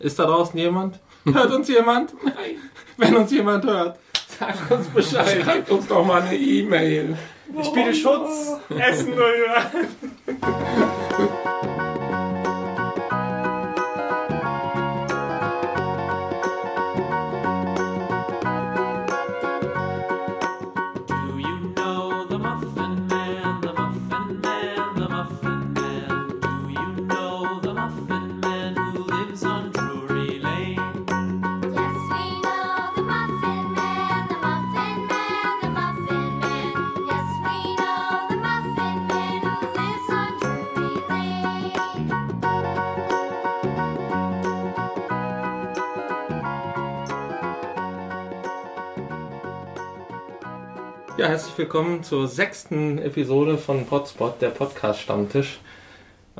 Ist da draußen jemand? Hört uns jemand? Nein. Wenn uns jemand hört, Sag uns Bescheid. Schreibt uns doch mal eine E-Mail. Ich biete Schutz. Essen oder. Ja, herzlich willkommen zur sechsten Episode von Podspot, der Podcast-Stammtisch.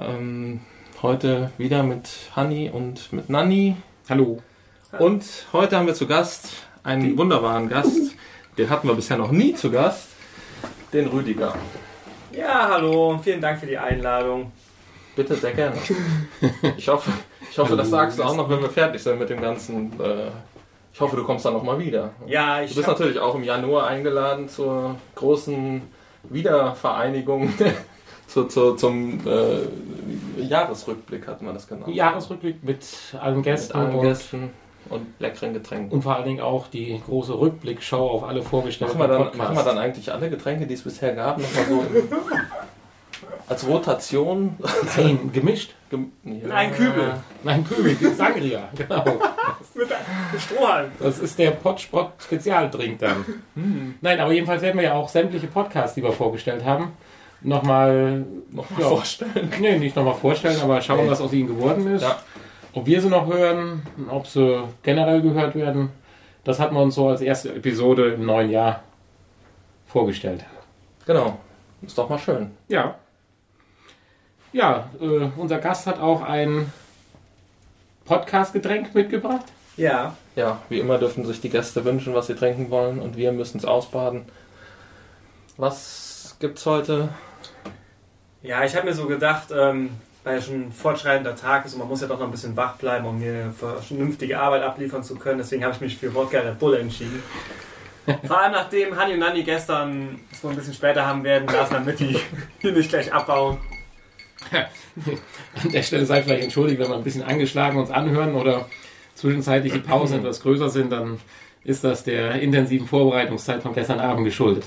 Ähm, heute wieder mit Hanni und mit Nanni. Hallo. Und heute haben wir zu Gast einen wunderbaren Gast. Den hatten wir bisher noch nie zu Gast. Den Rüdiger. Ja, hallo. Vielen Dank für die Einladung. Bitte sehr gerne. Ich hoffe, ich hoffe das sagst du auch noch, wenn wir fertig sind mit dem ganzen. Äh, ich hoffe, du kommst dann nochmal wieder. Ja, ich Du bist natürlich auch im Januar eingeladen zur großen Wiedervereinigung, zu, zu, zum äh, Jahresrückblick hat man das genannt. Jahresrückblick mit allen Gästen, Mit allen und, Gästen und leckeren Getränken. und vor allen Dingen auch die große Rückblickschau auf alle vorgestellten machen, wir dann, Podcasts. machen wir dann eigentlich alle Getränke, die es bisher gab, nochmal so als Rotation? Nein, gemischt. gem- ja. Ein Kübel. Nein, König, Sangria, genau. mit, Strohhalm. Das ist der Potspot Spezialdrink dann. Nein, aber jedenfalls werden wir ja auch sämtliche Podcasts, die wir vorgestellt haben, nochmal Noch mal Ja. vorstellen. Nee, nicht nochmal vorstellen, aber schauen, was aus ihnen geworden ist. Ja. Ob wir sie noch hören, ob sie generell gehört werden, das hatten wir uns so als erste Episode im neuen Jahr vorgestellt. Genau. Ist doch mal schön. Ja. Ja, äh, unser Gast hat auch ein Podcast-Getränk mitgebracht. Ja. Ja, wie immer dürfen sich die Gäste wünschen, was sie trinken wollen und wir müssen es ausbaden. Was gibt's heute? Ja, ich habe mir so gedacht, ähm, weil ja schon ein fortschreitender Tag ist und man muss ja doch noch ein bisschen wach bleiben, um mir eine vernünftige Arbeit abliefern zu können. Deswegen habe ich mich für Wodka Red Bull entschieden. Vor allem nachdem Hani und Nani gestern es noch ein bisschen später haben werden lassen, damit die hier nicht gleich abbauen. An der Stelle sei vielleicht entschuldigt, wenn wir ein bisschen angeschlagen uns anhören oder zwischenzeitlich die Pausen etwas größer sind, dann ist das der intensiven Vorbereitungszeit von gestern Abend geschuldet.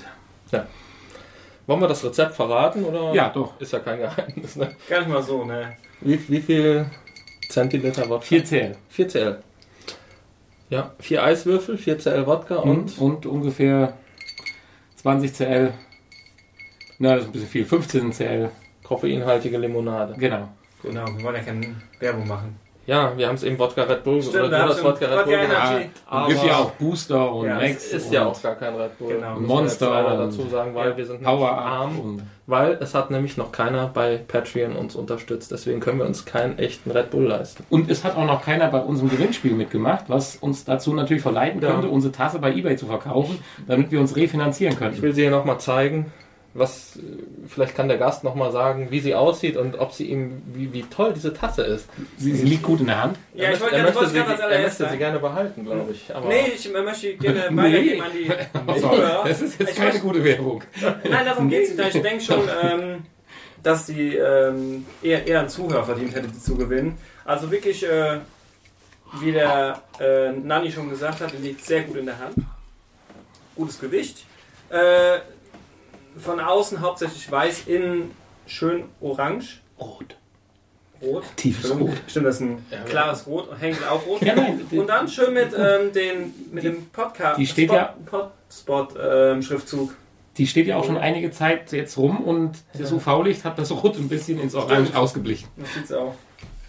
Wollen wir das Rezept verraten oder? Ja, doch. Ist ja kein Geheimnis. Ne? Gar nicht mal so, ne? Wie, wie viel Zentiliter Wodka? 4 CL. 4 CL. Ja, 4 Eiswürfel, 4 CL Wodka und Und, und ungefähr 20 CL. Na, das ist ein bisschen viel. 15 CL. Koffeinhaltige Limonade. Genau. Genau, wir wollen ja keine Werbung machen. Ja, wir haben es eben Wodka Red Bull Stimmt, oder da du hast hast du Wodka Red Bull. Energy. Und gibt ja auch Booster und Ja, Max. Es ist ja und auch gar kein Red Bull. Genau. Muss Monster leider und- dazu sagen, weil Ja. wir sind Power arm, Und weil es hat nämlich noch keiner bei Patreon uns unterstützt. Deswegen können wir uns keinen echten Red Bull leisten. Und es hat auch noch keiner bei unserem Gewinnspiel mitgemacht, was uns dazu natürlich verleiten Ja. könnte, unsere Tasse bei eBay zu verkaufen, damit wir uns refinanzieren Ich können. will sie hier nochmal zeigen. Was, äh, vielleicht kann der Gast nochmal sagen, wie sie aussieht und ob sie ihm, wie, wie toll diese Tasse ist. Sie, sie liegt gut in der Hand. Ja, er ich er möchte, wollte sie, gerade als er allererstes möchte sie sagen. gerne behalten, glaube ich. Aber Nee, ich möchte gerne weitergeben an die Zuhörer. Das ist jetzt Ich keine gute Werbung. Nein, darum geht es nicht. Ich denke schon, ähm, dass sie ähm, eher, eher einen Zuhörer verdient hätte, die zu gewinnen. Also wirklich, äh, wie der äh, Nani schon gesagt hat, die liegt sehr gut in der Hand. Gutes Gewicht. Äh, von außen hauptsächlich weiß, innen schön orange. Rot. Rot. Tiefes Stimmt, Rot. Stimmt, das ist ein Ja, klares Rot. Henkel auch rot. Ja, nein. Und dann schön mit, ähm, den, mit dem Podcast. die steht ja- Spot-Schriftzug. Die steht ja auch schon einige Zeit jetzt rum und das UV-Licht hat das Rot ein bisschen ins Orange ausgeblichen. Das sieht's auch.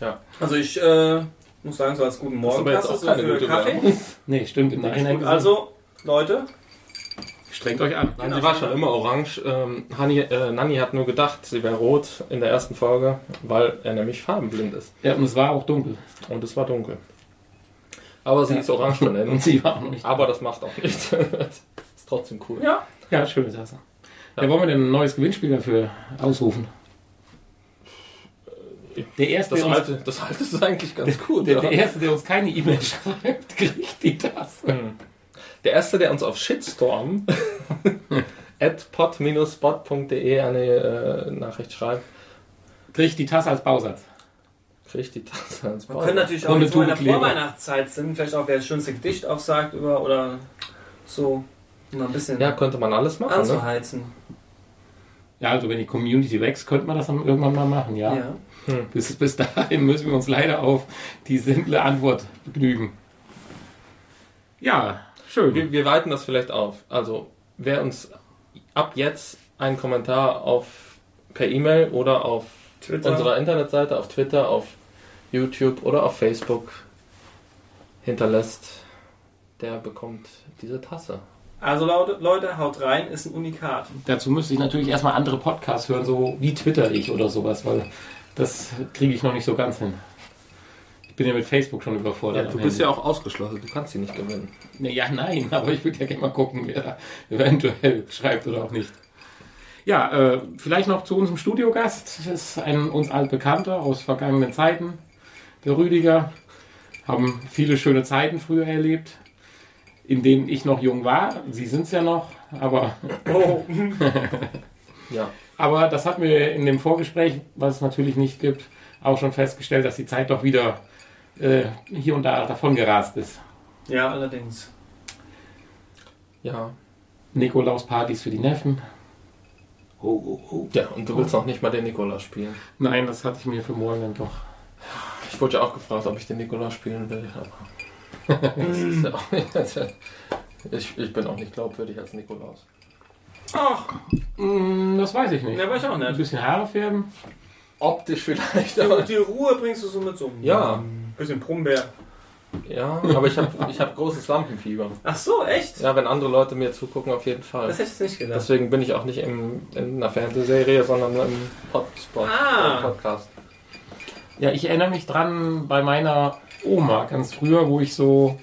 Ja. Also ich äh, muss sagen, so als guten Das ist aber jetzt Morgen auch keine für gute Kaffee. Werbung. Nee, stimmt. Im Nachhinein also, Leute, strengt euch an. Nein, sie war schon immer orange. Ähm, Hani, äh, Nanni hat nur gedacht, sie wäre rot in der ersten Folge, weil er nämlich farbenblind ist. Ja, und es war auch dunkel. Und es war dunkel. Aber sie Ja. ist orange von Und innen. sie war auch noch nicht. Aber das macht auch nichts. ist trotzdem cool. ja, Ja, schöne Tasse. Ja. Ja, wollen wir denn ein neues Gewinnspiel dafür ausrufen? Der erste, Das der, uns, alte, das alte ist eigentlich ganz gut. der, ja. der erste, der uns keine E-Mail schreibt, kriegt die Tasse. Hm. Der erste, der uns auf Shitstorm at pod-spot.de eine äh, Nachricht schreibt, Kriegt die Tasse als Bausatz. kriegt die Tasse ans Man Bauch. könnte natürlich auch wenn so in der. Vorweihnachtszeit sind, vielleicht auch wer das schönste Gedicht auch sagt über oder so, um ein bisschen Ja, könnte man alles machen. Ne? anzuheizen. Ja, also wenn die Community wächst, könnte man das dann irgendwann mal machen, ja. Ja. Bis, bis dahin müssen wir uns leider auf die simple Antwort begnügen. Ja, schön. Wir, wir weiten das vielleicht auf. Also, wer uns ab jetzt einen Kommentar auf per E-Mail oder auf Twitter. unserer Internetseite, auf Twitter, auf YouTube oder auf Facebook hinterlässt, der bekommt diese Tasse. Also Leute, Leute, haut rein, ist ein Unikat. Dazu müsste ich natürlich erstmal andere Podcasts hören, so wie Twitter ich oder sowas, weil das kriege ich noch nicht so ganz hin. Ich bin ja mit Facebook schon überfordert. du bist ja auch ausgeschlossen, du kannst sie nicht gewinnen. Ja, nein, aber ich würde ja gerne mal gucken, wer da eventuell schreibt oder auch nicht. Ja, äh, vielleicht noch zu unserem Studiogast. Das ist ein uns altbekannter aus vergangenen Zeiten, der Rüdiger. Haben viele schöne Zeiten früher erlebt, in denen ich noch jung war. Sie sind es ja noch, aber Oh, Ja. Aber das hat mir in dem Vorgespräch, was es natürlich nicht gibt, auch schon festgestellt, dass die Zeit doch wieder äh, hier und da davon gerast ist. ja, allerdings. Ja. Nikolaus-Partys für die Neffen. Oh, oh, oh. Ja, und du willst noch nicht mal den Nikolaus spielen. Nein, das hatte ich mir für morgen dann doch. Ich wurde ja auch gefragt, ob ich den Nikolaus spielen will, aber ja auch ich, ich bin auch nicht glaubwürdig als Nikolaus. Ach, Mm, das weiß ich nicht. ne, weiß ich auch Ein nicht. bisschen Haare färben. Optisch vielleicht, Die, aber die Ruhe bringst du so mit so einem Ja. Bisschen Brummbär. ja, aber ich habe ich hab großes Lampenfieber. Ach so, echt? Ja, wenn andere Leute mir zugucken, auf jeden Fall. Das hätte ich nicht gedacht. Deswegen bin ich auch nicht im, in einer Fernsehserie, sondern im Podspot, Ah. äh, Podcast. Ja, ich erinnere mich dran bei meiner Oma ganz früher, wo ich so,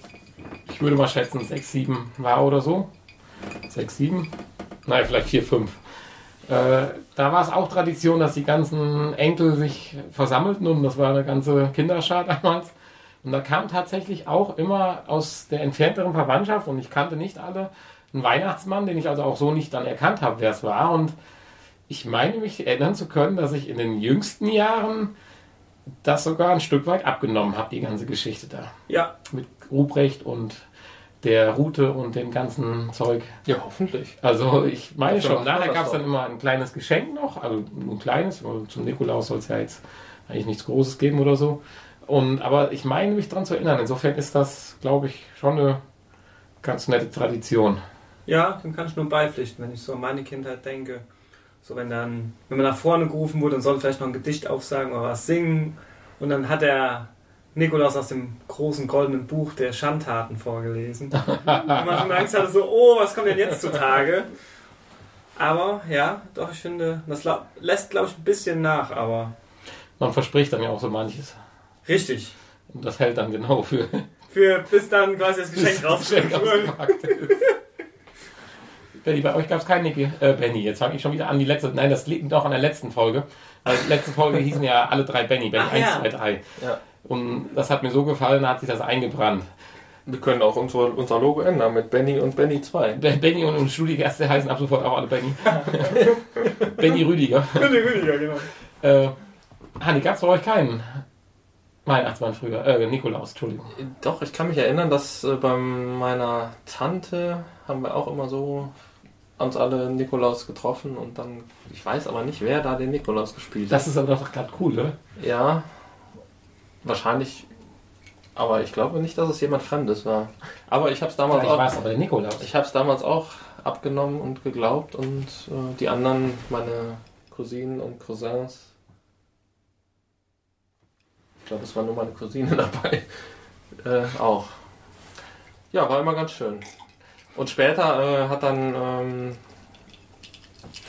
ich würde mal schätzen, 6, 7 war oder so. 6, 7? Nein, vielleicht 4, 5. Äh, da war es auch Tradition, dass die ganzen Enkel sich versammelten und das war eine ganze Kinderschar damals. Und da kam tatsächlich auch immer aus der entfernteren Verwandtschaft und ich kannte nicht alle, ein Weihnachtsmann, den ich also auch so nicht dann erkannt habe, wer es war. Und ich meine mich erinnern zu können, dass ich in den jüngsten Jahren das sogar ein Stück weit abgenommen habe, die ganze Geschichte da. Ja, Mit Ruprecht und der Route und dem ganzen Zeug. Ja, hoffentlich. Also ich meine Dafür schon, nachher gab es dann immer ein kleines Geschenk noch, also nur ein kleines, zum Nikolaus soll es ja jetzt eigentlich nichts Großes geben oder so. Und, aber ich meine mich daran zu erinnern, insofern ist das, glaube ich, schon eine ganz nette Tradition. ja, dem kann ich nur beipflichten, wenn ich so an meine Kindheit denke. So, wenn dann, wenn man nach vorne gerufen wurde und soll vielleicht noch ein Gedicht aufsagen oder was singen. Und dann hat der Nikolaus aus dem großen goldenen Buch der Schandtaten vorgelesen. und man schon Angst hatte, so, oh, was kommt denn jetzt zutage? Aber ja, doch, ich finde, das lässt, glaube ich, ein bisschen nach, aber Man verspricht dann ja auch so manches. richtig. Und das hält dann genau für Für bis dann quasi das Geschenk rausgeschickt ist. Benny, bei euch gab es keinen Niki. Äh, Benny, jetzt fange ich schon wieder an die letzte. Nein, das liegt doch an der letzten Folge. Weil die letzte Folge hießen ja alle drei Benny. Benny Ach 1, ja. 2, 3. Ja. Und das hat mir so gefallen, da hat sich das eingebrannt. Wir können auch unsere, unser Logo ändern mit Benny und Benny 2. Ben- Benny und, und Studiogäste heißen ab sofort auch alle Benny. Benny Rüdiger. Bitte, Rüdiger, genau. Äh, Hanni, gab es bei euch keinen Weihnachtsmann früher? Äh, Nikolaus, Entschuldigung. Doch, ich kann mich erinnern, dass äh, bei meiner Tante haben wir auch immer so uns alle Nikolaus getroffen und dann, ich weiß aber nicht, wer da den Nikolaus gespielt hat. Das ist aber doch gerade cool, oder? Ja, wahrscheinlich, aber ich glaube nicht, dass es jemand Fremdes war. Aber ich habe es damals Vielleicht auch, es aber der Nikolaus. ich habe es damals auch abgenommen und geglaubt und äh, die anderen, meine Cousinen und Cousins, ich glaube, es war nur meine Cousine dabei, äh, auch. Ja, war immer ganz schön. Und später äh, hat dann ähm,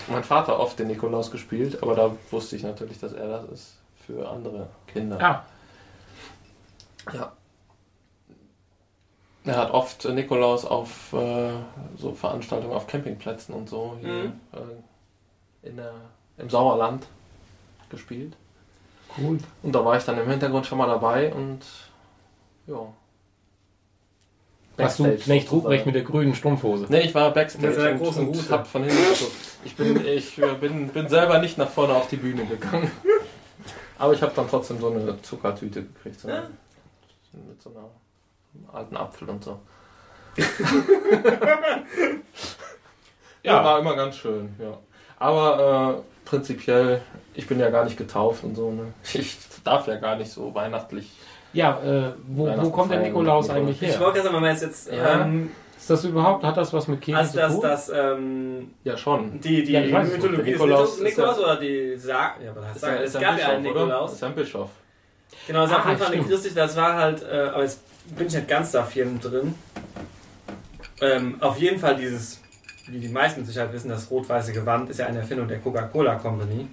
mein Vater oft den Nikolaus gespielt, aber da wusste ich natürlich, dass er das ist für andere Kinder. Ah, Ja. Er hat oft Nikolaus auf äh, so Veranstaltungen auf Campingplätzen und so hier Mhm. äh, in der, im Sauerland gespielt. Cool. Und da war ich dann im Hintergrund schon mal dabei und ja. Warst du Knecht sozusagen. Ruprecht mit der grünen Strumpfhose? Nee, ich war Backstage Mit seiner und, großen und Hute. hab von hinten geguckt. Ich bin, ich äh, bin, bin selber nicht nach vorne auf die Bühne gegangen. Aber ich habe dann trotzdem so eine Zuckertüte gekriegt. So Ja. Mit so einem alten Apfel und so. ja, war immer ganz schön, ja. Aber äh, prinzipiell, ich bin ja gar nicht getauft und so. Ne? Ich darf ja gar nicht so weihnachtlich. Ja, äh, wo, wo kommt der Nikolaus Nikolaus. eigentlich Ich her? wollte gerade sagen, wenn man jetzt, jetzt Ja. ähm, Ist das überhaupt, hat das was mit Kirche also zu das, tun? das, ähm, Ja, schon. die, die Ja, ich es Mythologie Nikolaus Nikolaus, ist Nikolaus oder die Sag, ja, was heißt Ist Sagen? es ist ja gab ja einen Bischof, oder? Nikolaus. Ist ein Bischof. Genau, es war Ah, auf jeden Fall eine stimmt. christliche, das war halt, äh, aber jetzt bin ich nicht ganz da firm drin. Ähm, auf jeden Fall dieses, wie die meisten mit Sicherheit wissen, das rot-weiße Gewand ist ja eine Erfindung der Coca-Cola Company.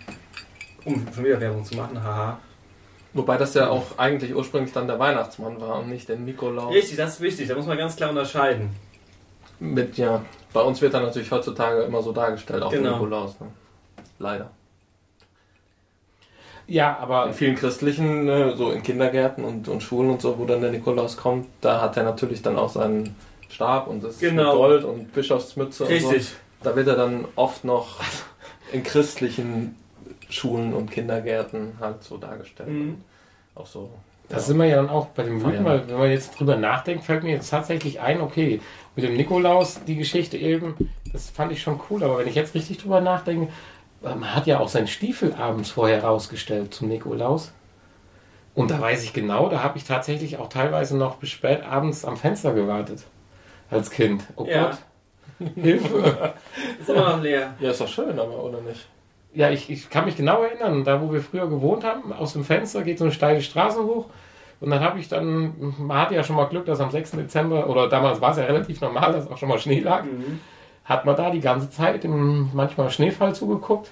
Um schon wieder Werbung zu machen, haha. Wobei das ja auch eigentlich ursprünglich dann der Weihnachtsmann war und nicht der Nikolaus. Richtig, das ist wichtig, da muss man ganz klar unterscheiden. Mit, ja, bei uns wird er natürlich heutzutage immer so dargestellt, auch Genau. der Nikolaus. Ne? Leider. Ja, aber In vielen christlichen, äh, so in Kindergärten und, und Schulen und so, wo dann der Nikolaus kommt, da hat er natürlich dann auch seinen Stab und das Genau. Gold und Bischofsmütze und Richtig. so. Da wird er dann oft noch in christlichen Schulen und Kindergärten halt so dargestellt. Mhm. Auch so. Das sind wir ja dann auch bei den Mythen, weil wenn man jetzt drüber nachdenkt, fällt mir jetzt tatsächlich ein, okay, mit dem Nikolaus, die Geschichte eben, das fand ich schon cool, aber wenn ich jetzt richtig drüber nachdenke, man hat ja auch seinen Stiefel abends vorher rausgestellt zum Nikolaus. Und da weiß ich genau, da habe ich tatsächlich auch teilweise noch bis spät abends am Fenster gewartet. Als Kind. Oh Ja. Gott. Hilfe. Ist immer noch leer. Ja, ist doch schön, aber oder nicht? Ja, ich, ich kann mich genau erinnern, da wo wir früher gewohnt haben, aus dem Fenster geht so eine steile Straße hoch. Und dann habe ich dann, man hatte ja schon mal Glück, dass am 6. Dezember, oder damals war es ja relativ normal, dass auch schon mal Schnee lag, Mhm. Hat man da die ganze Zeit im manchmal Schneefall zugeguckt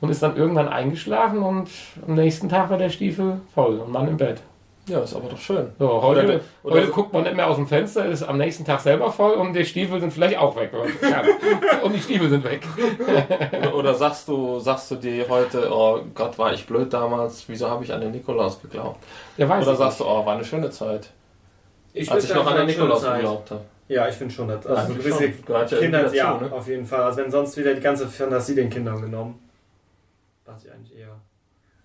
und ist dann irgendwann eingeschlafen und am nächsten Tag war der Stiefel voll und man im Bett. Ja, ist aber doch schön. So, heute Oder- oder heute so- guckt man nicht mehr aus dem Fenster, ist am nächsten Tag selber voll und die Stiefel sind vielleicht auch weg. Ja, und die Stiefel sind weg. Oder, oder sagst du, sagst du dir heute, oh Gott, war ich blöd damals, wieso habe ich an den Nikolaus geglaubt? Ja, weiß Oder ich sagst du, oh, war eine schöne Zeit, Ich als ich noch an den Nikolaus geglaubt habe? Ja, ich finde schon, dass, also eigentlich gewisse schon. Ja Kinder, ja, ne? auf jeden Fall. Also wenn sonst wieder die ganze Fantasie den Kindern genommen. Was ich eigentlich eher.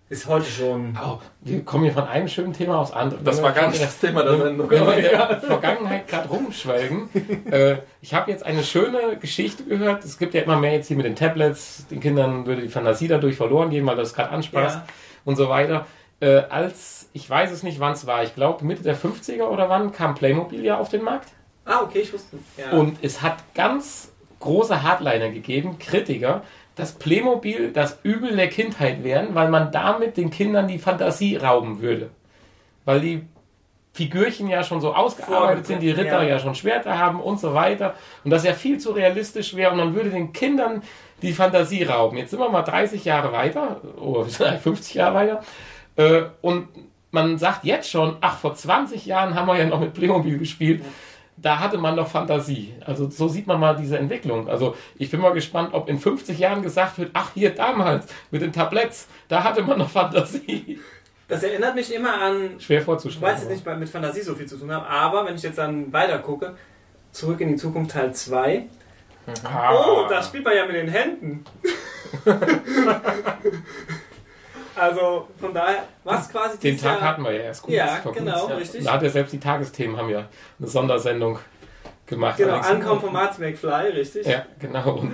Ist heute schon. Oh, wir kommen hier von einem schönen Thema aufs andere. Das war gar nicht das Thema. Wenn wir in der Vergangenheit gerade rumschwelgen. äh, ich habe jetzt eine schöne Geschichte gehört. Es gibt ja immer mehr jetzt hier mit den Tablets. Den Kindern würde die Fantasie dadurch verloren gehen, weil du es gerade ansprachst Ja. und so weiter. Äh, als, ich weiß es nicht, wann es war, ich glaube Mitte der 50er oder wann, kam Playmobil ja auf den Markt. Ah, okay, ich wusste. Ja. Und es hat ganz große Hardliner gegeben, Kritiker, dass Playmobil das Übel der Kindheit wären, weil man damit den Kindern die Fantasie rauben würde. Weil die Figürchen ja schon so ausgearbeitet sind, die Ritter Ja. ja. schon Schwerter haben und so weiter. Und das ja viel zu realistisch wäre und man würde den Kindern die Fantasie rauben. Jetzt sind wir mal 30 Jahre weiter, oder 50 Jahre weiter. Äh, und man sagt jetzt schon, ach, vor 20 Jahren haben wir ja noch mit Playmobil gespielt. Da hatte man noch Fantasie. Also so sieht man mal diese Entwicklung. Also ich bin mal gespannt, ob in 50 Jahren gesagt wird, ach hier damals mit den Tabletts, da hatte man noch Fantasie. Das erinnert mich immer an. Schwer Ich vorzustellen. weiß jetzt nicht, weil mit Fantasie so viel zu tun habe, aber wenn ich jetzt dann weiter gucke, zurück in die Zukunft Teil 2. Ah. Oh, da spielt man ja mit den Händen. also von daher, was quasi Den Tag Jahr- hatten wir ja erst kurz. Ja, vor genau, kurzem. richtig. Da hat ja selbst die Tagesthemen haben ja eine Sondersendung gemacht. Genau, Alex. Ankommen von Martin McFly, richtig? Ja, genau. Und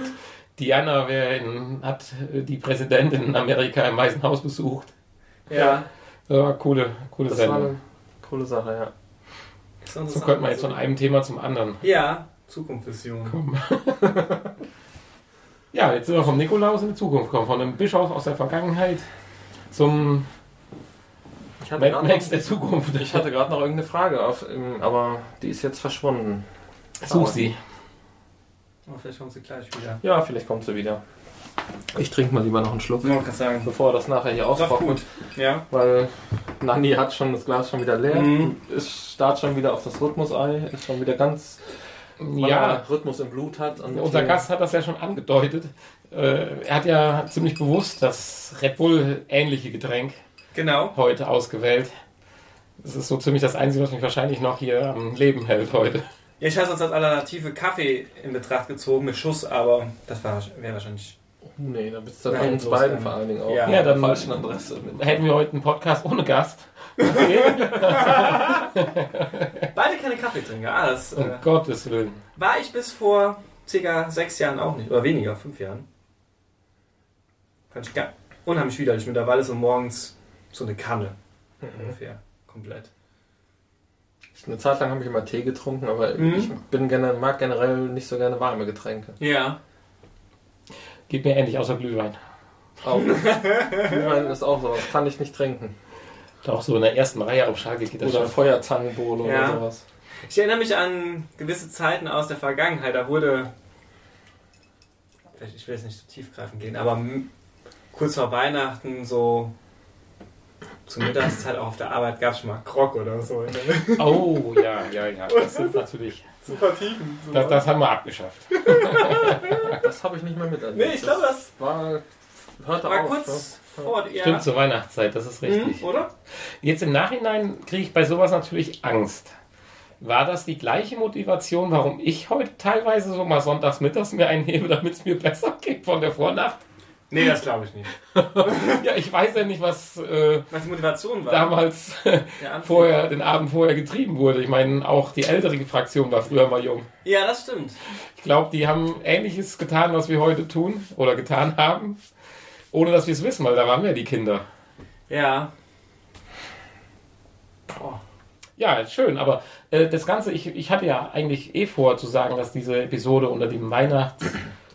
Diana wer in, hat die Präsidentin in Amerika im Weißen Haus besucht. Ja. Ja, coole, coole Das war Sendung. eine coole Sache, ja. So könnte man jetzt von einem Thema zum anderen Ja, Zukunftsvision. kommen. ja, jetzt sind wir vom Nikolaus in die Zukunft gekommen. Von einem Bischof aus der Vergangenheit zum Ich hatte Mad Max noch, der Zukunft. ich hatte gerade noch irgendeine Frage, auf, aber die ist jetzt verschwunden. Such sie. Oh, vielleicht kommt sie gleich wieder. Ja, vielleicht kommt sie wieder. Ich trinke mal lieber noch einen Schluck, gerade sagen. bevor das nachher hier austrocknet. gut. Ja. Weil Nanni hat schon das Glas schon wieder leer, Mhm. ist starrt schon wieder auf das Rhythmusei, ist schon wieder ganz, Ja, Rhythmus im Blut hat. Und unser Gast hat das ja schon angedeutet. Äh, er hat ja ziemlich bewusst das Red Bull ähnliche Getränk Genau. heute ausgewählt. Das ist so ziemlich das Einzige, was mich wahrscheinlich noch hier am Leben hält heute. Ja, ich hatte uns als Alternative Kaffee in Betracht gezogen mit Schuss, aber das war- wäre wahrscheinlich. Oh, nee, da bist du Nein, bei uns beiden dann- vor allen Dingen auch. Ja. Ja, der dann- falschen Adresse. Hätten wir heute einen Podcast ohne Gast. Okay. Beide keine Kaffeetrinker. Ah, das Um äh, Gottes Willen. war ich bis vor circa sechs Jahren auch nicht. Oder weniger, fünf Jahren. Fand ich unheimlich widerlich. Mittlerweile so morgens so eine Kanne. Ungefähr. Komplett. Eine Zeit lang habe ich immer Tee getrunken, aber Mhm. ich bin generell, mag generell nicht so gerne warme Getränke. Ja. Geht mir ähnlich außer Glühwein. Auch. Glühwein ist auch so, das kann ich nicht trinken. Auch so in der ersten Reihe auf Schalke geht das Oder schon. Feuerzangenbowle Ja. oder sowas. Ich erinnere mich an gewisse Zeiten aus der Vergangenheit. Da wurde. vielleicht- Ich will jetzt nicht zu tiefgreifend gehen, aber kurz vor Weihnachten so. Zur Mittagszeit auch auf der Arbeit gab es schon mal Krog oder so. Oh, ja, ja, ja. Das sind natürlich. Zu vertiefen. Das, das haben wir abgeschafft. Das habe ich nicht mehr miterlebt. Nee, ich glaube, das war. Hörte war auf. kurz vor ja. Stimmt, zur Weihnachtszeit, das ist richtig. Mhm, oder? Jetzt im Nachhinein kriege ich bei sowas natürlich Angst. War das die gleiche Motivation, warum ich heute teilweise so mal sonntags mittags mir einhebe, damit es mir besser geht von der Vornacht? Nee, das glaube ich nicht. Ja, ich weiß ja nicht, was äh, Was die Motivation war. damals vorher, den Abend vorher getrieben wurde. Ich meine, auch die ältere Fraktion war früher mal jung. Ja, das stimmt. Ich glaube, die haben Ähnliches getan, was wir heute tun oder getan haben, ohne dass wir es wissen, weil da waren wir die Kinder. Ja. Ja, schön, aber äh, das Ganze, ich, ich hatte ja eigentlich eh vor zu sagen, dass diese Episode unter dem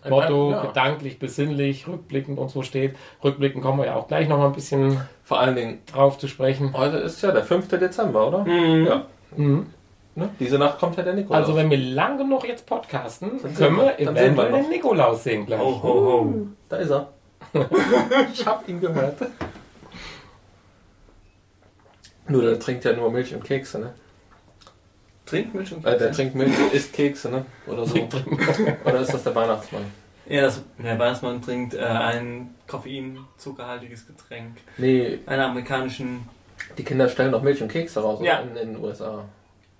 Weihnachtsmotto Ja. gedanklich, besinnlich, rückblickend und so steht. Rückblickend kommen wir ja auch gleich noch mal ein bisschen Vor allen Dingen, drauf zu sprechen. heute ist ja der 5. Dezember, oder? Mhm. Ja. Mhm. Ne? Diese Nacht kommt ja der Nikolaus. Also wenn wir lang genug jetzt podcasten, Dann können wir wir- dann sehen wir eventuell den Nikolaus sehen gleich. Ho, ho, ho. da ist er. ich hab ihn gehört. Nur der trinkt ja nur Milch und Kekse, ne? Trinkt Milch und Äh, der Kekse? trinkt Milch und isst Kekse, ne? Oder so. Oder ist das der Weihnachtsmann? Ja, das, der Weihnachtsmann trinkt äh, ein Koffein-zuckerhaltiges Getränk. Nee, Einer amerikanischen. die Kinder stellen doch Milch und Kekse raus? Ja. in, in den USA.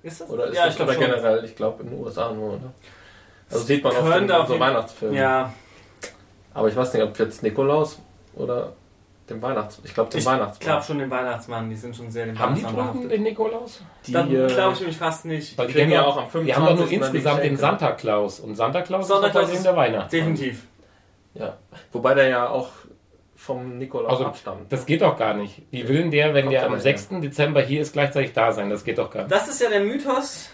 Ist das? Oder ist ja, das ich oder schon. generell? Ich glaube in den USA nur, oder? Also sieht man oft in so Weihnachtsfilmen. Ja, Aber ich weiß nicht, ob jetzt Nikolaus oder dem Weihnachts... Ich glaube dem ich Weihnachtsmann. glaube schon den Weihnachtsmann. Die sind schon sehr den Haben die Weihnachtsmann drüben behaftet. den Nikolaus? Die, Dann äh, glaube ich nämlich fast nicht. Weil die, kriegen kennen ja auch am 25. die haben doch nur die insgesamt den. Santa Claus. Und Santa Claus Santa ist Claus ist- der Weihnachtsmann. Definitiv. Ja. Wobei der ja auch vom Nikolaus Also, abstammt. Das geht doch gar nicht. Wie will denn der, wenn Kommt der am nicht 6. Dezember hier ist, gleichzeitig da sein? Das geht doch gar nicht. Das ist ja der Mythos,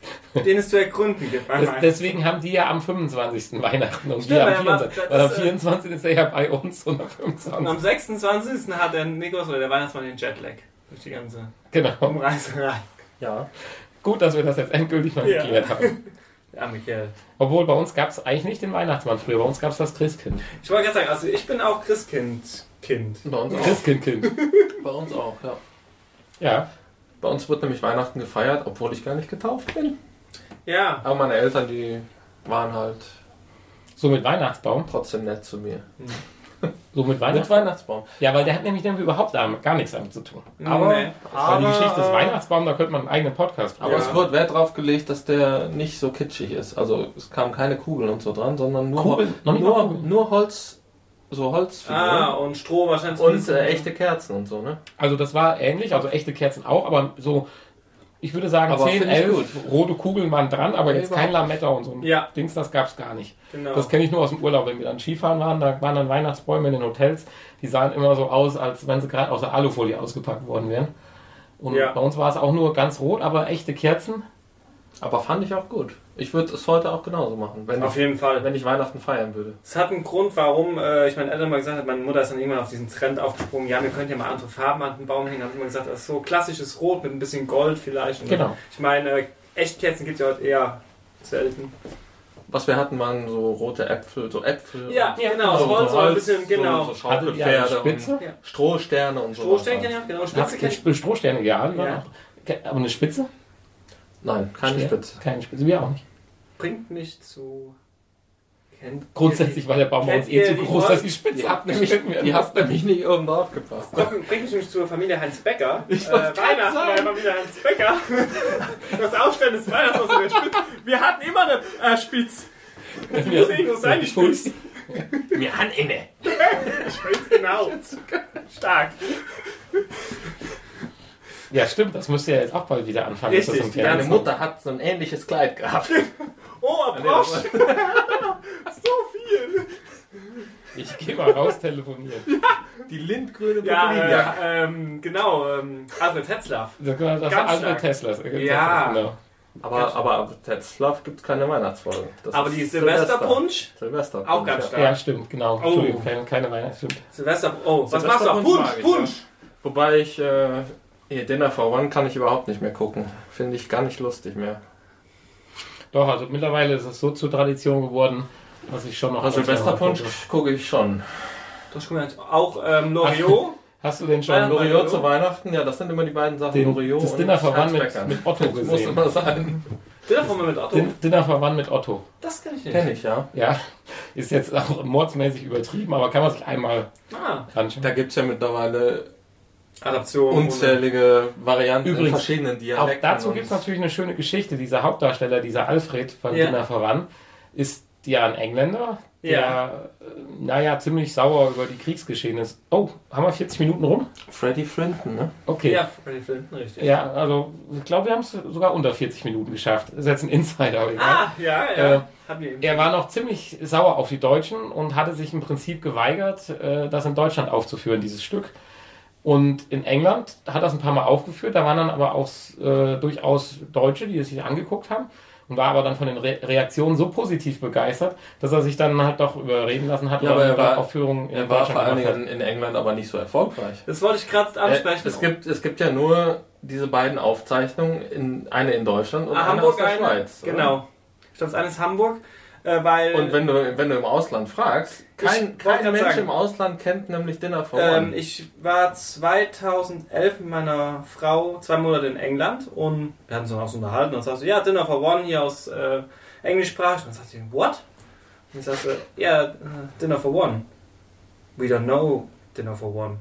den es zu ergründen gibt. Das, deswegen haben die ja am 25. Weihnachten und Stimmt, wir am ja, aber 24. das- Weil am das, äh, 24. ist er ja bei uns und am Und 25. am 26. hat der Nikolaus oder der Weihnachtsmann den Jetlag. Durch die ganze Genau. Umreiserei. ja. Gut, dass wir das jetzt endgültig mal Ja. geklärt haben. Der arme Kerl. Obwohl bei uns gab es eigentlich nicht den Weihnachtsmann früher, bei uns gab es das Christkind. Ich wollte gerade sagen, also ich bin auch Christkind. Kind. Bei uns auch. Christkindkind. Bei uns auch, ja. Ja. Bei uns wird nämlich Weihnachten gefeiert, obwohl ich gar nicht getauft bin. Ja. Aber meine Eltern, die waren halt So mit Weihnachtsbaum. trotzdem nett zu mir. So mit Mit Weihnachtsbaum. Weihnachtsbaum. Ja, weil der hat nämlich nämlich überhaupt damit- gar nichts damit zu tun. Aber, Nee. Weil die Geschichte des Weihnachtsbaums, da könnte man einen eigenen Podcast Aber Ja. es wird Wert drauf gelegt, dass der nicht so kitschig ist. Also es kamen keine Kugeln und so dran, sondern nur, Kugeln? Noch nicht mal nur, Kugeln? nur Holz, so Holzfiguren. Ah, und Stroh wahrscheinlich. und äh, echte Kerzen und so, ne? Also das war ähnlich, also echte Kerzen auch, aber so, ich würde sagen, Aber 10, finde ich 11 gut. rote Kugeln waren dran, aber jetzt kein Lametta und so ein Ja. Dings, das gab's gar nicht. Genau. Das kenne ich nur aus dem Urlaub, wenn wir dann Skifahren waren, da waren dann Weihnachtsbäume in den Hotels, die sahen immer so aus, als wenn sie gerade aus der Alufolie ausgepackt worden wären. Und Ja. bei uns war es auch nur ganz rot, aber echte Kerzen. Aber fand ich auch gut. Ich würde es heute auch genauso machen, wenn, Auf ich, jeden Fall. wenn ich Weihnachten feiern würde. Es hat einen Grund, warum äh, ich meinen Eltern mal gesagt habe, meine Mutter ist dann irgendwann auf diesen Trend aufgesprungen, ja, wir könnten ja mal andere Farben an den Baum hängen. habe ich immer gesagt, das ist so klassisches Rot mit ein bisschen Gold vielleicht. Und Genau. Ich meine, äh, Echtkerzen gibt es ja heute eher selten. Was wir hatten, waren so rote Äpfel, so Äpfel. Ja, und genau, so, Holz war ein bisschen, genau. So, so Schaukelpferde Spitze? und Strohsterne und so. Strohsternchen, ja, genau. Spitze Strohsterne, ja. Ja. Aber eine Spitze? Nein, keine Stern- Spitze. Keine Spitze, wir auch nicht. Bringt nicht zu Kennt Grundsätzlich war der Baum bei Kennt uns eh zu groß, dass die Spitze Die habt nämlich, abgeschnitten werden die habt nämlich nicht oben drauf gepasst. Bringt mich zur Familie Heinz Becker. Ich äh, Weihnachten bei der Familie Heinz Becker. Das Aufstellen des Weihnachtsbaums in der Spitze. Wir hatten immer eine äh, Spitz. Das muss irgendwo sein, die Spitz. Wir haben inne. Ich weiß genau. Stark. Ja, stimmt, das müsste ja jetzt auch bald wieder anfangen. Richtig, ist Deine Fernsehen. Mutter hat so ein ähnliches Kleid gehabt. Oh, Brosch. So viel. Ich gehe mal raus telefonieren. Die lindgrüne Ja, Popolinia. äh, ähm, genau. Ähm, Alfred Tetzlaff. Das war das Ganz war Albert stark. Tesla. das- Ja. Genau. Aber, aber Tetzlaff gibt es keine Weihnachtsfolge. Das Aber ist die Silvesterpunsch. Silvester. Auch ganz ja. stark. Ja, stimmt, genau. Oh. Entschuldigung, keine, keine Weihnachts, stimmt. Silvester. Oh, was machst du? Punsch, Punsch. Wobei ich, äh, hier Dinner for One kann ich überhaupt nicht mehr gucken. Finde ich gar nicht lustig mehr. Doch, also mittlerweile ist es so zur Tradition geworden, dass ich schon noch. Also Silvesterpunsch gucke. ich schon. Das guck mal, auch ähm, Loriot. Hast du den schon Ja, Loriot zu Weihnachten, ja, das sind immer die beiden Sachen. den, Loriot das und Dinner verwandt mit, mit Otto Das muss gesehen? immer sein. Von mir mit Otto. Din Dinner verwandt mit Otto. Das kann ich nicht. Kenn ich, ja. Ja, ist jetzt auch mordsmäßig übertrieben, aber kann man sich einmal Ah, anschauen. Da gibt es ja mittlerweile Adaption. unzählige Varianten in Übrigens, verschiedenen Auch Dialekten. dazu und- gibt es natürlich eine schöne Geschichte. Dieser Hauptdarsteller, dieser Alfred von Ja. Dinner voran, ist ja ein Engländer, der, Ja. äh, naja, ziemlich sauer über die Kriegsgeschehnisse. Oh, haben wir 40 Minuten rum? Freddie Flinton, ne? Okay. Ja, Freddy Flinton, richtig. Ja, also ich glaube, wir haben es sogar unter 40 Minuten geschafft. Das ist jetzt ein Insider, aber egal. Ah, ja, ja. Äh, Er war noch ziemlich sauer auf die Deutschen und hatte sich im Prinzip geweigert, äh, das in Deutschland aufzuführen, dieses Stück. Und in England hat das ein paar Mal aufgeführt, da waren dann aber auch äh, durchaus Deutsche, die es sich angeguckt haben und war aber dann von den Re Reaktionen so positiv begeistert, dass er sich dann halt doch überreden lassen hat Ja, aber er war- Aufführung in Er war vor allen. Dingen in England aber nicht so erfolgreich. Das wollte ich gerade Äh, ansprechen. es, gibt, es gibt ja nur diese beiden Aufzeichnungen, in, eine in Deutschland und ah, eine Hamburg aus der eine. Schweiz. oder? Genau. Ich glaube, das eine ist Hamburg, äh, weil Und wenn du, wenn du im Ausland fragst, kein, kein Mensch sagen. im Ausland kennt nämlich Dinner for ähm, One. ich war 2011 mit meiner Frau zwei Monate in England und wir hatten uns dann auch so unterhalten und sagte, ja, Dinner for One hier aus äh, Englischsprachig. Und dann sagte sie, what? Und ich sagte, ja, äh, Dinner for One. We don't know Dinner for One.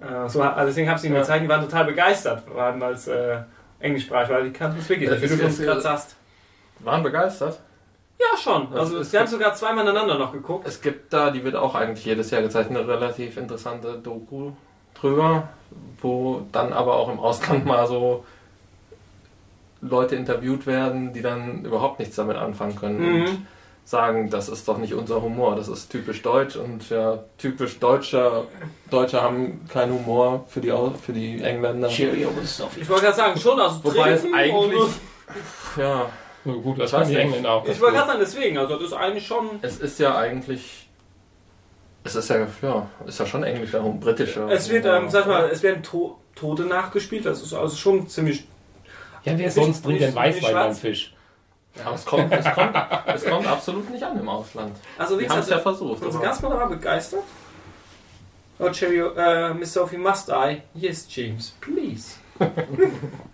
Äh, so, also deswegen habe ich ihnen Ja. gezeigt, die waren total begeistert, waren als äh, Englischsprachig, weil die kannten es wirklich wie du uns gerade sagst. Waren begeistert. Ja, schon. Also ist- wir haben sogar zweimal ineinander noch geguckt. Es gibt da, die wird auch eigentlich jedes Jahr gezeigt, eine relativ interessante Doku drüber, wo dann aber auch im Ausland mal so Leute interviewt werden, die dann überhaupt nichts damit anfangen können und Mhm. sagen, das ist doch nicht unser Humor, das ist typisch deutsch und ja, typisch Deutscher, Deutsche haben keinen Humor für die, Au- für die Engländer. Cheerio, Sophie. Ich wollte gerade sagen, schon aus dem Wobei es eigentlich, ja, Na gut, das Ich weiß waren die. Engländer auch. Ich wollte gerade sagen, deswegen, also das ist eigentlich schon. es ist ja eigentlich, es ist ja, ja, ist ja schon englischer, Hum- britischer. Es wird, ähm, sag mal, es werden to Tote nachgespielt, das ist also schon ziemlich. Ja, wer sonst trinkt denn Weißwein beim. Fisch? Aber es kommt, es, kommt, es kommt absolut nicht an im Ausland. Also wie haben es ja gesagt, versucht. aber- Gastmutter war begeistert. Oh, Cheerio, äh, Miss Sophie, must I? Yes, James, please.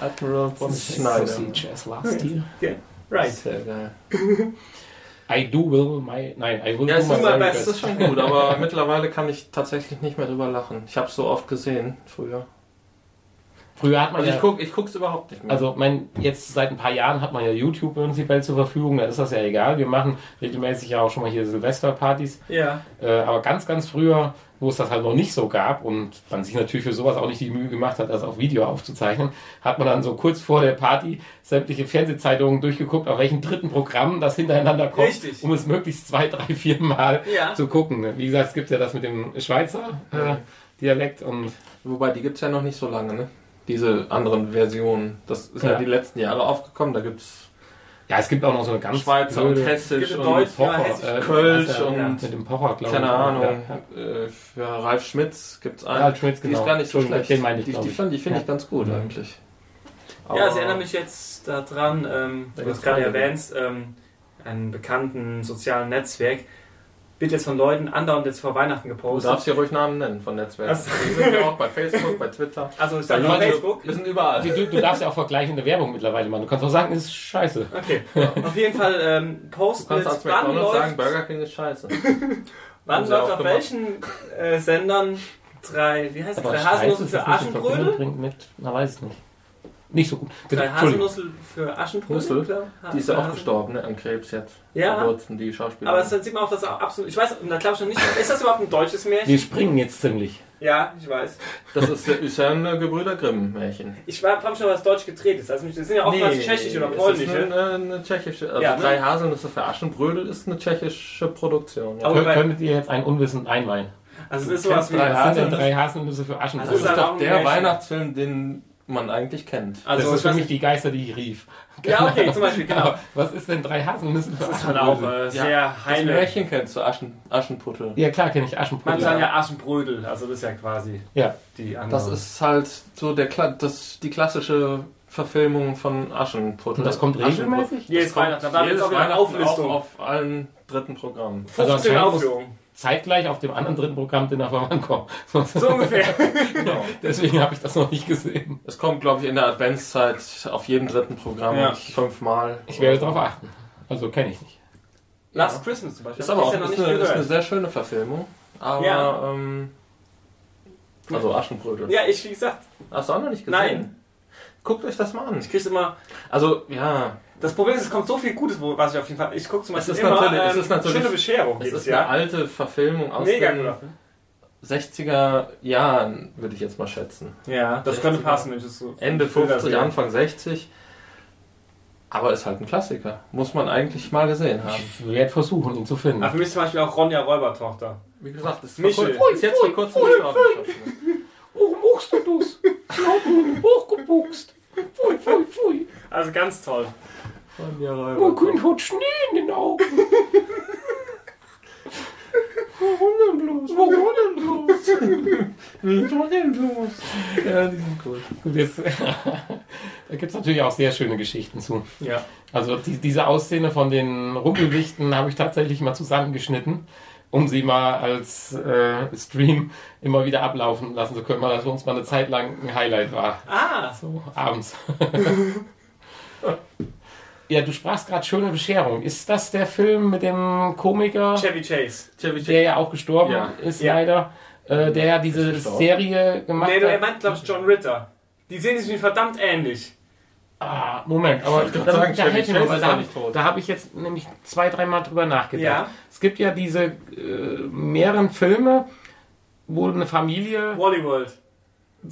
Admiral von Schneider. Sausage as last year. Right. Sehr geil. I do will my... Nein, I will Ja, do my ist, my very best. es ist schon gut, aber mittlerweile kann ich tatsächlich nicht mehr drüber lachen. Ich habe es so oft gesehen früher. Früher hat man Also ja... ich gucke ich guck's überhaupt nicht mehr. Also, mein, jetzt seit ein paar Jahren hat man ja YouTube prinzipiell zur Verfügung, da ist das ja egal. Wir machen regelmäßig ja auch schon mal hier Silvesterpartys. Ja. Äh, aber ganz, ganz früher, wo es das halt noch nicht so gab und man sich natürlich für sowas auch nicht die Mühe gemacht hat, das auf Video aufzuzeichnen, hat man dann so kurz vor der Party sämtliche Fernsehzeitungen durchgeguckt, auf welchen dritten Programm das hintereinander kommt, Richtig. um es möglichst zwei, drei, vier Mal Ja. zu gucken. Wie gesagt, es gibt ja das mit dem Schweizer äh, Dialekt und Wobei, die gibt es ja noch nicht so lange, ne? Diese anderen Versionen. Das ist ja, Ja. die letzten Jahre aufgekommen. Da gibt es ja, es gibt auch noch so eine ganz Schweizer und blöde- Hessisch Gibt und Deutsch, ja, Pocher, Hessisch. äh, Kölsch heißt ja, und- mit dem Pocher, glaube keine ich. Ahnung. Ja, Äh, für Ralf Schmitz gibt es einen. Ralf Schmitz, Die genau. ist gar nicht so schlecht. den meine ich, die die ich. finde ich, find ich Ja. ganz gut Ja. eigentlich. Ja, Aber- es erinnert mich jetzt daran, ähm, du hast gibt's gerade einige. erwähnt, ähm, einen bekannten sozialen Netzwerk. Wird jetzt von Leuten andauernd jetzt vor Weihnachten Du gepostet. darfst hier ruhig Namen nennen von Netzwerken. Was? Die sind ja auch bei Facebook, bei Twitter. Also ist auf YouTube. Facebook? Wir sind überall. Du, du darfst ja auch vergleichende Werbung mittlerweile machen. Du kannst auch sagen, ist scheiße. Okay. Auf jeden Fall ähm, Du Post kannst als wann McDonalds sagen, Burger King ist scheiße. wann läuft auf gemacht. welchen äh, Sendern drei, wie heißt es, drei ist für Aschenbrödel? bringt mit, na weiß ich nicht. Nicht so gut. Bitte, Drei. Haselnussel für Aschenbrödel? Nussel? Die ist ja auch gestorben, ne? An Krebs jetzt. Ja. Wurden die Schauspieler. Aber dann sieht man auch, dass auch absolut. Ich weiß, da glaube ich noch nicht. Ist das überhaupt ein deutsches Märchen? Wir springen jetzt ziemlich. Ja, ich weiß. das ist, ist ja ein äh, Gebrüder Grimm-Märchen. Ich war frage mich schon, was Deutsch gedreht ist. Also, das sind ja oftmals tschechisch oder es polnisch. Ist eine, eine tschechische. Also Ja, ne? drei Haselnüsse für Aschenbrödel ist eine tschechische Produktion. Ja. Aber könntet ihr jetzt ein Unwissend einweihen? Also, das ist sowas wie. Drei Haselnüsse? drei Haselnüsse für Also Aschenbrödel? das ist halt auch doch ein der Märchen. Weihnachtsfilm, den man eigentlich kennt. Also, das ist für mich nicht. die Geister, die ich rief. Ja, okay, zum Beispiel, genau. Aber was ist denn drei Haselnüsse für Das ist halt auch äh, sehr Das heile. Märchen kennst du, Aschen, Aschenputtel. Ja klar, kenne ich Man Aschenbrödel. sagt ja Aschenbrödel, also das ist ja quasi Ja. die andere. Das ist halt so der Kla das, die klassische Verfilmung von Aschenputtel. Und das kommt Aschenputtel. regelmäßig? Jedes Das kommt Weihnachten. Da war jetzt jedes auch wieder eine Auflistung. Auch auf allen dritten Programmen. Also 15 anscheinend muss- Aufführungen. Zeitgleich auf dem anderen dritten Programm Dinner for One kommen. So ungefähr. Genau. Deswegen habe ich das noch nicht gesehen. Es kommt, glaube ich, in der Adventszeit auf jedem dritten Programm Ja. fünfmal. Ich werde darauf achten. Also kenne ich nicht. Last Christmas zum Beispiel. Ist aber auch ich ja noch ist eine, ist eine sehr schöne Verfilmung. Aber, Ja. ähm, also Aschenbrödel. Ja, ich, wie gesagt, Hast du auch noch nicht gesehen? Nein. Guckt euch das mal an. ich krieg's immer. Also, ja, Das Problem ist, es kommt so viel Gutes, wo- was ich auf jeden Fall. Ich gucke zum Es Beispiel ist immer natürlich- es ähm, ist natürlich- schöne Bescherung es ist eine Jahr. alte Verfilmung aus Mega den gut. 60er Jahren, würde ich jetzt mal schätzen. Ja, das 60er. könnte passen, wenn ich das so. Ende Bilder 50, sehe. Anfang 60. Aber ist halt ein Klassiker. Muss man eigentlich mal gesehen haben. Ich werde versuchen, ihn zu finden. Ah, für mich zum Beispiel auch Ronja Räubertochter. Wie gesagt, ist, Michel. vor, ist jetzt vor kurzem gestorben. Warum machst du das? Ich hab ihn hochgebuchst. Pfui, pfui, pfui. Also ganz toll. Mein Kind hat Schnee in den Augen. Warum denn bloß? Warum denn bloß? Wieso denn bloß? Ja, die sind cool. Gut, jetzt, da gibt es natürlich auch sehr schöne Geschichten zu. Ja. Also die, diese Ausszene von den Rumpelwichten habe ich tatsächlich mal zusammengeschnitten, um sie mal als äh, Stream immer wieder ablaufen lassen zu können, weil das für uns mal eine Zeit lang ein Highlight war. Ah, So abends. ja, du sprachst gerade schöne Bescherung. Ist das der Film mit dem Komiker, Chevy Chase. Chevy der ja auch gestorben Ja. ist Ja. leider, äh, der ja diese? Serie gemacht Nee, du, er hat? meint, glaube ich, John Ritter. Die sehen sich verdammt ähnlich. Ah, Moment, aber da, sagen, mir Chase weil ist da, da habe ich jetzt nämlich zwei, dreimal drüber nachgedacht. Ja. Es gibt ja diese äh, mehreren Filme, wo eine Familie Wally World.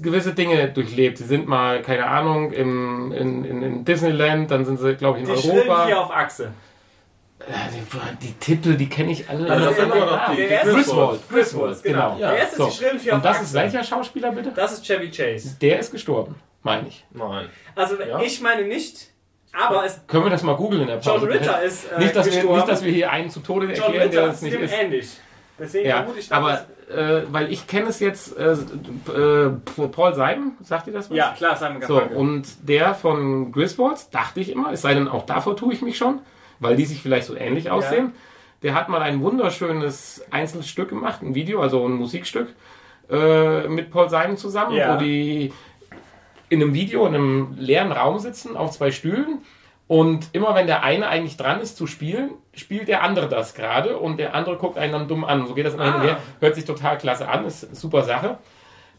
Gewisse Dinge durchlebt. Sie sind mal, keine Ahnung, im, in, in, in Disneyland, dann sind sie, glaube ich, in Die schrillen Europa. vier auf Achse. Ja, die, die Titel, die kenne ich alle. Also das sind Ja, immer noch die- Der erste Griswold. Griswold, genau. Genau. Ja. Der erste So. ist die schrillen auf Und das Achse. ist welcher Schauspieler bitte? Das ist Chevy Chase. Der ist gestorben, meine ich. Nein. Also Ja. ich meine nicht, aber es, Können wir das mal googeln in der Pause? John Ritter ist äh, nicht, dass wir, gestorben. nicht, dass wir hier einen zu Tode John erklären, der Ritter das ist nicht dem ist. ähnlich. Deswegen Ja, vermute ich, dass aber äh, weil ich kenne es jetzt, äh, äh, Paul Seiben, sagt ihr das was? ja, klar, Simon So, Garfunkel. und der von Griswolds, dachte ich immer, es sei denn, auch davor tue ich mich schon, weil die sich vielleicht so ähnlich aussehen. Der hat mal ein wunderschönes Einzelstück gemacht, ein Video, also ein Musikstück, äh, mit Paul Simon zusammen, Ja. wo die in einem Video in einem leeren Raum sitzen, auf zwei Stühlen. Und immer wenn der eine eigentlich dran ist zu spielen, spielt der andere das gerade und der andere guckt einen dann dumm an. So geht das immer hin und Ah. her. Hört sich total klasse an, ist eine super Sache.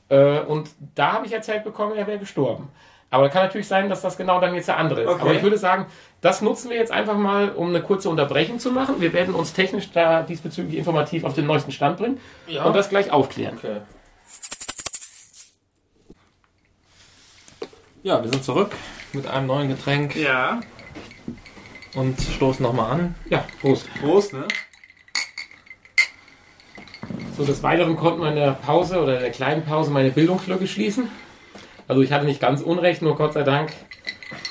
Äh, und da habe ich erzählt bekommen, er wäre gestorben. Aber kann natürlich sein, dass das genau dann jetzt der andere ist. Okay. Aber ich würde sagen, das nutzen wir jetzt einfach mal, um eine kurze Unterbrechung zu machen. Wir werden uns technisch da diesbezüglich informativ auf den neuesten Stand bringen Ja. und das gleich aufklären. Okay. Ja, wir sind zurück mit einem neuen Getränk ja. Und stoßen nochmal an. Ja, Prost. Prost, ne? So, des Weiteren konnten wir in der Pause oder in der kleinen Pause meine Bildungslücke schließen. Also ich hatte nicht ganz unrecht, nur Gott sei Dank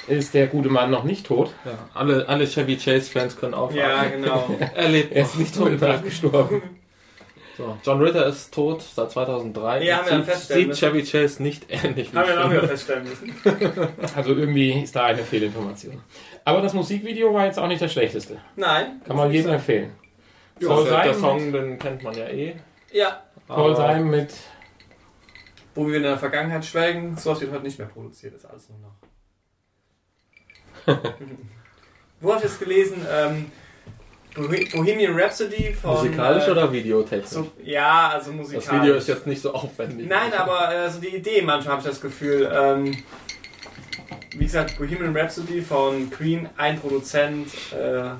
ist der gute Mann noch nicht tot. Ja, alle, alle Chevy Chase-Fans können aufwachen. Ja, genau. Er lebt. Er ist nicht tot, er ist gestorben. So, John Ritter ist tot seit 2003. Ja, haben wir sieht, feststellen sieht Chevy Chase nicht ähnlich Haben wir früher. wieder feststellen müssen. Also irgendwie ist da eine Fehlinformation. Aber das Musikvideo war jetzt auch nicht das schlechteste. Nein. Kann man jedem empfehlen. Soll der, der sein. Song, den kennt man ja eh. Ja, aber- sein mit. wo wir in der Vergangenheit schwelgen, sowas wird heute nicht mehr produziert, ist alles nur noch. wo habe ich das gelesen? Ähm, Bohemian Rhapsody von. Musikalisch äh, oder videotechnisch? So, ja, also das musikalisch. Video ist jetzt nicht so aufwendig. Nein, aber äh, so die Idee, manchmal habe ich das Gefühl. Ähm, wie gesagt, Bohemian Rhapsody von Queen, ein Produzent äh,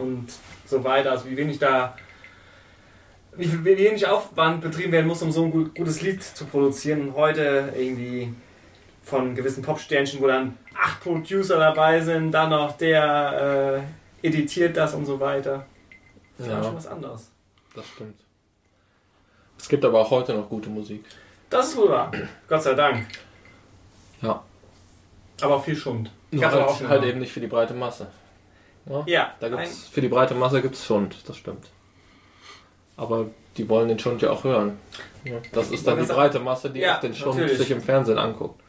und so weiter. Also wie wenig da, wie, wenig Aufwand betrieben werden muss, um so ein gut, gutes Lied zu produzieren. Und heute irgendwie von gewissen Popsternchen, wo dann acht Producer dabei sind, dann noch der äh, editiert das und so weiter. Das ist ja. Ja, schon was anderes. das stimmt. Es gibt aber auch heute noch gute Musik. Das ist wohl wahr. Gott sei Dank. Ja. Aber auch viel Schund. Nur Gab's aber auch halt, schon halt mal. eben nicht für die breite Masse. Ja, Ja, da gibt's, für die breite Masse gibt es Schund, das stimmt. Aber die wollen den Schund ja auch hören. Ja, das ist dann die breite Masse, die Ja, auch den Schund natürlich. sich im Fernsehen anguckt.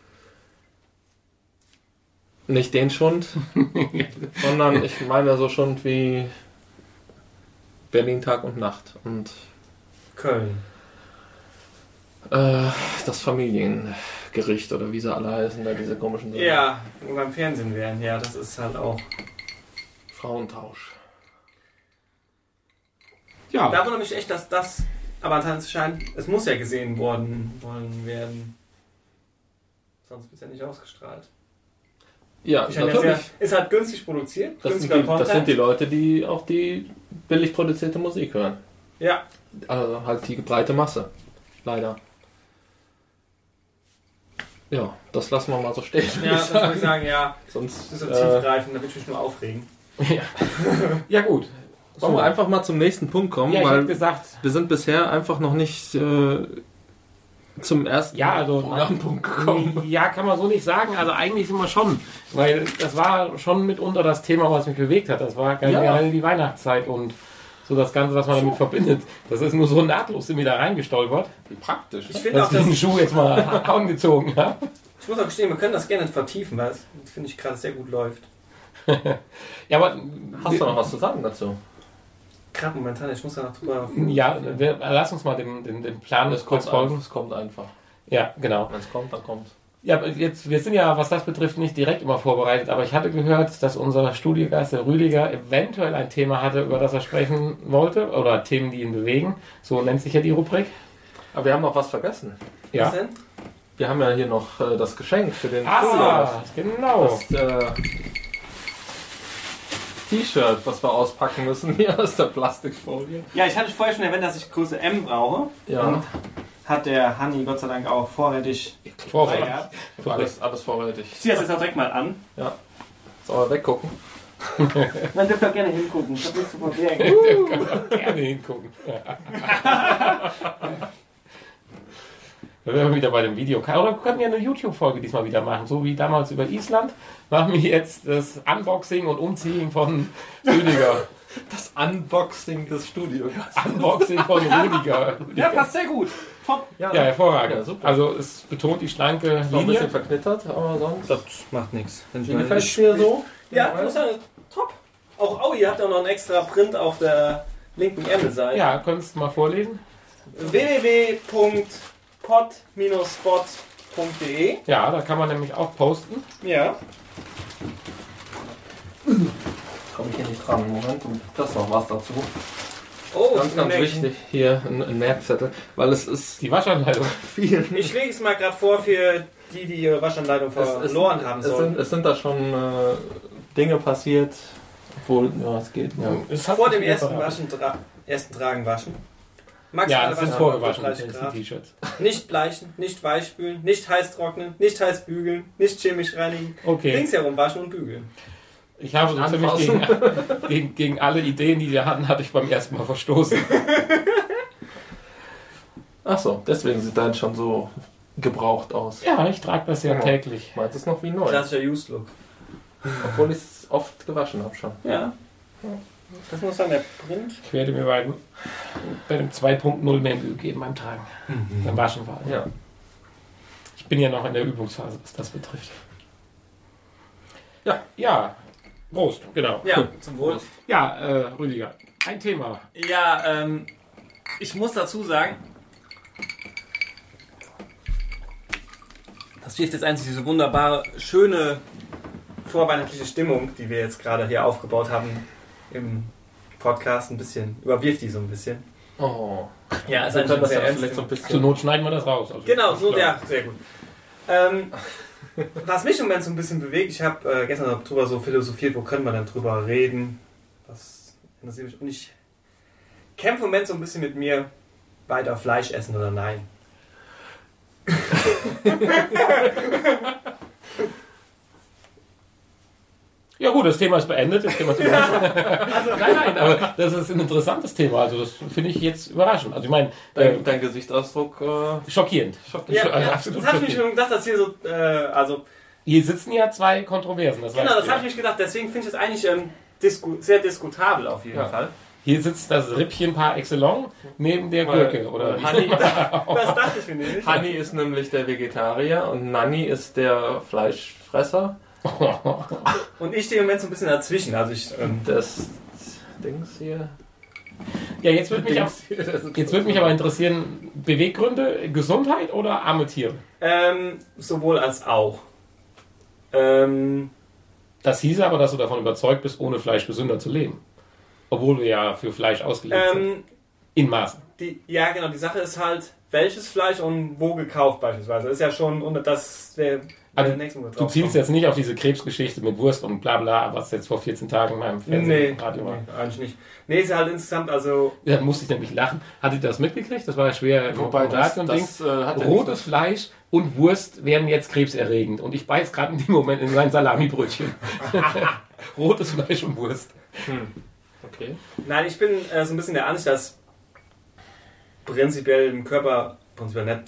Nicht den Schund, sondern ich meine so Schund wie Berlin Tag und Nacht und Köln. äh, das Familiengericht oder wie sie alle heißen, da diese komischen Sachen. Ja, beim Fernsehen wären. Ja, das ist halt auch. Frauentausch. Ja, Da wundert mich echt, dass das. Aber anscheinend, es muss ja gesehen worden wollen werden. Sonst wird es ja nicht ausgestrahlt. Ja, Ich meine, natürlich. das ist, halt günstig produziert. Das sind, die, das sind die Leute, die auch die billig produzierte Musik hören. Ja, Also halt die breite Masse. Leider. Ja, das lassen wir mal so stehen. ja das würde ich sagen, ja. Sonst Das ist so tiefgreifend, da würde ich mich nur aufregen. ja. ja gut. wollen wir einfach mal zum nächsten Punkt kommen, Ja, ich weil gesagt, wir sind bisher einfach noch nicht äh, zum ersten Ja, also- Programmpunkt gekommen. ja, kann man so nicht sagen. Also eigentlich sind wir schon, weil das war schon mitunter das Thema, was mich bewegt hat. Das war generell die Weihnachtszeit und so das Ganze, was man damit verbindet. Das ist nur so nahtlos sind wir da reingestolpert, Wie praktisch. Ich finde auch, dass ich den Schuh jetzt mal angezogen habe. ich muss auch gestehen, wir können das gerne vertiefen, weil es, finde ich, gerade sehr gut läuft. Ja, aber Hast du noch was zu sagen dazu? Gerade momentan, ich muss da noch drüber. ja, wir, lass uns mal dem, dem, dem Plan Es kurz kommt, folgen. einfach, es kommt einfach. Ja, genau. Wenn es kommt, dann kommt Ja, aber jetzt, wir sind ja, was das betrifft, nicht direkt immer vorbereitet, aber ich hatte gehört, dass unser Studiogast, der Rüdiger, eventuell ein Thema hatte, über das er sprechen wollte, oder Themen, die ihn bewegen. So nennt sich ja die Rubrik. Aber wir haben noch was vergessen. Was Ja. denn? Wir haben ja hier noch äh, das Geschenk für den Ah, genau. Das äh, T-Shirt, was wir auspacken müssen, hier aus der Plastikfolie. Ja, ich hatte vorher schon erwähnt, dass ich Größe M brauche. Ja, Und hat der Hanni Gott sei Dank auch vorrätig Vorwärts. verehrt. alles, alles vorrätig. Ich ziehe das jetzt auch direkt mal an. Sollen wir weggucken? Man dürft doch gerne hingucken. Ich habe nichts zu verbergen. Gerne hingucken. Da wären wir wieder bei dem Video. Oder wir könnten ja eine YouTube-Folge diesmal wieder machen, so wie damals über Island. Machen wir jetzt das Unboxing und Umziehen von Rüdiger. Das Unboxing des Studios. Unboxing von Rüdiger. Ja, passt sehr gut. Top. Ja, hervorragend. Ja, super. Also es betont die schlanke Noch ein bisschen Linie. verknittert, aber sonst. Das macht nichts. Wie gefällt es dir so? Ja, ich muss sagen, top. Auch Aui hat ja noch einen extra Print auf der linken Ärmelseite. Ja, könntest du mal vorlesen? www.pod-spot.de Ja, da kann man nämlich auch posten. Ja. Komme ich hier nicht dran. Moment, das noch was dazu. Oh, Ganz, ganz Merken. wichtig hier ein, ein Merkzettel, weil es ist Die Waschanleitung. viel. Ich lege es mal gerade vor für die, die ihre Waschanleitung Es, es, verloren haben es, sollen. sind, es sind da schon äh, Dinge passiert, obwohl, ja, es geht. Ja. Es Vor dem ersten. Waschen, tra ersten Tragen waschen. Ja, Maximale es sind vorgewaschen, 30 die Grad. T-Shirts. Nicht bleichen, nicht weichspülen, nicht heiß trocknen, nicht heiß bügeln, nicht chemisch reinigen. Okay. Links herum waschen und bügeln. Ich habe so ziemlich gegen, gegen, gegen alle Ideen, die wir hatten, hatte ich beim ersten Mal verstoßen. Ach so, deswegen sieht dein schon so gebraucht aus. Ja, ich trage das ja Ja. täglich. Meins ist noch wie neu, Klassischer Use-Look. obwohl ich es oft gewaschen habe schon. Ja. Das muss dann der Print. Ich werde mir bei, bei dem 2.0 mehr Mühe geben beim Tragen. Beim Waschen war. Ja. Ich bin ja noch in der Übungsphase, was das betrifft. Ja. Ja. Prost, genau. Ja, zum Wohl. Ja, äh, Rüdiger, ein Thema. Ja, ähm, ich muss dazu sagen, das wirft jetzt eigentlich diese wunderbare, schöne vorweihnachtliche Stimmung, die wir jetzt gerade hier aufgebaut haben im Podcast, ein bisschen, überwirft die so ein bisschen. Oh. Ja, eigentlich können das sehr ja vielleicht so ein Zur bisschen. Not schneiden wir das raus. Also, Genau, so, ja, sehr gut. Ähm, was mich im Moment so ein bisschen bewegt, ich habe äh, gestern noch drüber so philosophiert, wo können wir denn drüber reden? Das interessiert mich. Und ich kämpfe im Moment so ein bisschen mit mir, weiter Fleisch essen oder nein. Ja gut, das Thema ist beendet. Das Thema ist Also, nein, nein, aber das ist ein interessantes Thema. Also das finde ich jetzt überraschend. Also ich meine, äh, Dein, dein Gesichtsausdruck äh, schockierend. schockt mich. Ja, Also ja, absolut das habe ich mir schockierend. schon gedacht, dass hier so, äh, also, Hier sitzen ja zwei Kontroversen. Das genau, das du habe ja. ich mir gedacht, deswegen finde ich das eigentlich ähm, disku sehr diskutabel auf jeden Ja. Fall. Hier sitzt das Rippchen par excellence neben der Gurke. Oder Honey, Das dachte ich mir nämlich. Honey ist nämlich der Vegetarier und Nanny ist der Fleischfresser. Und ich stehe im Moment so ein bisschen dazwischen. Also ich, ähm, Das Dings hier. ja, jetzt würde mich, auch- jetzt würde mich aber interessieren, Beweggründe, Gesundheit oder arme Tiere? ähm, sowohl als auch. Ähm, Das hieße aber, dass du davon überzeugt bist, ohne Fleisch gesünder zu leben. Obwohl wir ja für Fleisch ausgelegt sind. ähm, In Maßen. die, ja, genau, die Sache ist halt, welches Fleisch und wo gekauft beispielsweise. Das ist ja schon, das wäre Also, Du zielst jetzt nicht auf diese Krebsgeschichte mit Wurst und bla bla, was jetzt vor 14 Tagen in meinem Nee, Fernsehen Radio war. nee, eigentlich nicht. Nee, ist halt insgesamt, also, Da musste ich nämlich lachen. Hattet ihr das mitgekriegt? Das war ja schwer im Wobei das, Ding. das äh, Rotes Fleisch und Wurst wären jetzt krebserregend. Und ich beiß gerade in dem Moment in sein Salamibrötchen. Rotes Fleisch und Wurst. Okay. nein, ich bin äh, so ein bisschen der Ansicht, dass prinzipiell im Körper prinzipiell nicht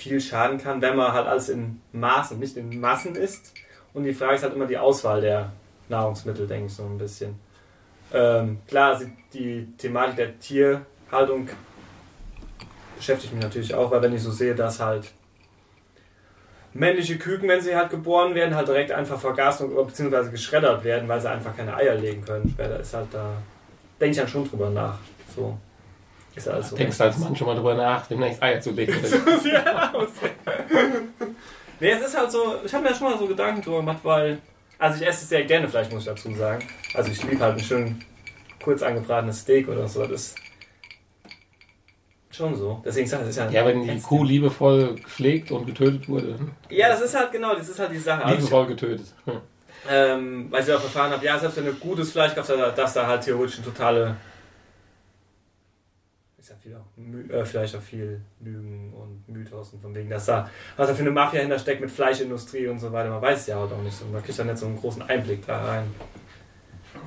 viel schaden kann, wenn man halt alles in Maßen, nicht in Massen isst. Und die Frage ist halt immer die Auswahl der Nahrungsmittel, denke ich so ein bisschen. Ähm, klar, die Thematik der Tierhaltung beschäftigt mich natürlich auch, weil wenn ich so sehe, dass halt männliche Küken, wenn sie halt geboren werden, halt direkt einfach und beziehungsweise geschreddert werden, weil sie einfach keine Eier legen können. Später ist halt da, denke ich dann schon drüber nach. So. Ist ja alles so. Denkst du als Mann schon mal drüber nach, demnächst Eier zu legen? ja, aus. nee, es ist halt so, ich habe mir schon mal so Gedanken drüber gemacht, weil, also ich esse sehr gerne Fleisch, muss ich dazu sagen. Also ich liebe halt ein schön kurz angebratenes Steak oder so, das ist schon so. Deswegen sage ich, das ist ja ja, wenn die Kuh liebevoll gepflegt und getötet wurde. Ja, das ist halt genau, das ist halt die Sache. Also ich, Liebevoll getötet. Hm. ähm, weil ich auch erfahren habe, ja, selbst wenn du gutes Fleisch kaufst, dass da- dass da halt theoretisch eine totale ja viel auch, äh, vielleicht auch viel Lügen und Mythos und von wegen, dass da, was da für eine Mafia hintersteckt mit Fleischindustrie und so weiter, man weiß es ja halt auch nicht so. Man kriegt ja nicht so einen großen Einblick da rein.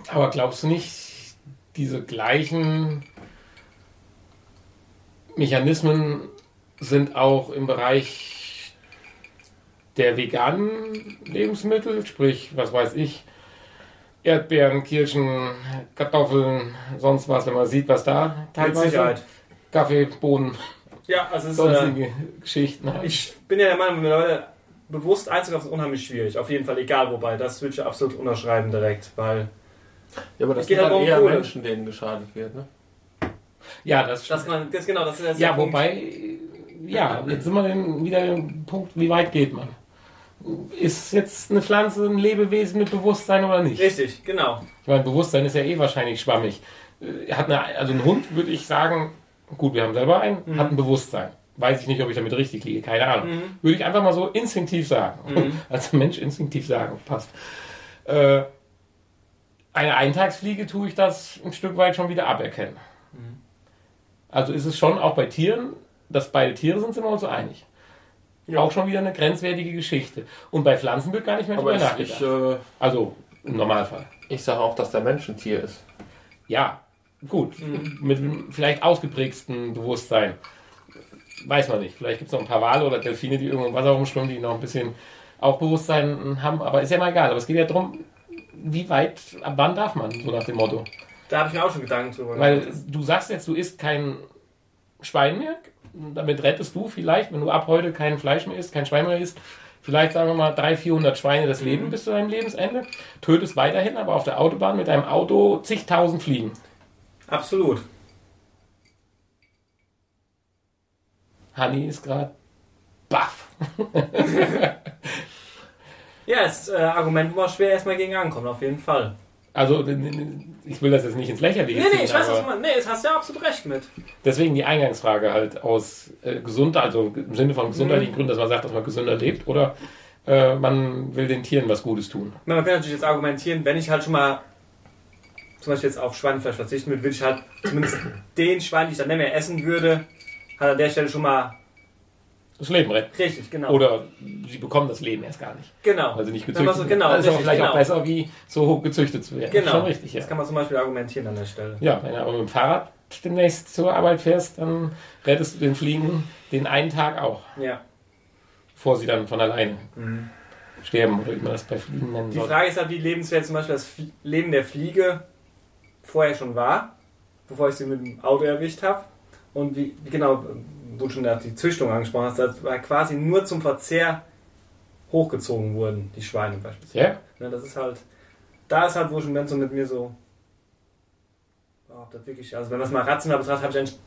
Aber glaubst du nicht, diese gleichen Mechanismen sind auch im Bereich der veganen Lebensmittel, sprich, was weiß ich, Erdbeeren, Kirschen, Kartoffeln, sonst was, wenn man sieht, was da Mit teilweise Sicherheit. Kaffee, Bohnen, Ja, also es ist, äh, sonstige Geschichten. halt. ich bin ja der Meinung, wenn Leute bewusst einzukaufen, ist unheimlich schwierig. Auf jeden Fall, egal wobei. Das würde ich absolut unterschreiben direkt, weil Ja, aber das Geht sind um eher Kohle. Menschen, denen geschadet wird, ne? ja, das, das, man, das genau, das ist der Ja, Punkt. wobei, ja, jetzt sind wir dann wieder im Punkt, wie weit geht man? Ist jetzt eine Pflanze ein Lebewesen mit Bewusstsein oder nicht? Richtig, genau. Ich meine, Bewusstsein ist ja eh wahrscheinlich schwammig. Äh, Hat eine, also ein Hund würde ich sagen, gut, wir haben selber einen, Mhm. hat ein Bewusstsein. Weiß ich nicht, ob ich damit richtig liege, keine Ahnung. Mhm. Würde ich einfach mal so instinktiv sagen. Mhm. Als Mensch instinktiv sagen, passt. Äh, eine Eintagsfliege tue ich das ein Stück weit schon wieder aberkennen. Mhm. Also ist es schon auch bei Tieren, dass beide Tiere sind, sind wir uns so einig. Ja. Auch schon wieder eine grenzwertige Geschichte. Und bei Pflanzen wird gar nicht mehr drüber ich, nachgedacht. ich, äh, also im Normalfall. ich sage auch, dass der Mensch ein Tier ist. Ja, gut. Mhm. Mit einem vielleicht ausgeprägsten Bewusstsein. Weiß man nicht. Vielleicht gibt es noch ein paar Wale oder Delfine, die irgendwo im Wasser rumschwimmen, die noch ein bisschen auch Bewusstsein haben. Aber ist ja mal egal. Aber es geht ja darum, wie weit, ab wann darf man, so nach dem Motto. Da habe ich mir auch schon Gedanken drüber Weil du sagst jetzt, du isst kein Schwein mehr. Damit rettest du vielleicht, wenn du ab heute kein Fleisch mehr isst, kein Schwein mehr isst, vielleicht sagen wir mal 300, 400 Schweine das Leben bis zu deinem Lebensende, tötest weiterhin aber auf der Autobahn mit deinem Auto zigtausend Fliegen. Absolut. Hanni ist gerade baff. Ja, ist äh, Argument, wo man schwer erstmal gegen ankommt, auf jeden Fall. Also ich will das jetzt nicht ins Lächerliche Nee, nee, ziehen, ich weiß, was du meinst. Nee, das hast du ja absolut recht mit. deswegen die Eingangsfrage halt aus äh, Gesundheit, also im Sinne von gesundheitlichen Gründen, dass man sagt, dass man gesünder lebt oder äh, man will den Tieren was Gutes tun. Man kann natürlich jetzt argumentieren, wenn ich halt schon mal zum Beispiel jetzt auf Schweinefleisch verzichten würde, würde ich halt zumindest den Schwein, die ich dann nicht mehr essen würde, halt an der Stelle schon mal Das Leben retten. richtig, genau. Oder sie bekommen das Leben erst gar nicht. genau. weil sie nicht gezüchtet so- genau, Das ist richtig, vielleicht genau. auch besser, wie so hoch gezüchtet zu werden. Genau. Schon richtig, ja. Das kann man zum Beispiel argumentieren an der Stelle. Ja, wenn du aber mit dem Fahrrad demnächst zur Arbeit fährst, dann rettest du den Fliegen den einen Tag auch, Ja. bevor sie dann von alleine sterben oder wie man das bei Fliegen nennen Mhm. Die. Frage ist halt, wie lebenswert zum Beispiel das Leben der Fliege vorher schon war, bevor ich sie mit dem Auto erwischt habe. Und wie, wie genau, du schon die Züchtung angesprochen hast, dass quasi nur zum Verzehr hochgezogen wurden, die Schweine beispielsweise. Ja, Ne, das ist halt, da ist halt, wo schon so mit mir so, oh, das wirklich, also wenn man es mal rational betrachtet, habe ich eigentlich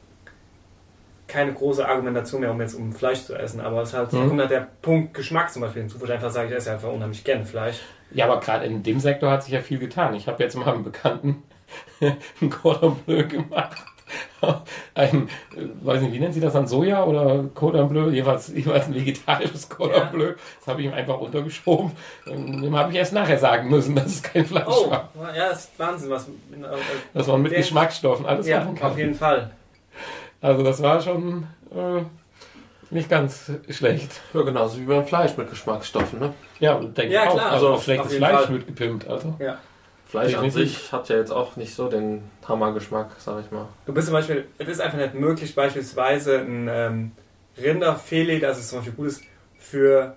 keine große Argumentation mehr, um jetzt um Fleisch zu essen, aber es ist halt, Mhm. kommt halt der Punkt Geschmack zum Beispiel hinzu, wo ich einfach sage, ich esse einfach unheimlich gerne Fleisch. ja aber gerade in dem Sektor hat sich ja viel getan. Ich habe jetzt mal einem Bekannten ein Cordon Bleu gemacht. Ein, äh, weiß nicht, wie nennt sie das dann, Soja oder Cordon Bleu? Jeweils, jeweils ein vegetarisches Cordon Ja. Bleu. Das habe ich ihm einfach untergeschoben. Dem habe ich erst nachher sagen müssen, dass es kein Fleisch Oh, war. ja, das ist Wahnsinn, was. Dass man mit Der- Geschmacksstoffen alles Ja, machen kann. auf jeden Fall. Also das war schon äh, nicht ganz schlecht. Ja, genauso wie beim Fleisch mit Geschmacksstoffen. Ne? Ja, denke Ja, ich auch. klar, also auf schlechtes auf Fleisch Fall. wird gepimpt. Also. Ja. Fleisch an sich hat ja jetzt auch nicht so den Hammergeschmack, sag ich mal. Du bist zum Beispiel, es ist einfach nicht möglich, beispielsweise ein ähm, Rinderfilet, das ist zum Beispiel gut ist, für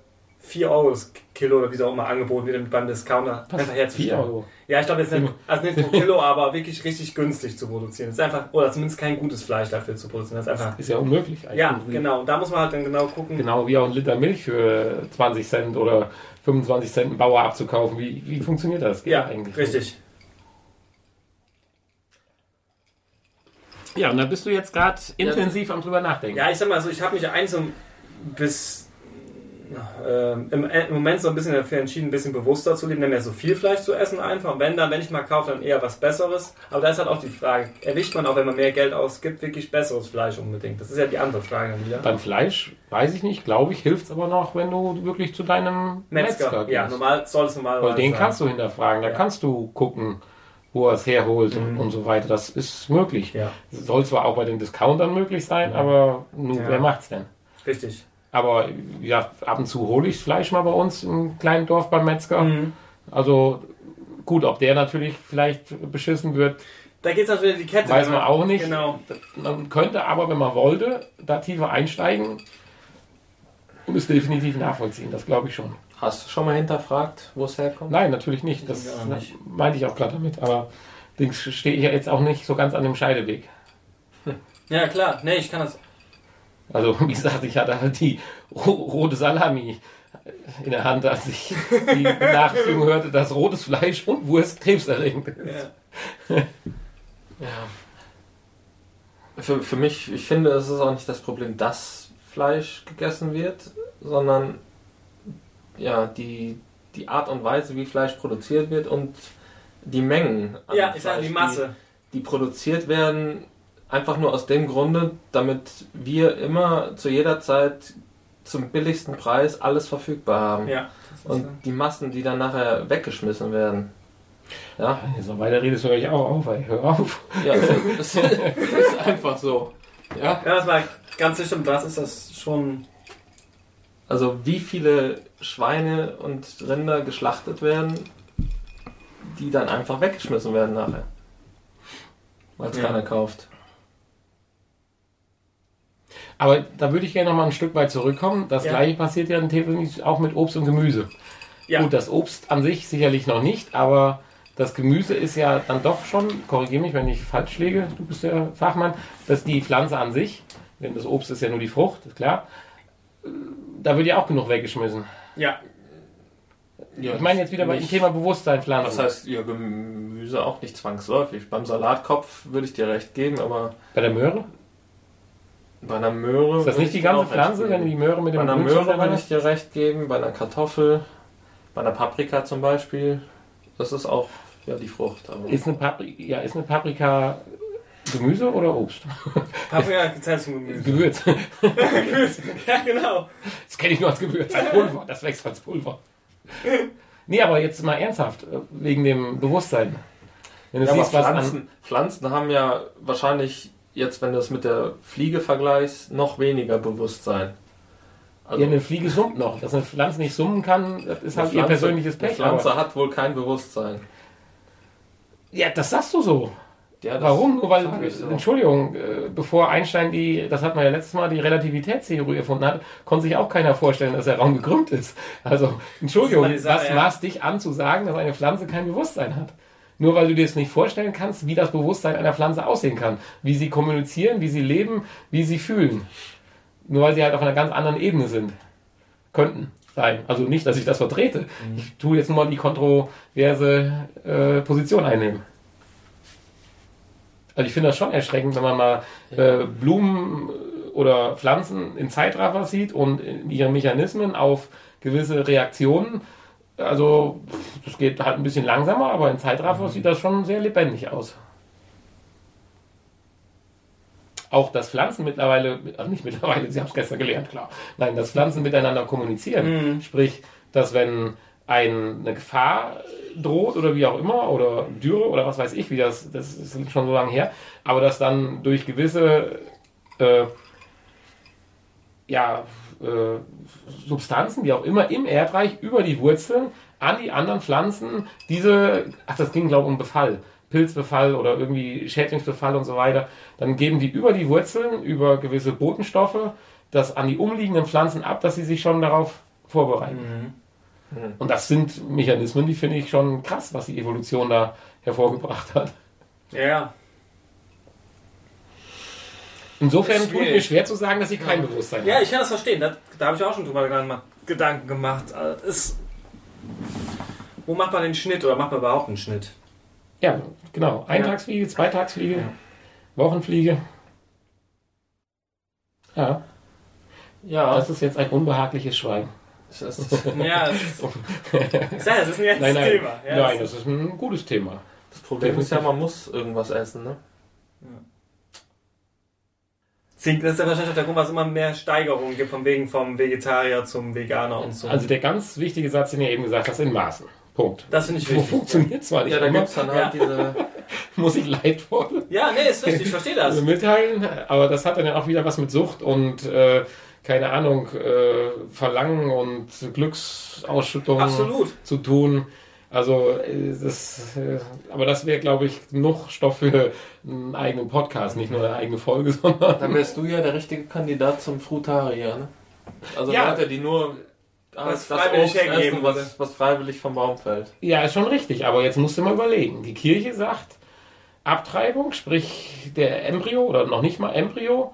4 Euro das Kilo oder wie es auch immer angeboten wird beim Discounter einfach 4 herzustellen. Euro. Ja, ich glaube jetzt nicht, also nicht pro Kilo, aber wirklich richtig günstig zu produzieren. Es ist einfach, oder zumindest kein gutes Fleisch dafür zu produzieren. Das ist einfach, Ist ja unmöglich eigentlich. ja, genau. Und da muss man halt dann genau gucken. Genau wie auch ein Liter Milch für 20 Cent oder 25 Cent einen Bauer abzukaufen. Wie, wie funktioniert das? Geht Ja, eigentlich richtig. Ja, und da bist du jetzt gerade intensiv am drüber nachdenken. Ja, ich sag mal so, ich habe mich eigentlich so bis ähm, im, im Moment so ein bisschen dafür entschieden, ein bisschen bewusster zu leben, nicht mehr so viel Fleisch zu essen einfach. Und wenn dann, wenn ich mal kaufe, dann eher was Besseres. Aber da ist halt auch die Frage, erwischt man auch, wenn man mehr Geld ausgibt, wirklich besseres Fleisch unbedingt? Das ist ja die andere Frage dann wieder. Beim Fleisch, weiß ich nicht, glaube ich, hilft es aber noch, wenn du wirklich zu deinem Metzger, Metzger, gehst. ja, normal soll es normal Weil den kannst du hinterfragen, da Ja. kannst du gucken, wo er es herholt und, Mhm. und so weiter. Das ist möglich. Ja, Soll zwar auch bei den Discountern möglich sein, aber nun, Ja. wer macht's denn? richtig. Aber ja, ab und zu hole ich das Fleisch mal bei uns im kleinen Dorf beim Metzger. Mhm. Also gut, ob der natürlich vielleicht beschissen wird, Da geht es natürlich die Kette. weiß man auch nicht. Genau. Man könnte aber, wenn man wollte, da tiefer einsteigen und es definitiv nachvollziehen. Das glaube ich schon. Hast du schon mal hinterfragt, wo es herkommt? Nein, natürlich nicht. Das auch nicht. meinte ich auch gerade damit. Aber Dings stehe ich ja jetzt auch nicht so ganz an dem Scheideweg. Ja, klar. Nee, ich kann das. Also, wie gesagt, ich hatte halt die ro rote Salami in der Hand, als ich die Benachrichtigung hörte, dass rotes Fleisch und Wurst krebserregend ist. Ja. Ja. Für, für mich, ich finde, es ist auch nicht das Problem, dass Fleisch gegessen wird, sondern ja, die, die Art und Weise, wie Fleisch produziert wird und die Mengen. an Ja, ich sage die Fleisch, Masse. Die, die produziert werden, einfach nur aus dem Grunde, damit wir immer zu jeder Zeit zum billigsten Preis alles verfügbar haben. Ja. ist so. Und die Massen, die dann nachher weggeschmissen werden. Ja, Wenn du so weiter redest, höre ich auch auf. Ey. Hör auf. ja das, das ist einfach so. Ja, Ja, das war ganz sicher, das ist das schon. also wie viele Schweine und Rinder geschlachtet werden, die dann einfach weggeschmissen werden nachher. Weil es Ja. keiner kauft. Aber da würde ich gerne noch mal ein Stück weit zurückkommen. Das Ja. gleiche passiert ja definitiv auch mit Obst und Gemüse. Ja. Gut, das Obst an sich sicherlich noch nicht, aber das Gemüse ist ja dann doch schon, korrigiere mich, wenn ich falsch liege, du bist der Fachmann, dass die Pflanze an sich, denn das Obst ist ja nur die Frucht, ist klar, da wird ja auch genug weggeschmissen. Ja. Ja, Ich meine jetzt wieder bei dem nicht- Thema Bewusstsein Das pflanzen. heißt, ja, Gemüse auch nicht zwangsläufig. Beim Salatkopf würde ich dir recht geben, aber Bei der Möhre? Bei einer Möhre. Ist das nicht ich die ganze Pflanze, wenn die Möhre mit Bei dem einer Grünzeug Möhre würde ich dir recht geben, bei einer Kartoffel, bei einer Paprika zum Beispiel. Das ist auch ja, die Frucht. Aber Ist eine, Papri ja, ist eine Paprika Gemüse oder Obst? Paprika gezählt zum Gemüse. Gewürz. Gemüse. ja, genau. Das kenne ich nur als Gewürz, als Pulver. Das wächst als Pulver. Nee, aber jetzt mal ernsthaft, äh, wegen dem Bewusstsein. Wenn du ja, aber siehst, was an. Pflanzen, Pflanzen haben ja wahrscheinlich jetzt, wenn du es mit der Fliege vergleichst, noch weniger Bewusstsein. Also Ja, eine Fliege summt noch. Dass eine Pflanze nicht summen kann, das ist halt eine ihr Pflanze- persönliches Eine Pech. Pflanze Aber, hat wohl kein Bewusstsein. ja, das sagst du so. Ja, Warum? Nur weil, so. Entschuldigung, äh, bevor Einstein die, das hat man ja letztes Mal, die Relativitätstheorie erfunden hat, konnte sich auch keiner vorstellen, dass der Raum gekrümmt ist. Also, Entschuldigung, was maßt dich an zu sagen, dass eine Pflanze kein Bewusstsein hat? Nur weil du dir das nicht vorstellen kannst, wie das Bewusstsein einer Pflanze aussehen kann. Wie sie kommunizieren, wie sie leben, wie sie fühlen. Nur weil sie halt auf einer ganz anderen Ebene sind. Könnten sein. Also nicht, dass ich das vertrete. Ich tue jetzt nur mal die kontroverse äh, Position einnehmen. Also ich finde das schon erschreckend, wenn man mal äh, Blumen oder Pflanzen in Zeitraffer sieht und in ihre Mechanismen auf gewisse Reaktionen. Also das geht halt ein bisschen langsamer, aber in Zeitraffer sieht das schon sehr lebendig aus. Auch dass Pflanzen mittlerweile, also nicht mittlerweile, Sie haben es gestern gelernt, klar. Nein, dass Pflanzen miteinander kommunizieren. Sprich, dass wenn ein, eine Gefahr droht oder wie auch immer, oder Dürre oder was weiß ich, wie das, das ist schon so lange her, aber dass dann durch gewisse äh, ja, äh, Substanzen, wie auch immer, im Erdreich über die Wurzeln an die anderen Pflanzen diese, ach, das ging glaube ich um Befall, Pilzbefall oder irgendwie Schädlingsbefall und so weiter, dann geben die über die Wurzeln, über gewisse Botenstoffe, das an die umliegenden Pflanzen ab, dass sie sich schon darauf vorbereiten. Und das sind Mechanismen, die finde ich schon krass, was die Evolution da hervorgebracht hat. Ja, ja. Insofern tue ich mir schwer zu sagen, dass sie kein Bewusstsein Ja, haben. ich kann das verstehen. Das, da habe ich auch schon drüber Gedanken- Gedanken gemacht. Also, Ist, wo macht man den Schnitt oder macht man überhaupt einen Schnitt? Ja, genau. Eintagsfliege, Zweitagsfliege, Wochenfliege. Ja, Ja, das ist jetzt ein unbehagliches Schweigen. das ist, Ja, das ist, ja, das ist ein jetzt Nein, nein, Thema. Ja, nein, das das ist ein gutes Thema. das Problem ist ja, man muss irgendwas essen. Ne? Das ist ja wahrscheinlich auch der Grund, was es immer mehr Steigerungen gibt, von wegen vom Vegetarier zum Veganer und so. Also der ganz wichtige Satz, den ihr eben gesagt hast, in Maßen. Punkt. das finde ich wichtig. funktioniert zwar nicht Ja, da gibt es dann halt diese. muss ich leidvoll Ja, nee, ist richtig, ich verstehe das. mitteilen, aber das hat dann ja auch wieder was mit Sucht und äh, keine Ahnung, äh, Verlangen und Glücksausschüttung Absolut. zu tun. Also äh, das, äh, aber das wäre, glaube ich, noch Stoff für einen eigenen Podcast, nicht nur eine eigene Folge, sondern Dann wärst du ja der richtige Kandidat zum Frutarier. Ne? Also Ja. Leute, die nur Was das freiwillig Obst hergeben essen, was, was freiwillig vom Baum fällt. Ja, ist schon richtig, aber jetzt musst du mal überlegen. Die Kirche sagt, Abtreibung, sprich der Embryo oder noch nicht mal Embryo,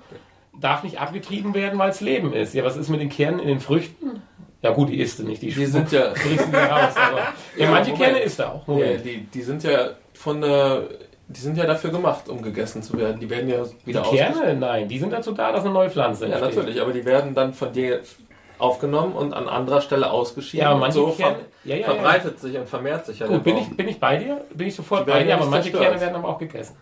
darf nicht abgetrieben werden, weil es Leben ist. Ja, was ist mit den Kernen in den Früchten? Ja gut, die isst du nicht, die, Die sind ja, kriegst du raus. Aber ja, Ja, manche Moment. Kerne isst er auch. ja die, die sind ja von der, die sind ja dafür gemacht, um gegessen zu werden. Die werden ja Die wieder Kerne? Nein, die sind dazu da, dass eine neue Pflanze Ja, entsteht. natürlich, aber die werden dann von dir aufgenommen und an anderer Stelle ausgeschieden. Ja, und manche so Kerne, ver ja, ja, ja. verbreitet sich und vermehrt sich ja Gut, bin ich, bin ich bei dir? Bin ich sofort Die bei dir, ja aber manche zerstört. Kerne werden aber auch gegessen.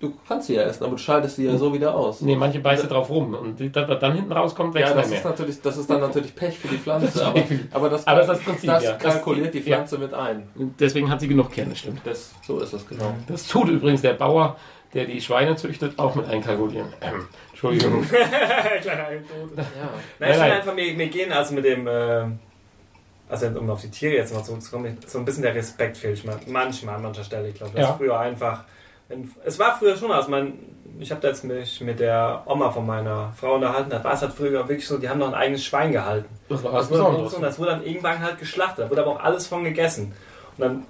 Du kannst sie ja essen, aber du schaltest sie ja so wieder aus. Nee, manche beißen drauf rum und die, das, was dann hinten rauskommt, wächst Ja, das mehr. ist natürlich, das ist dann natürlich Pech für die Pflanze, aber, aber das, Aber das ist das Prinzip, das ja. Das- kalkuliert die ja. Pflanze mit ein. Deswegen hat sie genug Kerne, stimmt. Das, so ist es genau. Das tut übrigens der Bauer, der die Schweine züchtet, auch mit einkalkulieren. Ähm, Entschuldigung. Kleine Anekdote. Ja. Nein, ich nein. einfach, mir, mir gehen also mit dem, äh, also um auf die Tiere jetzt noch zurückzukommen, so ein bisschen der Respekt fehlt man- manchmal an mancher Stelle. Ich glaube, das Ja. ist früher einfach, es war früher schon, also man, ich habe jetzt mich mit der Oma von meiner Frau unterhalten, da war es halt früher wirklich so, die haben noch ein eigenes Schwein gehalten. Das war Das wurde, so, das wurde dann irgendwann halt geschlachtet, da wurde aber auch alles von gegessen. Und dann,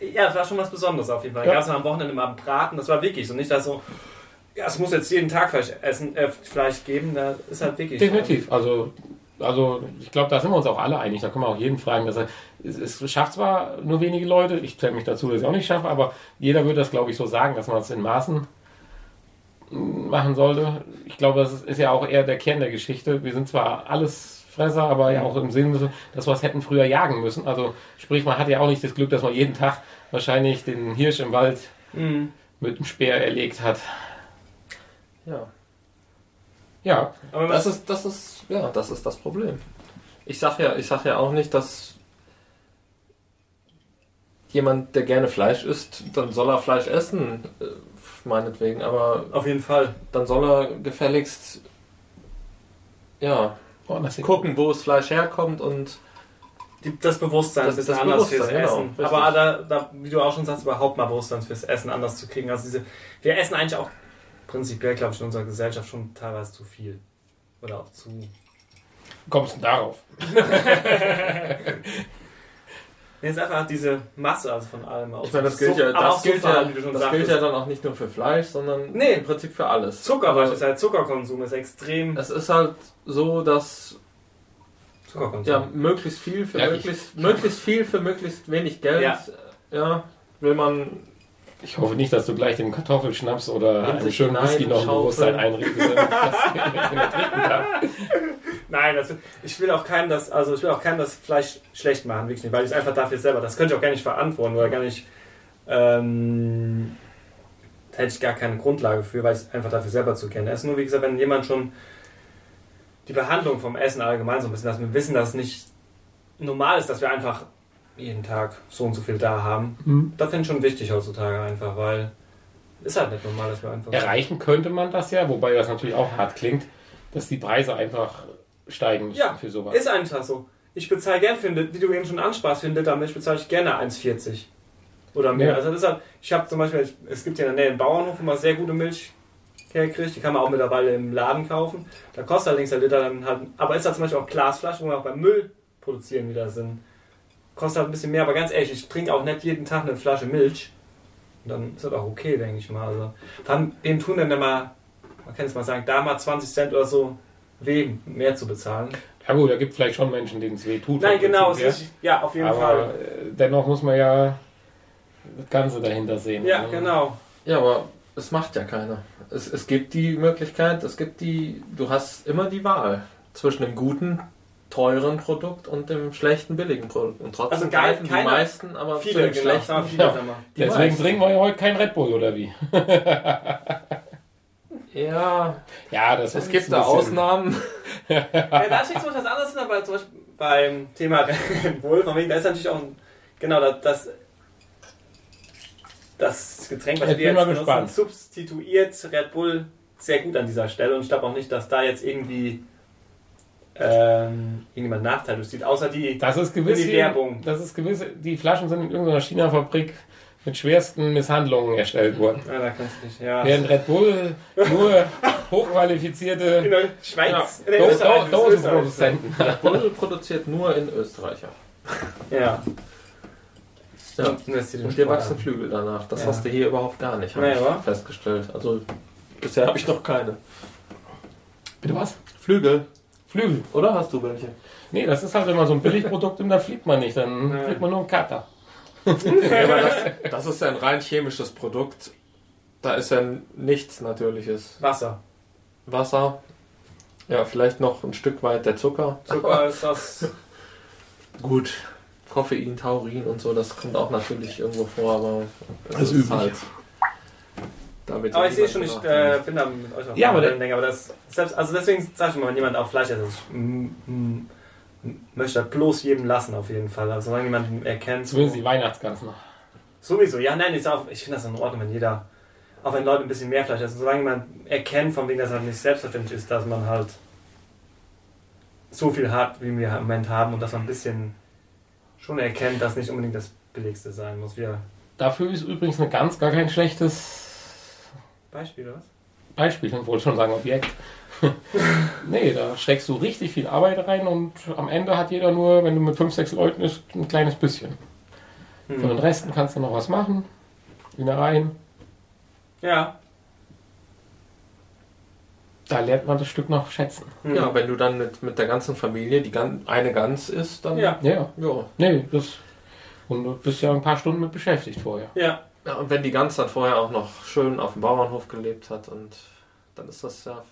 ja, das war schon was Besonderes auf jeden Fall. Ja. Ja. Gab es am Wochenende mal Braten, das war wirklich so. Nicht, dass so, ja, es muss jetzt jeden Tag Fleisch, essen, äh, Fleisch geben, da ist halt wirklich. Definitiv. Also Also ich glaube, da sind wir uns auch alle einig. Da können wir auch jeden fragen, dass er es, es schafft zwar nur wenige Leute. Ich zähle mich dazu, dass ich es auch nicht schaffe, aber jeder würde das, glaube ich, so sagen, dass man es in Maßen machen sollte. Ich glaube, das ist, ja auch eher der Kern der Geschichte. Wir sind zwar alles Fresser, aber ja auch im Sinne, dass wir es hätten früher jagen müssen. Also sprich, man hat ja auch nicht das Glück, dass man jeden Tag wahrscheinlich den Hirsch im Wald Mhm. mit dem Speer erlegt hat. Ja. Ja, Aber Das ist, das ist, ja, das ist das Problem. Ich sag ja, ich sag ja auch nicht, dass jemand, der gerne Fleisch isst, dann soll er Fleisch essen, äh, meinetwegen, aber auf jeden Fall. dann soll er gefälligst, ja, oh, ist gucken, wo das Fleisch herkommt und Die, das Bewusstsein Das- ein bisschen das anders fürs Bewusstsein, genau, Essen. richtig. Aber da, da, wie du auch schon sagst, überhaupt mal Bewusstsein fürs Essen anders zu kriegen. Also diese, wir essen eigentlich auch prinzipiell, glaube ich, in unserer Gesellschaft schon teilweise zu viel. Oder auch zu. Kommst du darauf? Nee, es ist einfach diese Masse also von allem. Auch ich meine, das so- gilt ja, das so gilt ja, das gilt ja dann auch nicht nur für Fleisch, sondern Nee. im Prinzip für alles. Zucker Aber beispielsweise, Zuckerkonsum ist extrem. Es ist halt so, dass Zuckerkonsum. ja möglichst viel für Ja, ich- möglichst, möglichst viel für möglichst wenig Geld. Ja. ja will man Ich hoffe nicht, dass du gleich dem Kartoffelschnaps oder In einem schönen Whisky noch ein. Bewusstsein darf. Nein, das, ich will auch keinem das, also ich will auch keinem das Fleisch schlecht machen, wirklich nicht, weil ich es einfach dafür selber, das könnte ich auch gar nicht verantworten oder gar nicht, ähm, da hätte ich gar keine Grundlage für, weil ich es einfach dafür selber zu kennen. Es ist nur, wie gesagt, wenn jemand schon die Behandlung vom Essen allgemein so ein bisschen, dass wir wissen, dass es nicht normal ist, dass wir einfach jeden Tag so und so viel da haben. Mhm. Das finde ich schon wichtig heutzutage einfach, weil ist halt nicht normal, dass wir einfach. Erreichen könnte man das ja, wobei das natürlich auch hart klingt, dass die Preise einfach steigen müssen Ja, für sowas. Ist einfach so. Ich bezahle gern für wie du eben schon ansprachst, für einen Liter Milch bezahle ich gerne 1,40 oder mehr. Ja. Also das ist halt, ich habe zum Beispiel, es gibt hier in der Nähe einen Bauernhof, wo man sehr gute Milch herkriegt. Die kann man auch mittlerweile im Laden kaufen. Da kostet allerdings der Liter dann halt, aber ist halt zum Beispiel auch Glasflaschen, wo wir auch beim Müll produzieren wieder sind. Kostet halt ein bisschen mehr, aber ganz ehrlich, ich trinke auch nicht jeden Tag eine Flasche Milch. Und dann ist das auch okay, denke ich mal. Also, allem, wem tun denn mal, man kann es mal sagen, da mal 20 Cent oder so weh, mehr zu bezahlen? Ja gut, da gibt vielleicht schon Menschen, denen es weh tut. Nein, genau, es ist, ja, auf jeden her. Fall. Aber äh, dennoch muss man ja das Ganze dahinter sehen. Ja, ne? genau. Ja, aber es macht ja keiner. Es, es gibt die Möglichkeit, es gibt die, du hast immer die Wahl zwischen dem guten, teuren Produkt und dem schlechten, billigen Produkt. Und trotzdem Also greifen die meisten, aber zu Viele, dem genau. schlechten. viele, Ja. Deswegen meisten. trinken wir ja heute kein Red Bull, oder wie? Ja, Ja, das es ist gibt da Ausnahmen. Ja, da steht zum Beispiel was anderes drin, weil zum Beispiel beim Thema Red Bull, von wegen, da ist natürlich auch ein, genau das, das, Getränk, was Jetzt wir jetzt benutzen, gespannt. substituiert Red Bull sehr gut an dieser Stelle und ich glaube auch nicht, dass da jetzt irgendwie ähm, irgendjemand Nachteil sieht, außer die, Das ist gewiss. Die Werbung. Das ist gewiss. Die Flaschen sind in irgendeiner China-Fabrik mit schwersten Misshandlungen erstellt worden. ja, da kannst du nicht, ja. Während Red Bull nur hochqualifizierte In der Schweiz, in. Dosenproduzenten. Bull produziert nur in Österreicher. Ja. Ja. Und Und dir wachsen. Flügel danach. Das Ja. hast du hier überhaupt gar nicht, habe Nee, ich festgestellt. Also bisher habe ich noch keine. Bitte was? Flügel. Flügel. Oder hast du welche? Nee, das ist halt immer so ein Billigprodukt und da fliegt man nicht. Dann Ja. kriegt man nur einen Kater. Ja, aber das, das ist ja ein rein chemisches Produkt. Da ist ja nichts Natürliches. Wasser. Wasser. Ja, vielleicht noch ein Stück weit der Zucker. Zucker ist das. Gut. Koffein, Taurin und so, das kommt auch natürlich irgendwo vor, aber es Das ist ist üblich. halt. Damit Aber ich sehe schon, ich äh, bin da mit euch auf Ja, aber Wellenlänge, aber das selbst, also deswegen sage ich mal, wenn jemand auf Fleisch isst, ich möchte das bloß jedem lassen auf jeden Fall. Also solange jemand erkennt, so, Zumindest die Weihnachtsgans noch. sowieso, ja, nein, ich, auch- ich finde das in Ordnung, wenn jeder, auch wenn Leute ein bisschen mehr Fleisch essen, solange jemand erkennt, von wegen, dass halt nicht selbstverständlich ist, dass man halt so viel hat, wie wir im Moment haben und dass man ein bisschen schon erkennt, dass nicht unbedingt das Billigste sein muss. Wir Dafür ist übrigens eine Gans gar kein schlechtes Beispiel, oder was? Beispiel. Ich wollte schon sagen Objekt. nee, da steckst du richtig viel Arbeit rein und am Ende hat jeder nur, wenn du mit 5, 6 Leuten isst, ein kleines bisschen. Von den Hm. Resten kannst du noch was machen. Innereien. Ja, da lernt man das Stück noch schätzen. Hm. Ja, wenn du dann mit, mit der ganzen Familie die gan eine Gans isst, dann Ja. Ja, ja. nee, das. Und du bist ja ein paar Stunden mit beschäftigt vorher. Ja, Ja, und wenn die Gans dann vorher auch noch schön auf dem Bauernhof gelebt hat und dann ist das ja,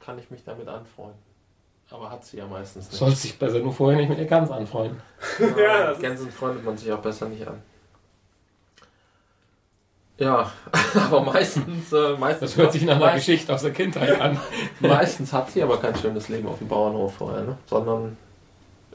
kann ich mich damit anfreunden. Aber hat sie ja meistens nicht. Sollst dich besser nur vorher nicht mit der Gans anfreunden. Ja, das ist- Gänsen freundet man sich auch besser nicht an. Ja, aber meistens, äh, meistens, Das hört sich nach einer Geschichte aus der Kindheit an. meistens hat sie aber kein schönes Leben auf dem Bauernhof vorher, ne? sondern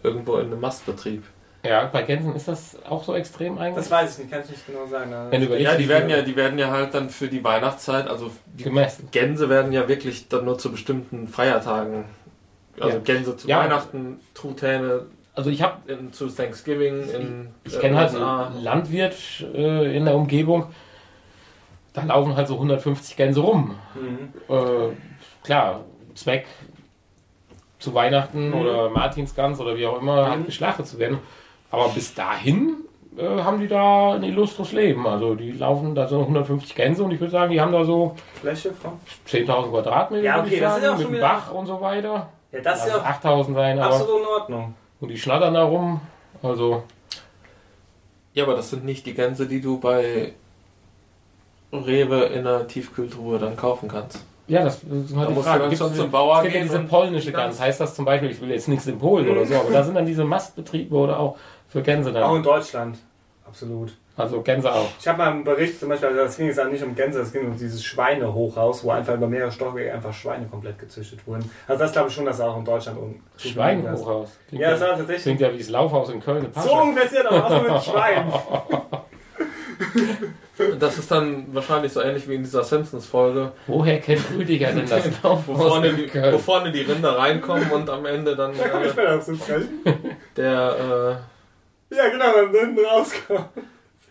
irgendwo in einem Mastbetrieb. Ja, bei Gänsen ist das auch so extrem eigentlich. das weiß ich nicht, kann ich nicht genau sagen. Wenn du überlegst, Ja, die werden ja, die werden ja halt dann für die Weihnachtszeit, also die gemessen. Gänse werden ja wirklich dann nur zu bestimmten Feiertagen, also Ja. Gänse zu Ja. Weihnachten, Truthähne Also ich habe, zu Thanksgiving in ich äh, kenne halt USA. einen Landwirt äh, in der Umgebung. Da laufen halt so 150 Gänse rum. Mhm. Äh, klar, Zweck zu Weihnachten Mhm. oder Martinsgans oder wie auch immer halt Mhm. geschlachtet zu werden. Aber bis dahin äh, haben die da ein illustres Leben. Also die laufen da so 150 Gänse und ich würde sagen, die haben da so Fläche von? 10.000 Quadratmeter Ja, okay, ich das ist sagen, schon mit wieder- Bach und so weiter. Ja, das ist Lass ja es 8.000 sein, aber absolut in Ordnung. und die schnattern da rum. Also Ja, aber das sind nicht die Gänse, die du bei Rewe in der Tiefkühltruhe dann kaufen kannst. ja, das, das ist halt Da die Frage. schon diese- zum Bauer es gibt ja gehen diese polnische Gans. Gans- Heißt das zum Beispiel, ich will jetzt nichts in Polen oder so, aber da sind dann diese Mastbetriebe oder auch für Gänse Auch dann. in Deutschland. Absolut. Also Gänse auch. Ich habe mal einen Bericht, zum Beispiel, also das ging jetzt auch nicht um Gänse, es ging um dieses Schweinehochhaus, wo einfach über mehrere Stockwerke einfach Schweine komplett gezüchtet wurden. Also das glaube ich schon, dass auch in Deutschland um Schweinhochhaus. Klingt Ja, das war tatsächlich. Klingt ja wie das Laufhaus in Köln. So ungefähr ist aber auch mit Schwein. Das ist dann wahrscheinlich so ähnlich wie in dieser Simpsons-Folge, Woher kennt Rüdiger denn das wo Laufhaus vorne, die, wo vorne die Rinder reinkommen und am Ende dann Da komme ich äh, Ja, genau, dann hinten rauskommt. äh,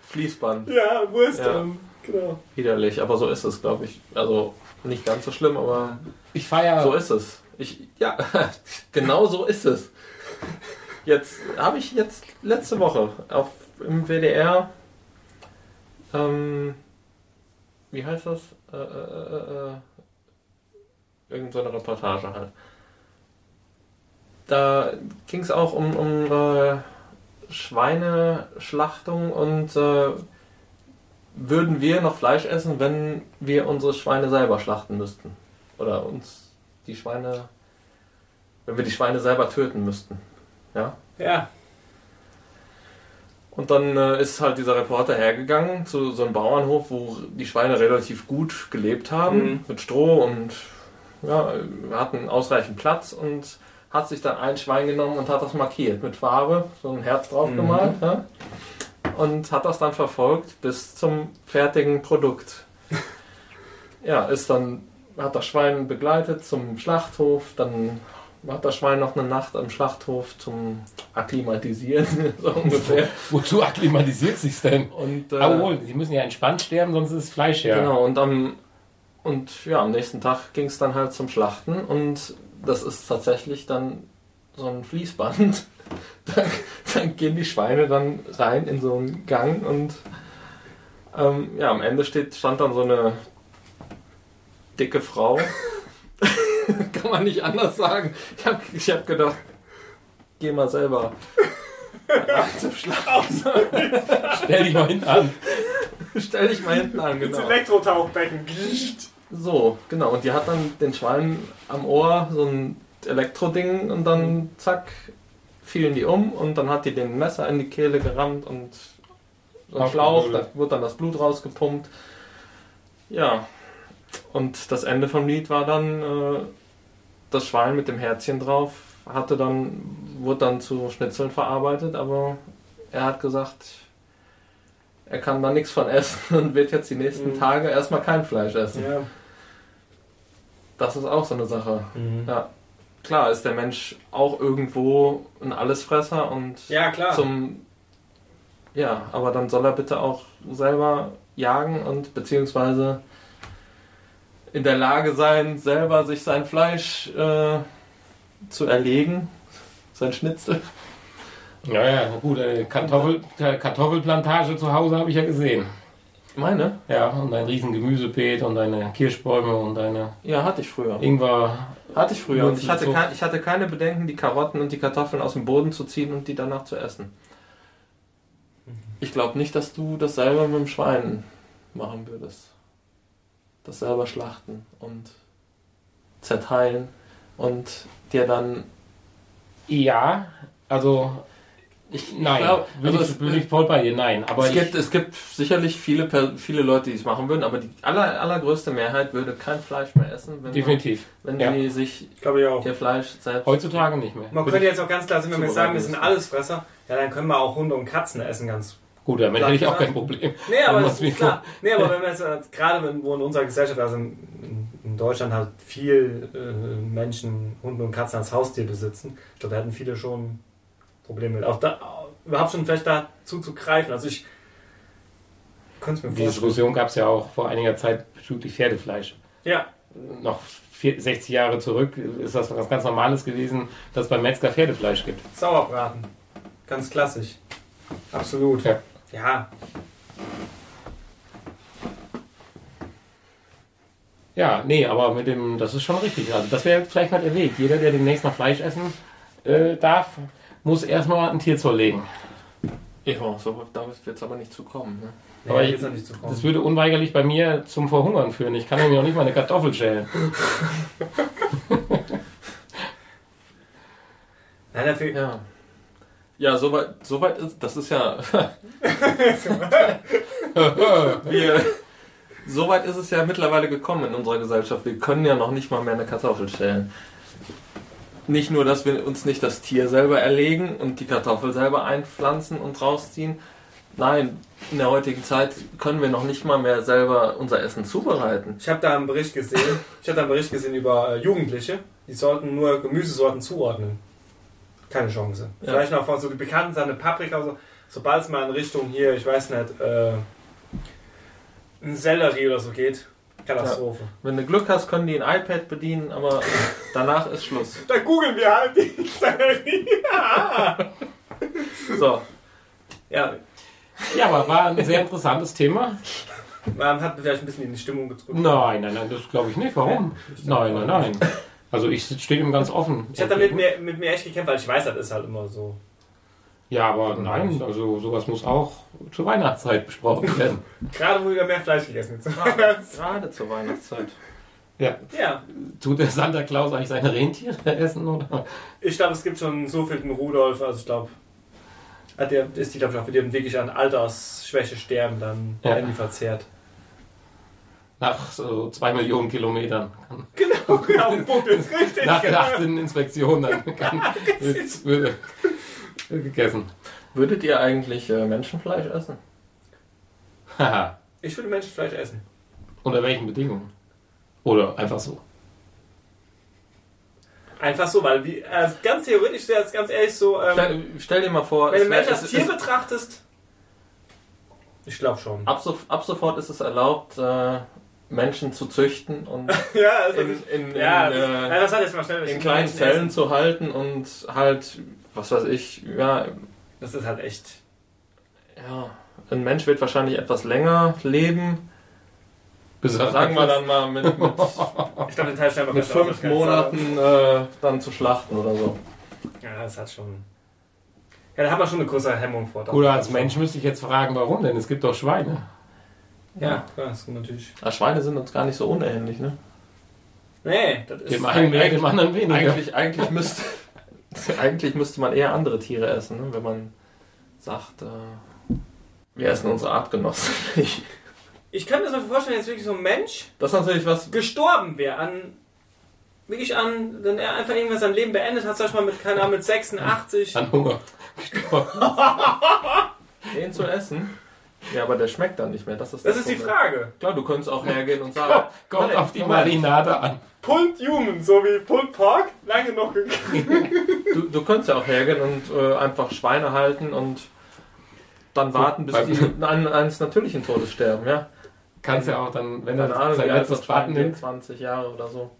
Fließband. Ja, Wurst Ja. und genau. Widerlich, aber so ist es, glaube ich. Also nicht ganz so schlimm, aber Ich feiere. so ist es. Ich, ja, genau so ist es. Jetzt habe ich jetzt letzte Woche auf im WDR, ähm, wie heißt das? Äh, äh, äh, äh, irgend so eine Reportage halt. Da ging es auch um, um äh, Schweineschlachtung und äh, würden wir noch Fleisch essen, wenn wir unsere Schweine selber schlachten müssten? Oder uns die Schweine, wenn wir die Schweine selber töten müssten? Ja. Ja, Und dann äh, ist halt dieser Reporter hergegangen zu so einem Bauernhof, wo die Schweine relativ gut gelebt haben, Mhm. mit Stroh und ja, hatten ausreichend Platz und hat sich dann ein Schwein genommen und hat das markiert mit Farbe, so ein Herz drauf Mhm. gemalt ja, und hat das dann verfolgt bis zum fertigen Produkt. ja, ist dann hat das Schwein begleitet zum Schlachthof, dann hat das Schwein noch eine Nacht am Schlachthof zum Akklimatisieren, so ungefähr. Wozu akklimatisiert sich's denn? Und, äh, Ah, wohl, sie müssen ja entspannt sterben, sonst ist es Fleisch ja. Genau, und am, und ja, am nächsten Tag ging es dann halt zum Schlachten und das ist tatsächlich dann so ein Fließband. dann, dann gehen die Schweine dann rein in so einen Gang und ähm, ja, am Ende steht, stand dann so eine dicke Frau. Kann man nicht anders sagen. Ich habe ich hab gedacht, geh mal selber zum Schlachten. Stell dich mal hinten an. Stell dich mal hinten an, ins genau. Elektrotauchbecken. So, genau. Und die hat dann den Schwein am Ohr so ein Elektroding und dann zack, fielen die um und dann hat die den Messer in die Kehle gerammt und so ein Schlauch, da wurde dann das Blut rausgepumpt. Ja. Und das Ende vom Lied war dann äh, das Schwein mit dem Herzchen drauf, hatte dann, wurde dann zu Schnitzeln verarbeitet, aber er hat gesagt, er kann da nichts von essen und wird jetzt die nächsten Mhm. Tage erstmal kein Fleisch essen. Ja. Das ist auch so eine Sache. Mhm. Ja. Klar ist der Mensch auch irgendwo ein Allesfresser und Ja, klar. zum ja, aber dann soll er bitte auch selber jagen und beziehungsweise in der Lage sein, selber sich sein Fleisch äh, zu erlegen, sein Schnitzel. Ja, ja, gut, äh, Kartoffel, äh, Kartoffelplantage zu Hause habe ich ja gesehen. Meine? Ja, und dein riesen Gemüsebeet und deine Kirschbäume und deine Ja, hatte ich früher. Ingwer. Hatte ich früher. Und ich hatte, So. kein, ich hatte keine Bedenken, die Karotten und die Kartoffeln aus dem Boden zu ziehen und die danach zu essen. Ich glaube nicht, dass du das selber mit dem Schwein machen würdest. Das selber schlachten und zerteilen und dir dann. Ja, also Ich, nein, glaub, würde also ich, würde ich voll bei dir, nein. Aber es, ich, gibt, es gibt sicherlich viele, viele Leute, die es machen würden, aber die aller, allergrößte Mehrheit würde kein Fleisch mehr essen, wenn, definitiv. wenn Ja. sie sich ihr Fleisch selbst. Heutzutage nicht mehr. Man könnte jetzt auch ganz klar sagen, wenn wir sagen, wir sind. Allesfresser, ja, dann können wir auch Hunde und Katzen essen ganz. Gut, damit Klar, hätte ich auch kein Problem. Nee, aber das ist klar. Nee, aber wenn wir jetzt äh, gerade wenn, wo in unserer Gesellschaft, also in, in Deutschland halt viel äh, Menschen Hunde und Katzen als Haustier besitzen, ich glaube, da hätten viele schon Probleme mit. Auch da überhaupt schon vielleicht dazu zu greifen. Also ich könnte es mir Die. Diskussion gab es ja auch vor einiger Zeit bezüglich Pferdefleisch. Ja, Noch vier- 60 Jahre zurück ist das was ganz Normales gewesen, dass es beim Metzger Pferdefleisch gibt. Sauerbraten. Ganz klassisch. Absolut. Ja. Ja, Ja, nee, aber mit dem, das ist schon richtig. Also das wäre vielleicht mal der Weg. Jeder, der demnächst mal Fleisch essen äh, darf, muss erstmal ein Tier zerlegen. Ja, so da wird es aber nicht zu kommen. Ne? nee, Aber ich- zu kommen. Das würde unweigerlich bei mir zum Verhungern führen. Ich kann nämlich noch nicht mal eine Kartoffel schälen. Nein, dafür, Ja. Ja, soweit so weit ist, das ist ja. wir, so weit ist es ja mittlerweile gekommen in unserer Gesellschaft. Wir können ja noch nicht mal mehr eine Kartoffel stellen. Nicht nur, dass wir uns nicht das Tier selber erlegen und die Kartoffel selber einpflanzen und rausziehen. Nein, in der heutigen Zeit können wir noch nicht mal mehr selber unser Essen zubereiten. Ich habe da einen Bericht gesehen. Ich habe da einen Bericht gesehen über äh, Jugendliche, die sollten nur Gemüsesorten zuordnen. Keine Chance. Ja. Vielleicht noch von so die bekannten Sachen, eine Paprika oder so. Sobald es mal in Richtung hier, ich weiß nicht, äh, ein Sellerie oder so geht, Katastrophe. Wenn du Glück hast, können die ein iPad bedienen, aber danach ist Schluss. Dann googeln wir halt die Sellerie. So, ja, Ja, aber war ein sehr interessantes Thema. man hat vielleicht ein bisschen in die Stimmung gedrückt. Nein, nein, nein, das glaube ich nicht. Warum? Nein, nein, nein. Also ich stehe ihm ganz offen. Ich habe da mit mir, mit mir echt gekämpft, weil ich weiß, das ist halt immer so. Ja, aber nein, also sowas muss auch zur Weihnachtszeit besprochen werden. Gerade wo wieder mehr Fleisch gegessen wird. gerade zur Weihnachtszeit. Ja. ja, Tut der Santa Claus eigentlich seine Rentiere essen oder? ich glaube, es gibt schon so viel den Rudolf, also ich glaube, der ist die, glaube ich, auch, die wirklich an Altersschwäche sterben, dann Ja. werden die verzehrt. Nach so zwei Millionen Kilometern. Genau, Punkt ist richtig. Nach der genau. 18. Inspektion dann kann, wird gegessen. Würdet ihr eigentlich äh, Menschenfleisch essen? Haha. Ich würde Menschenfleisch essen. Unter welchen Bedingungen? Oder einfach so. Einfach so, weil wie, also ganz theoretisch, jetzt ganz ehrlich so, ähm, Stell, stell dir mal vor, wenn du Menschen als Tier es- betrachtest, ich glaube schon. ab, so, ab sofort ist es erlaubt, äh, Menschen zu züchten und Ja, also in, in, ja, in, das, äh, ja, das hat jetzt mal schnell in kleinen Zellen essen. zu halten und halt, was weiß ich, ja, Das ist halt echt. ja, ein Mensch wird wahrscheinlich etwas länger leben. Bis er Sagen wir dann mal mit, mit, Ich glaube, den Teil wir mit fünf. Monaten äh, dann zu schlachten oder so. Ja, das hat schon. Ja, da hat man schon eine größere Hemmung vor. Oder als Mensch müsste ich jetzt fragen, warum denn? Es gibt doch Schweine. Ja, ja, das ist natürlich. Ja, Schweine sind uns gar nicht so unähnlich, ne? Nee, das ist. Dem einen mehr, dem anderen weniger. Eigentlich, eigentlich, müsste, eigentlich müsste man eher andere Tiere essen, ne? wenn man sagt, äh, wir essen unsere Artgenossen nicht. Ich kann mir das mal vorstellen, jetzt wirklich so ein Mensch Das ist natürlich was. gestorben wäre an. Wirklich an, wenn er einfach irgendwas sein Leben beendet hat, sag ich mal mit, keine Ahnung, mit 86. An Hunger. Den zu essen? Ja, aber der schmeckt dann nicht mehr. Das ist, Das ist die. Frage. Klar, du könntest auch hergehen und sagen, Kommt auf die. Marinade an. Pulled Human, so wie Pulled Pork, lange noch gegessen. du, du könntest ja auch hergehen und äh, einfach Schweine halten und dann warten, bis die an, eines natürlichen Todes sterben, ja? Kannst ja auch dann, wenn er Ahnung, sein letztes Schwein nimmt, 20 Jahre oder so.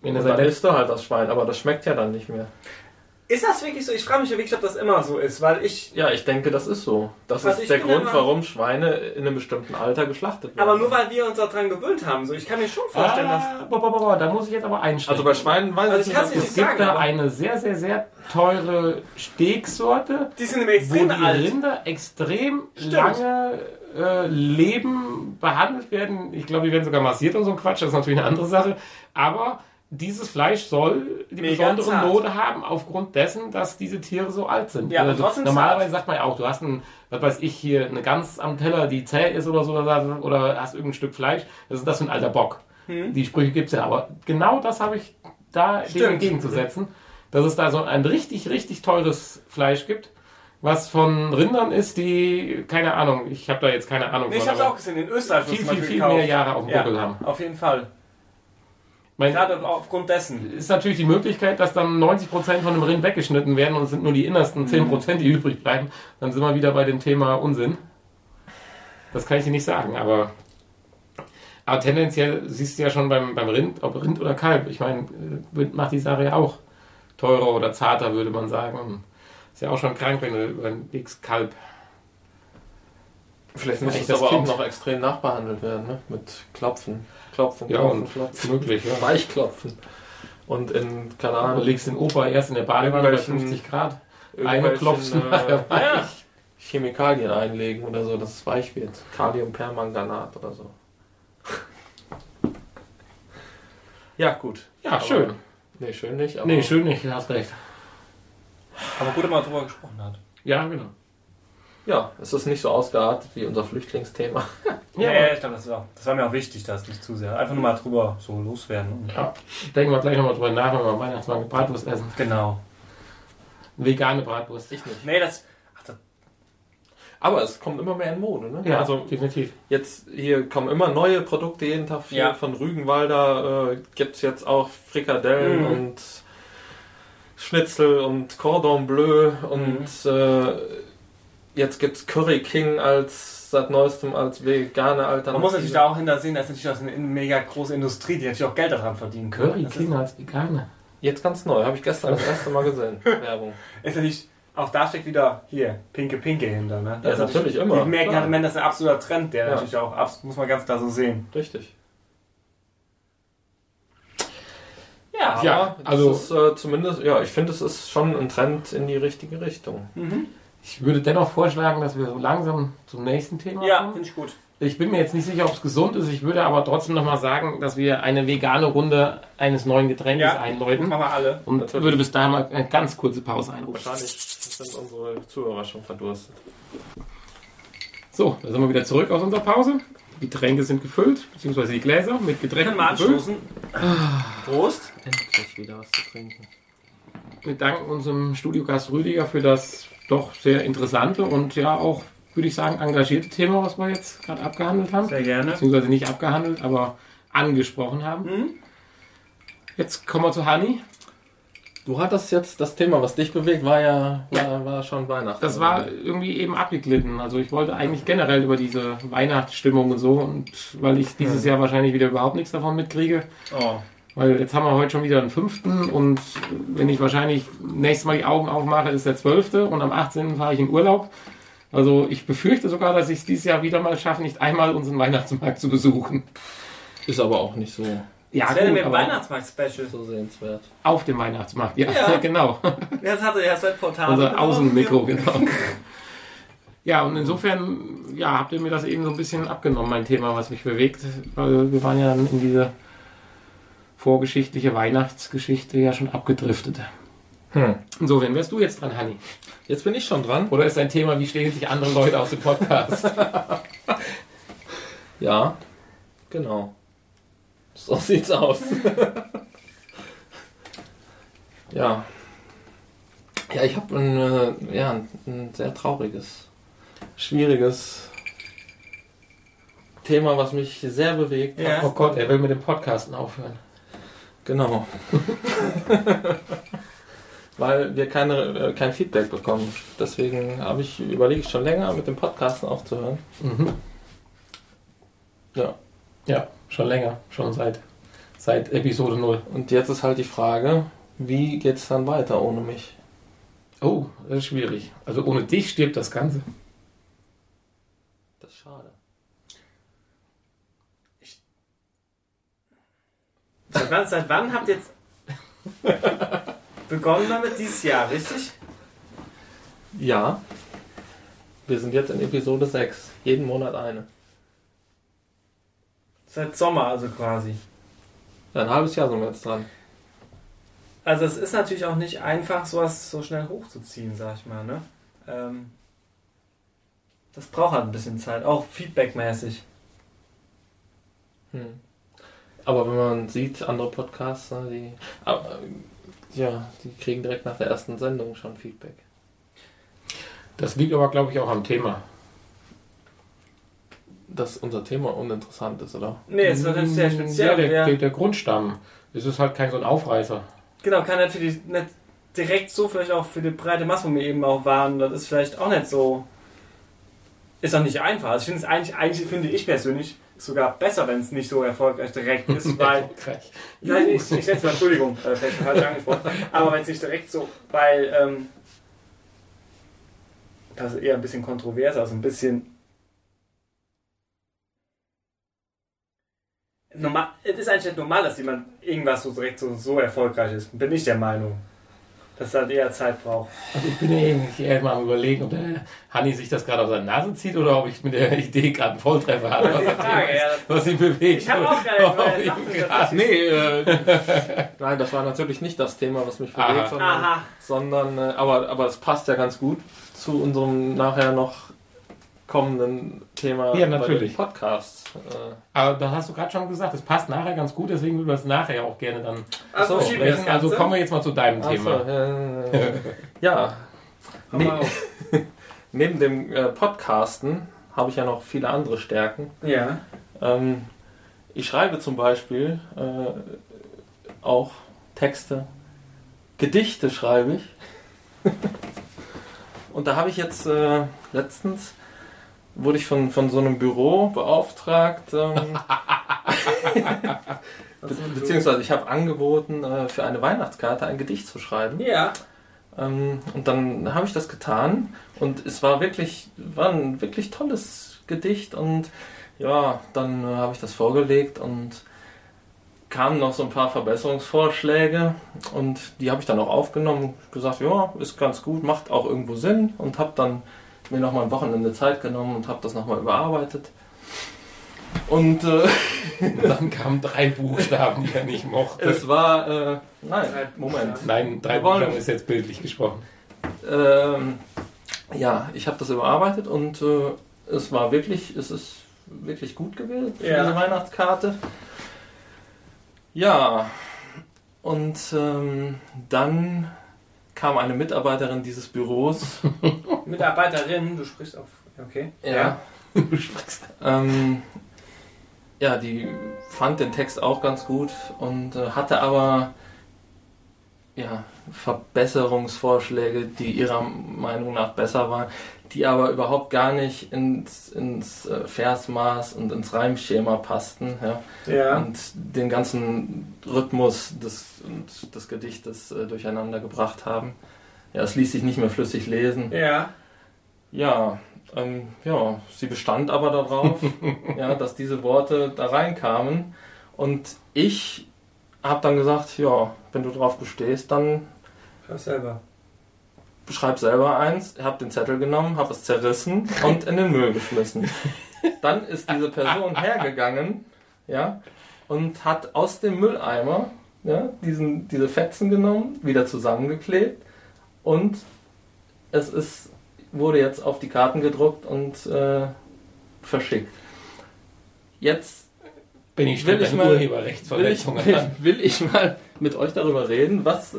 wenn Und er dann sein letztes isst du halt das Schwein, aber das schmeckt ja dann nicht mehr. Ist das wirklich so? Ich frage mich ja wirklich, ob das immer so ist, weil ich. Ja, ich denke, das ist so. Das ist der Grund, immer- warum Schweine in einem bestimmten Alter geschlachtet werden. Aber nur weil wir uns daran gewöhnt haben. So, ich kann mir schon vorstellen, dass. Ah, boah, boah, boah, boah, da muss ich jetzt aber einschränken. Also bei Schweinen weiß Also ich ich nicht, nicht das es gibt sagen, da aber- eine sehr, sehr, sehr teure Stegsorte, Die sind nämlich wo extrem die alt. Rinder extrem Stimmt. lange äh, leben, behandelt werden. Ich glaube, die werden sogar massiert und so ein Quatsch, das ist natürlich eine andere Sache. Aber dieses Fleisch soll die Mega besondere zart. Note haben, aufgrund dessen, dass diese Tiere so alt sind. Ja, also, normalerweise sagt man ja auch, du hast ein, was weiß ich, hier eine Gans am Teller, die zäh ist oder so, oder, oder hast irgendein Stück Fleisch, das ist das für ein alter Bock. Die Sprüche gibt es ja, aber genau das habe ich da dem Hm. Stimmt. entgegenzusetzen, dass es da so ein richtig, richtig teures Fleisch gibt, was von Rindern ist, die, keine Ahnung, ich habe da jetzt keine Ahnung Nee, ich von, hab's aber auch gesehen. In Österreich viel, viel, viel gekauft. mehr Jahre auf dem Ja, Buckel haben. auf jeden Fall. Mein, Gerade aufgrund dessen. ist natürlich die Möglichkeit, dass dann 90% von dem Rind weggeschnitten werden und es sind nur die innersten Mhm. 10%, die übrig bleiben. Dann sind wir wieder bei dem Thema Unsinn. Das kann ich dir nicht sagen, aber, aber tendenziell siehst du ja schon beim, beim Rind, ob Rind oder Kalb. Ich meine, äh, macht die Sache ja auch teurer oder zarter, würde man sagen. Ist ja auch schon krank, wenn du über ein dickes Kalb. Vielleicht muss es das aber Kind. auch noch extrem nachbehandelt werden, ne? Mit Klopfen. Klopfen, Ja, Klopfen, und Klopfen. möglich, ja. Weichklopfen. Und in, keine Du Ahnung, legst den Opa erst in der Badewanne bei Irgendwelchen- 50 Grad. du äh, nachher Ja, Chemikalien einlegen oder so, dass es weich wird. Kaliumpermanganat oder so. ja, gut. Ja, Aber- schön. Nee, schön nicht. Aber Nee, schön nicht, du hast recht. aber gut, dass man drüber gesprochen hat. Ja, genau. Ja, es ist nicht so ausgeartet wie unser Flüchtlingsthema. Ja, ja, ich glaube, das war, das war mir auch wichtig, dass nicht zu sehr. Einfach nur mal drüber so loswerden. Und Ja, denken wir gleich nochmal drüber nach, wenn wir am Weihnachtsmarkt Bratwurst essen. genau. Vegane Bratwurst. Ich nicht. Nee, das. Ach, das Aber es kommt immer mehr in Mode, ne? Ja, Also definitiv. jetzt hier kommen immer neue Produkte jeden Tag. Hier Ja. von Rügenwalder äh, gibt es jetzt auch Frikadellen Mhm. und Schnitzel und Cordon Bleu und äh, jetzt gibt es Curry King als seit neuestem als vegane Alternative. man muss natürlich da auch hintersehen, das ist natürlich eine mega große Industrie, die natürlich auch Geld daran verdienen können. Curry Das King als Veganer. Jetzt ganz neu, habe ich gestern das erste Mal gesehen. Werbung. ist natürlich, auch da steckt wieder hier Pinke Pinke hinter. Ne? Ja, ist natürlich immer, Die merken halt, das ist ein absoluter Trend, der Ja. natürlich auch, muss man ganz klar so sehen. Richtig. Ja, Ja, Aber also- das ist äh, zumindest, ja, ich finde, es ist schon ein Trend in die richtige Richtung. Ich würde dennoch vorschlagen, dass wir so langsam zum nächsten Thema ja kommen. finde ich gut. Ich bin mir jetzt nicht sicher, ob es gesund ist. Ich würde aber trotzdem nochmal sagen, dass wir eine vegane Runde eines neuen Getränkes Ja, einläuten. machen wir alle. Und Natürlich. würde bis dahin mal eine ganz kurze Pause einrufen. Wahrscheinlich sind unsere Zuhörer schon verdurstet. So, da sind wir wieder zurück aus unserer Pause. Die Getränke sind gefüllt, beziehungsweise die Gläser mit Wir Getränken können mal gefüllt. anstoßen. Prost. Endlich wieder was zu trinken. Wir danken unserem Studiogast Rüdiger für das doch sehr interessante und ja auch, würde ich sagen, engagierte Thema, was wir jetzt gerade abgehandelt haben. Sehr gerne. Beziehungsweise nicht abgehandelt, aber angesprochen haben. Mhm. Jetzt kommen wir zu Hani. Du hattest jetzt das Thema, was dich bewegt, war ja war, war schon Weihnachten. Das war irgendwie eben abgeglitten. Also ich wollte eigentlich generell über diese Weihnachtsstimmung und so und weil ich dieses Jahr wahrscheinlich wieder überhaupt nichts davon mitkriege. Oh. Weil jetzt haben wir heute schon wieder den fünften und wenn ich wahrscheinlich nächstes Mal die Augen aufmache, ist der zwölfte und am 18. fahre ich in Urlaub. Also ich befürchte sogar, dass ich es dieses Jahr wieder mal schaffe, nicht einmal unseren Weihnachtsmarkt zu besuchen. Ist aber auch nicht so, Ja, Was wäre mit dem Weihnachtsmarkt-Special? so sehenswert. auf dem Weihnachtsmarkt. Ja, Ja. genau. Das hatte ja das Webportal. Unser Außenmikro, genau. Ja, und insofern, ja, habt ihr mir das eben so ein bisschen abgenommen, mein Thema, was mich bewegt. Weil wir waren ja dann in diese vorgeschichtliche Weihnachtsgeschichte ja schon abgedriftet. Hm. Insofern wärst du jetzt dran, Hanni. Jetzt bin ich schon dran. Oder ist dein Thema, wie stehen sich andere Leute aus dem Podcast? Ja, genau. So sieht's aus. ja. Ja, ich habe ein, äh, ja, ein, ein sehr trauriges, schwieriges Thema, was mich sehr bewegt. Ja. oh Gott, er will mit dem Podcasten aufhören. Genau. Weil wir keine, äh, kein Feedback bekommen. Deswegen habe ich überlege ich schon länger, mit dem Podcasten aufzuhören. Mhm. Ja. Ja, schon länger, schon seit, seit Episode 0. Und jetzt ist halt die Frage, wie geht's dann weiter ohne mich? Oh, das ist schwierig. Also ohne dich stirbt das Ganze. Das ist schade. Seit wann, seit wann habt ihr jetzt begonnen damit? Dieses Jahr, richtig? Ja. Wir sind jetzt in Episode 6. Jeden Monat eine. Seit Sommer also quasi. Ein halbes Jahr sind wir jetzt dran. Also es ist natürlich auch nicht einfach, sowas so schnell hochzuziehen, sag ich mal. Ne? Ähm, das braucht halt ein bisschen Zeit, auch feedbackmäßig. Hm. Aber wenn man sieht, andere Podcasts, ne, die, aber, ja, die kriegen direkt nach der ersten Sendung schon Feedback. Das liegt aber, glaube ich, auch am Thema. Dass unser Thema uninteressant ist, oder? Nee, es wird jetzt sehr Ja, speziell. der, ja. der, der Grundstamm. Es ist halt kein so ein Aufreißer. Genau, kann natürlich nicht direkt so vielleicht auch für die breite Masse, wo wir eben auch waren, das ist vielleicht auch nicht so. Ist auch nicht einfach. Also ich finde es eigentlich, eigentlich finde ich persönlich sogar besser, wenn es nicht so erfolgreich direkt ist, weil. Erfolgreich. Nein, ich, ich setze mal Entschuldigung, äh, vielleicht falsch angesprochen. Aber wenn es nicht direkt so, weil ähm, das ist eher ein bisschen kontrovers, also ein bisschen. Normal, es ist eigentlich nicht normal, dass jemand irgendwas so direkt so, so erfolgreich ist. Bin ich der Meinung. Dass halt eher Zeit braucht. Also ich bin ja irgendwie eher mal am überlegen, ob der Hanni sich das gerade aus seiner Nase zieht oder ob ich mit der Idee gerade einen Volltreffer ist die Frage, ja. Was ihn bewegt. Ich habe auch gar nicht, er Nee, äh, nein, das war natürlich nicht das Thema, was mich bewegt, Aha. sondern, Aha. sondern äh, aber, aber es passt ja ganz gut zu unserem nachher noch kommenden Thema Ja, bei natürlich. den Podcasts. Äh, Aber da hast du gerade schon gesagt, es passt nachher ganz gut, deswegen würden wir es nachher auch gerne dann Also, sprechen. Also kommen wir jetzt mal zu deinem ach Thema. so, äh, ja, nee, neben dem äh, Podcasten habe ich ja noch viele andere Stärken. Ja. Ähm, ich schreibe zum Beispiel äh, auch Texte, Gedichte schreibe ich. Und da habe ich jetzt äh, letztens wurde ich von, von so einem Büro beauftragt, ähm, be beziehungsweise ich habe angeboten, äh, für eine Weihnachtskarte ein Gedicht zu schreiben. Ja. Ähm, und dann habe ich das getan. Und es war wirklich, war ein wirklich tolles Gedicht. Und ja, dann äh, habe ich das vorgelegt und kamen noch so ein paar Verbesserungsvorschläge. Und die habe ich dann auch aufgenommen, gesagt, ja, ist ganz gut, macht auch irgendwo Sinn. Und habe dann mir noch mal ein Wochenende Zeit genommen und habe das noch mal überarbeitet. Und äh, Dann kamen drei Buchstaben, die er nicht mochte. es war, äh, nein, Moment. Nein, drei wollen- Buchstaben ist jetzt bildlich gesprochen. Ähm, ja, ich habe das überarbeitet und äh, es war wirklich, es ist wirklich gut gewählt für Ja. diese Weihnachtskarte. Ja, und ähm, dann kam eine Mitarbeiterin dieses Büros. Mitarbeiterin, du sprichst auf. Okay. Du sprichst. Ähm, ja, die fand den Text auch ganz gut und äh, hatte aber ja, Verbesserungsvorschläge, die ihrer Meinung nach besser waren, die aber überhaupt gar nicht ins, ins äh, Versmaß und ins Reimschema passten. Ja. Ja. Und den ganzen Rhythmus des, und des Gedichtes äh, durcheinander gebracht haben. Ja, es ließ sich nicht mehr flüssig lesen. Ja. Ja, ähm, ja, sie bestand aber darauf, ja, dass diese Worte da reinkamen. Und ich habe dann gesagt, ja, wenn du drauf bestehst, dann Schau selber. beschreib selber eins. Ich habe den Zettel genommen, habe es zerrissen und in den Müll geschmissen. Dann ist diese Person hergegangen, ja, und hat aus dem Mülleimer ja, diesen, diese Fetzen genommen, wieder zusammengeklebt und es ist, wurde jetzt auf die Karten gedruckt und äh, verschickt. Jetzt Bin ich Will schon ich mal- will ich, Urheberrechtsverletzungen will, an. will ich mal mit euch darüber reden, was äh,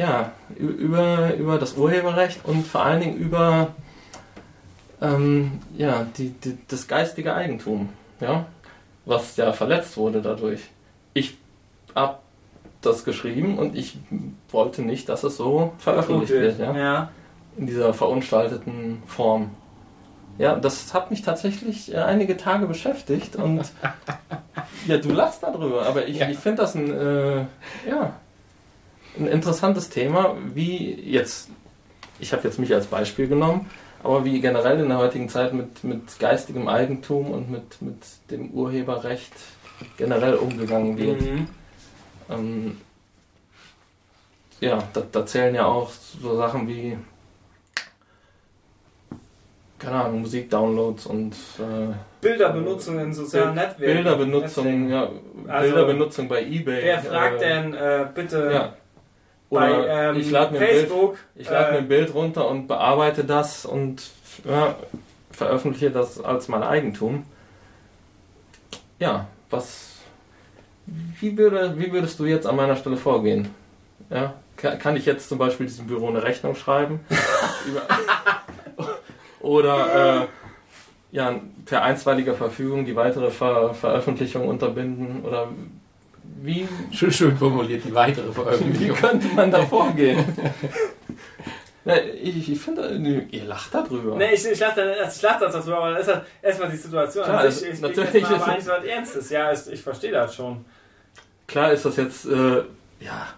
ja über, über das Urheberrecht und vor allen Dingen über ähm, ja, die, die, das geistige Eigentum, ja, was ja verletzt wurde dadurch. Ich habe das geschrieben und ich wollte nicht, dass es so veröffentlicht wird, ja Ja. in dieser verunstalteten Form. Ja, das hat mich tatsächlich äh, einige Tage beschäftigt und ja, du lachst darüber, aber ich, Ja. ich finde das ein, äh, ja, ein interessantes Thema, wie jetzt, ich habe jetzt mich als Beispiel genommen, aber wie generell in der heutigen Zeit mit, mit geistigem Eigentum und mit, mit dem Urheberrecht generell umgegangen wird. Mhm. Ähm, ja, da, da zählen ja auch so Sachen wie, keine Ahnung, Musikdownloads und äh, Bilderbenutzung in sozialen Netzwerken. Bilderbenutzung, ja, Also, Bilderbenutzung bei Ebay. Wer fragt äh, denn äh, bitte Ja. Bei Oder ähm, ich lade mir, ein Bild, Facebook? ich lad mir äh, ein Bild runter und bearbeite das und ja, veröffentliche das als mein Eigentum. Ja, was. Wie, würde, wie würdest du jetzt an meiner Stelle vorgehen? Ja, kann, kann ich jetzt zum Beispiel diesem Büro eine Rechnung schreiben? Oder äh, ja, per einstweiliger Verfügung die weitere Ver Veröffentlichung unterbinden? Oder wie, Schön, schön formuliert, die weitere wie Veröffentlichung. könnte man da vorgehen? Ich ich finde, ihr lacht darüber. Nee, ich, ich lache da- das dazu, aber das ist halt erstmal die Situation. Klar, sich. Ich, ich, natürlich ich, aber es- eigentlich was Ernstes. Ja, ich, ich verstehe das schon. Klar ist das jetzt, äh, ja,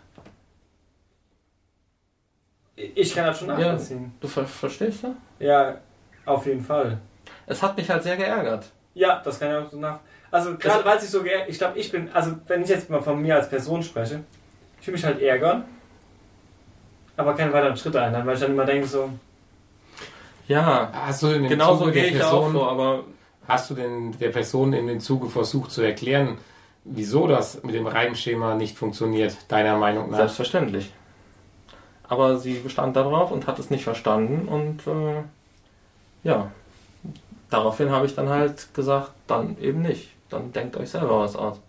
Ich, kann das schon nachvollziehen. du ver verstehst du? Ja. auf jeden Fall. Es hat mich halt sehr geärgert. Ja, das kann ich auch so nach. Also gerade weil ich so geärgert, ich glaube, ich bin, also wenn ich jetzt mal von mir als Person spreche, ich will mich halt ärgern, aber keine weiteren Schritte einleiten, weil ich dann immer denke so, Ja, Hast du in dem genauso Zuge der gehe ich auch Person, vor, aber Hast du denn der Person in dem Zuge versucht zu erklären, wieso das mit dem Reimschema nicht funktioniert, deiner Meinung nach? selbstverständlich. Aber sie bestand darauf und hat es nicht verstanden und äh, ja, daraufhin habe ich dann halt gesagt, dann eben nicht. Dann denkt euch selber was aus.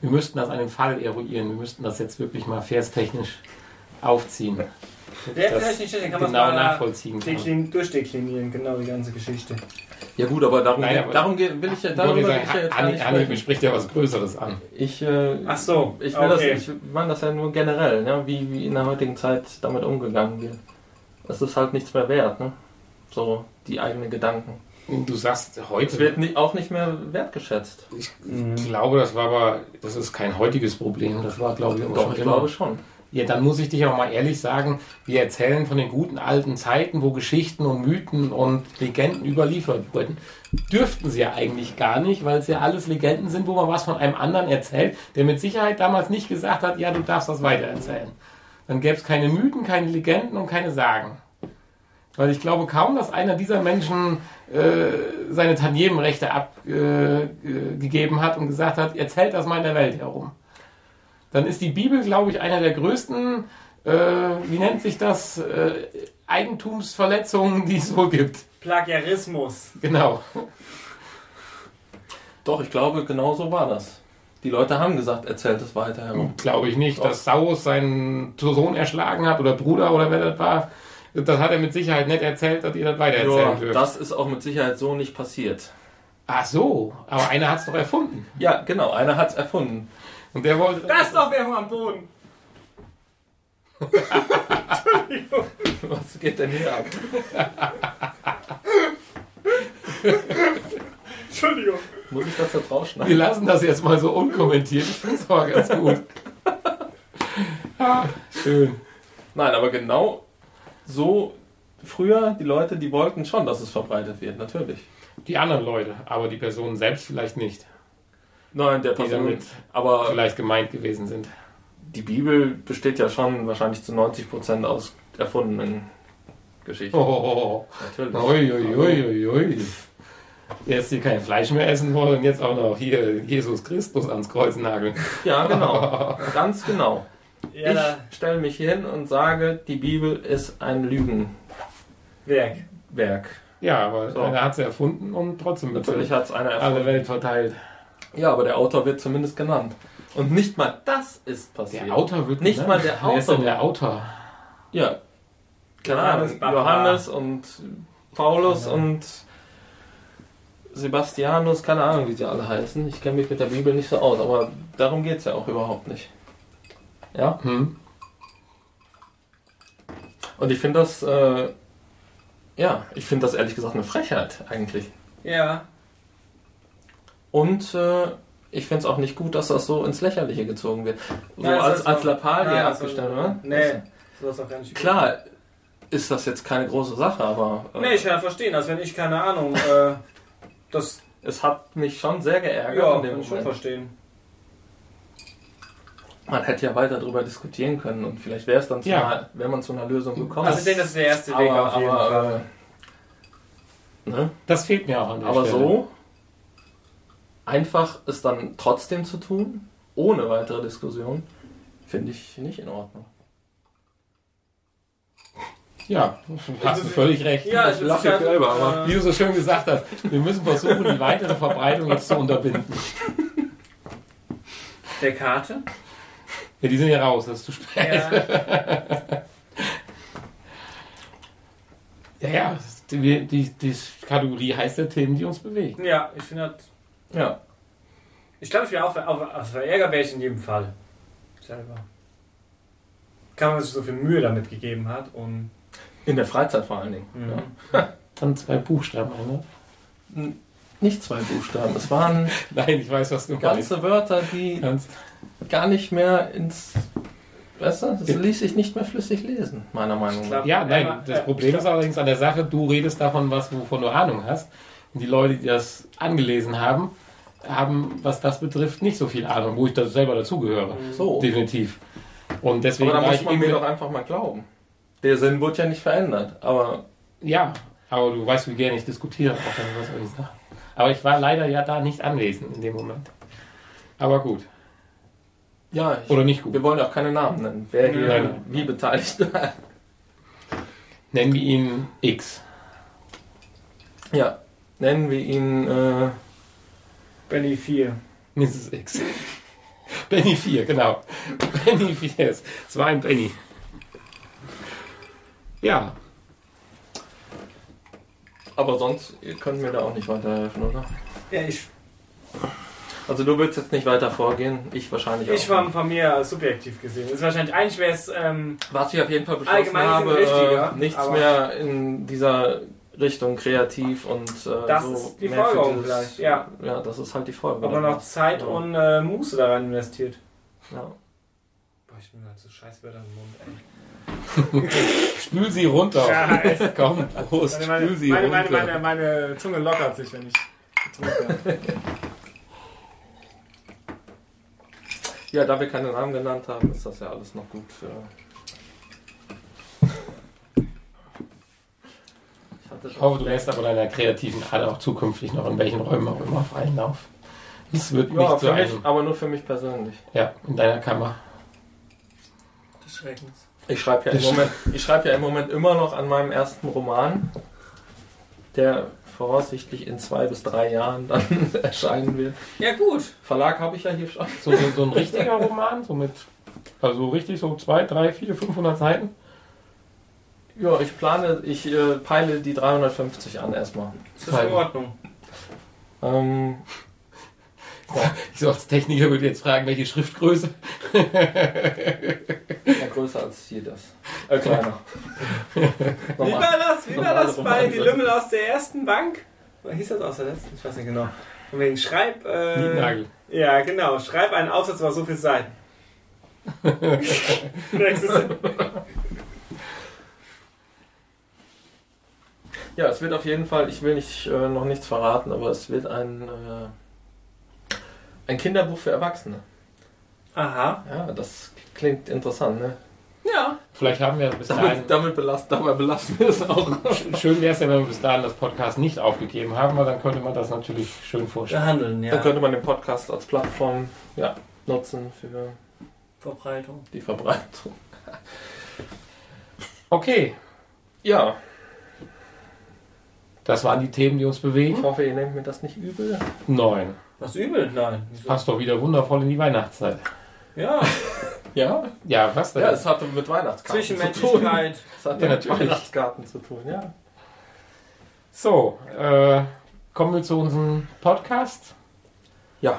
Wir müssten das an dem Fall eruieren. Wir müssten das jetzt wirklich mal verstechnisch aufziehen. der Das vielleicht nicht, den kann man genau nachvollziehen kann. deklin- durchdeklinieren, genau die ganze Geschichte. Ja gut, aber darum, Nein, aber- darum will ich ja, wollte will sagen, ich ja jetzt gar Anni, nicht Anni bespricht ja was Größeres an. Ich, äh, Ach so, ich will okay. das, ich meine das ja nur generell, ne? wie, wie in der heutigen Zeit damit umgegangen wird. Es ist halt nichts mehr wert, ne? So, die eigenen Gedanken. Du sagst Es heute, wird ni- auch nicht mehr wertgeschätzt. ich glaube, das war aber, das ist kein heutiges Problem. Das war, glaube ich, aber Doch, schon ich immer. glaube schon. Ja, dann muss ich dich auch mal ehrlich sagen, wir erzählen von den guten alten Zeiten, wo Geschichten und Mythen und Legenden überliefert wurden. Dürften sie ja eigentlich gar nicht, weil es ja alles Legenden sind, wo man was von einem anderen erzählt, der mit Sicherheit damals nicht gesagt hat, ja, du darfst das weitererzählen. Dann gäbe es keine Mythen, keine Legenden und keine Sagen. Weil ich glaube kaum, dass einer dieser Menschen äh, seine Tantiemenrechte abgegeben äh, gegeben hat und gesagt hat, erzählt das mal in der Welt herum dann ist die Bibel, glaube ich, einer der größten, äh, wie nennt sich das, äh, Eigentumsverletzungen, die es wohl gibt. Plagiarismus. Genau. Doch, ich glaube, genau so war das. Die Leute haben gesagt, erzählt es weiter herum. Glaube ich nicht, dass Saus seinen Sohn erschlagen hat oder Bruder oder wer das war. Das hat er mit Sicherheit nicht erzählt, dass ihr das weitererzählen Ja, dürft. das ist auch mit Sicherheit so nicht passiert. Ach so, aber einer hat es doch erfunden. Ja, genau, einer hat es erfunden. Und der wollte. Da ist doch Werbung am Boden. Was geht denn hier ab? Entschuldigung. Muss ich das Wir rausschneiden? lassen das jetzt mal so unkommentiert. Ich finde es aber ganz gut. Ah, schön. Nein, aber genau so früher, die Leute, die wollten schon, dass es verbreitet wird, natürlich. Die anderen Leute, aber die Personen selbst vielleicht nicht, Nein, der die Person. damit Aber vielleicht gemeint gewesen sind. die Bibel besteht ja schon wahrscheinlich zu 90% aus erfundenen Geschichten. Oh, Natürlich. ui, ui, ui, ui. Erst die kein Fleisch mehr essen wollen und jetzt auch noch hier Jesus Christus ans Kreuz nageln. Ja, genau. Ganz genau. Ja, Ich stelle mich hin und sage, die Bibel ist ein Lügenwerk. Werk. Ja, aber So. einer hat sie erfunden und trotzdem wird Natürlich sie hat es einer alle erfunden. Welt verteilt. Ja, aber der Autor wird zumindest genannt. Und nicht mal das ist passiert. Der Autor wird Nicht genannt. mal der Wer ist denn Autor. der Autor? Ja. Keine Johannes Ahnung. Johannes und Paulus und Sebastianus, keine Ahnung, wie sie alle heißen. Ich kenne mich mit der Bibel nicht so aus, aber darum geht es ja auch überhaupt nicht. Ja? Hm? Und ich finde das, äh, ja, ich finde das ehrlich gesagt eine Frechheit eigentlich. Ja. Und äh, ich finde es auch nicht gut, dass das so ins Lächerliche gezogen wird. So Ja, das als, als Lappalie Ja, das abgestellt, ist- oder? Nee, sowas auch gar nicht. Klar ist das jetzt keine große Sache, aber äh, Nee, ich kann verstehen, als wenn ich, keine Ahnung, äh, das es hat mich schon sehr geärgert ja, in dem kann ich schon verstehen. Man hätte ja weiter darüber diskutieren können und vielleicht wäre es dann zu Ja. einer, wäre man zu einer Lösung gekommen. Also ich denke, das ist der erste Weg aber, auf jeden aber, Fall. äh, ne? Das fehlt mir auch an der aber Stelle. so einfach es dann trotzdem zu tun, ohne weitere Diskussion, finde ich nicht in Ordnung. Ja, hast du völlig recht. Ja, ich lache selber, aber- Wie du so schön gesagt hast, wir müssen versuchen, die weitere Verbreitung jetzt zu unterbinden. Der Karte? Ja, die sind ja raus, das ist zu spät. Ja. Ja, ja, die, die, die Kategorie heißt der Themen, die uns bewegen. ja, ich finde das. Ja. Ich glaube, ich wäre auch auf, auf verärgert wäre ich in jedem Fall. Selber. Kann man sich so viel Mühe damit gegeben hat und. In der Freizeit vor allen Dingen. Mhm. Ja. Dann zwei Buchstaben, ne? Nicht zwei Buchstaben, es waren Nein, ich weiß, was du meinst. ganze Wörter, die Ganz, gar nicht mehr ins. Weißt du, das ließ sich nicht mehr flüssig lesen, meiner Meinung nach. glaub- ja, nein, das Problem ist allerdings an der Sache, du redest davon, was, wovon du Ahnung hast. Und die Leute, die das angelesen haben, haben, was das betrifft, nicht so viel Ahnung, wo ich da selber dazugehöre. So. Definitiv. Und deswegen Aber da muss ich man mir doch einfach mal glauben. Der Sinn wird ja nicht verändert, aber Ja, aber du weißt, wie gerne ich diskutiere. Auch wenn was ich sagen. Aber ich war leider ja da nicht anwesend in dem Moment. Aber gut. Ja, ich, Oder nicht gut. wir wollen auch keine Namen nennen. Wer hier Nein. wie beteiligt war. Nennen wir ihn X. Ja, nennen wir ihn. Äh, Benny 4. Mrs. X. Benny 4, genau. Benny 4. Es war ein Benny. Ja, aber sonst ihr könnt mir da auch nicht weiterhelfen, oder? Ja, ich, Also du willst jetzt nicht weiter vorgehen, ich wahrscheinlich ich auch. war von mir subjektiv gesehen. Das ist wahrscheinlich, eigentlich wäre es, ähm, Was ich auf jeden Fall beschlossen habe, äh, nichts aber- mehr in dieser Richtung kreativ und äh, Das so ist die Folgerung vielleicht, ja. Ja, das ist halt die Folge. ob man noch Zeit Ja. und äh, Muße daran investiert. Ja. Boah, ich bin halt so Scheißwörter im Mund, ey. spül sie runter. Ja. Komm, Prost, Meine, meine, spül sie meine, meine, runter. meine, meine Zunge lockert sich, wenn ich getrunken habe. ja, da wir keine Namen genannt haben, ist das ja alles noch gut für. Ich, hatte Ich hoffe, du lässt aber deiner kreativen Ader auch zukünftig noch in welchen Räumen auch immer freien Lauf. Es wird ja, nicht mich, einem. aber nur für mich persönlich. Ja, in deiner Kammer. Des Schreckens. Ich schreibe ja, im Das- Moment- ich schreib ja im Moment immer noch an meinem ersten Roman, der voraussichtlich in zwei bis drei Jahren dann erscheinen wird. Ja, gut. Verlag habe ich ja hier schon. So, so, so ein richtiger Roman, so mit, also richtig so zwei, drei, vier, 500 Seiten. Ja, ich plane, ich äh, peile die 350 an erstmal. Das ist in Ordnung. Ähm, Ich so als Techniker würde jetzt fragen, welche Schriftgröße. ja, größer als hier das. Äh, kleiner. Wie war das? Wie war das bei. Die Lümmel aus der ersten Bank? Oder hieß das aus der letzten? Ich weiß nicht genau. Von wegen Schreib. Äh, Nietnagel. ja, genau. Schreib einen Aufsatz über so viele Seiten. Nächstes. Ja, es wird auf jeden Fall, ich will nicht, äh, noch nichts verraten, aber es wird ein, äh, ein Kinderbuch für Erwachsene. Aha. Ja, das klingt interessant, ne? Ja. Vielleicht haben wir bis dahin. Damit, damit belast, dabei wir es auch. Schön wäre es ja, wenn wir bis dahin das Podcast nicht aufgegeben haben, weil dann könnte man das natürlich schön vorstellen. Behandeln, ja. Dann könnte man den Podcast als Plattform ja, nutzen für Verbreitung. die Verbreitung. Okay, Ja, das waren die Themen, die uns ich bewegen. hoffe, ihr nehmt mir das nicht übel. Neun. Was übel? Nein. Wieso? Passt doch wieder wundervoll in die Weihnachtszeit. Ja. Ja, Ja, was denn? ja es hatte mit Weihnachtskarten zu tun. Zwischenmenschlichkeit. Es hatte Ja, mit natürlich. Weihnachtskarten zu tun, ja. So, äh, kommen wir zu unserem Podcast. Ja.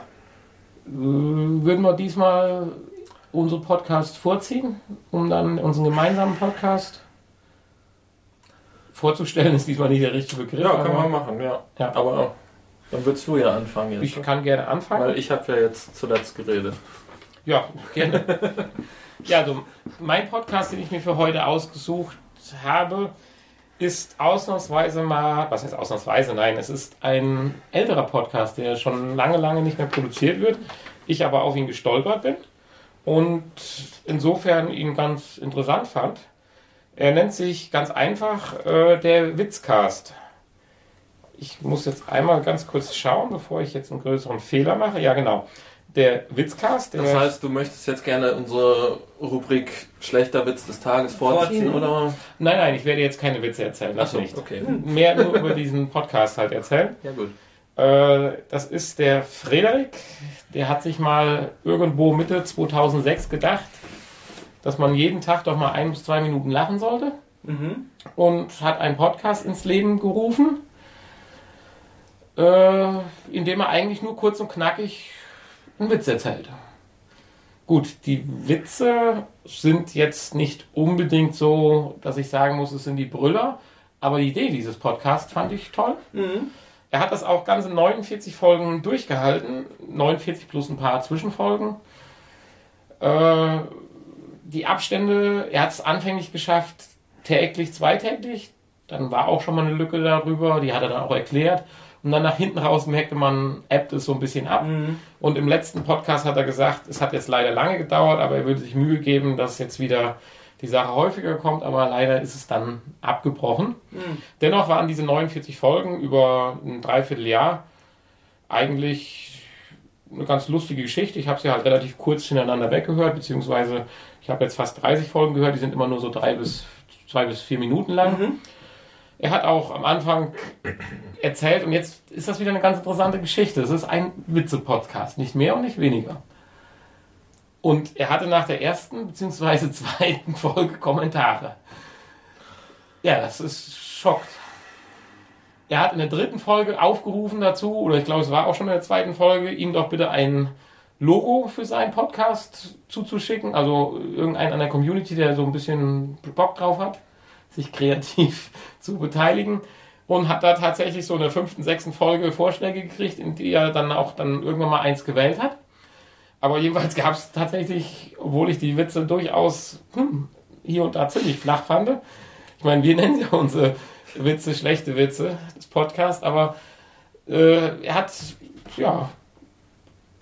Äh, würden wir diesmal unseren Podcast vorziehen, um dann unseren gemeinsamen Podcast vorzustellen, ist diesmal nicht der richtige Begriff. Ja, wir aber- machen, ja. Ja. Aber Dann würdest du ja anfangen jetzt. Ich kann gerne anfangen. Weil ich habe ja jetzt zuletzt geredet. Ja, gerne. ja, also mein Podcast, den ich mir für heute ausgesucht habe, ist ausnahmsweise mal, was heißt ausnahmsweise? Nein, es ist ein älterer Podcast, der schon lange, lange nicht mehr produziert wird. Ich aber auf ihn gestolpert bin und insofern ihn ganz interessant fand. Er nennt sich ganz einfach äh, der Witzcast. Ich muss jetzt einmal ganz kurz schauen, bevor ich jetzt einen größeren Fehler mache. Ja, genau. Der Witzcast, der Das heißt, du möchtest jetzt gerne unsere Rubrik schlechter Witz des Tages vorziehen, Vorziehen. oder? Nein, nein, ich werde jetzt keine Witze erzählen, das Achso, nicht. okay. Mehr nur über diesen Podcast halt erzählen. Ja gut. Äh, das ist der Frederik, der hat sich mal irgendwo Mitte 2006 gedacht, dass man jeden Tag doch mal ein bis zwei Minuten lachen sollte Mhm. und hat einen Podcast ins Leben gerufen, äh, in dem er eigentlich nur kurz und knackig einen Witz erzählt. Gut, die Witze sind jetzt nicht unbedingt so, dass ich sagen muss, es sind die Brüller, aber die Idee dieses Podcasts fand ich toll. Mhm. Er hat das auch ganze 49 Folgen durchgehalten, 49 plus ein paar Zwischenfolgen. Äh, die Abstände, er hat es anfänglich geschafft, täglich, zweitäglich. Dann war auch schon mal eine Lücke darüber, die hat er dann auch erklärt. Und dann nach hinten raus merkte man, appt es so ein bisschen ab. Mhm. Und im letzten Podcast hat er gesagt, es hat jetzt leider lange gedauert, aber er würde sich Mühe geben, dass jetzt wieder die Sache häufiger kommt, aber leider ist es dann abgebrochen. Mhm. Dennoch waren diese 49 Folgen über ein Dreivierteljahr eigentlich eine ganz lustige Geschichte. Ich habe sie halt relativ kurz hintereinander weggehört, beziehungsweise ich habe jetzt fast 30 Folgen gehört, die sind immer nur so drei bis zwei bis vier Minuten lang. Mhm. Er hat auch am Anfang erzählt, und jetzt ist das wieder eine ganz interessante Geschichte. Es ist ein Witze-Podcast, nicht mehr und nicht weniger. Und er hatte nach der ersten bzw. zweiten Folge Kommentare. Ja, das ist schockt. Er hat in der dritten Folge aufgerufen dazu, oder ich glaube, es war auch schon in der zweiten Folge, ihm doch bitte ein Logo für seinen Podcast zuzuschicken. Also irgendeinen an der Community, der so ein bisschen Bock drauf hat, sich kreativ zu beteiligen. Und hat da tatsächlich so in der fünften, sechsten Folge Vorschläge gekriegt, in die er dann auch dann irgendwann mal eins gewählt hat. Aber jedenfalls gab es tatsächlich, obwohl ich die Witze durchaus hm, hier und da ziemlich flach fand. Ich meine, wir nennen ja unsere Witze schlechte Witze, das Podcast, aber äh, er hat ja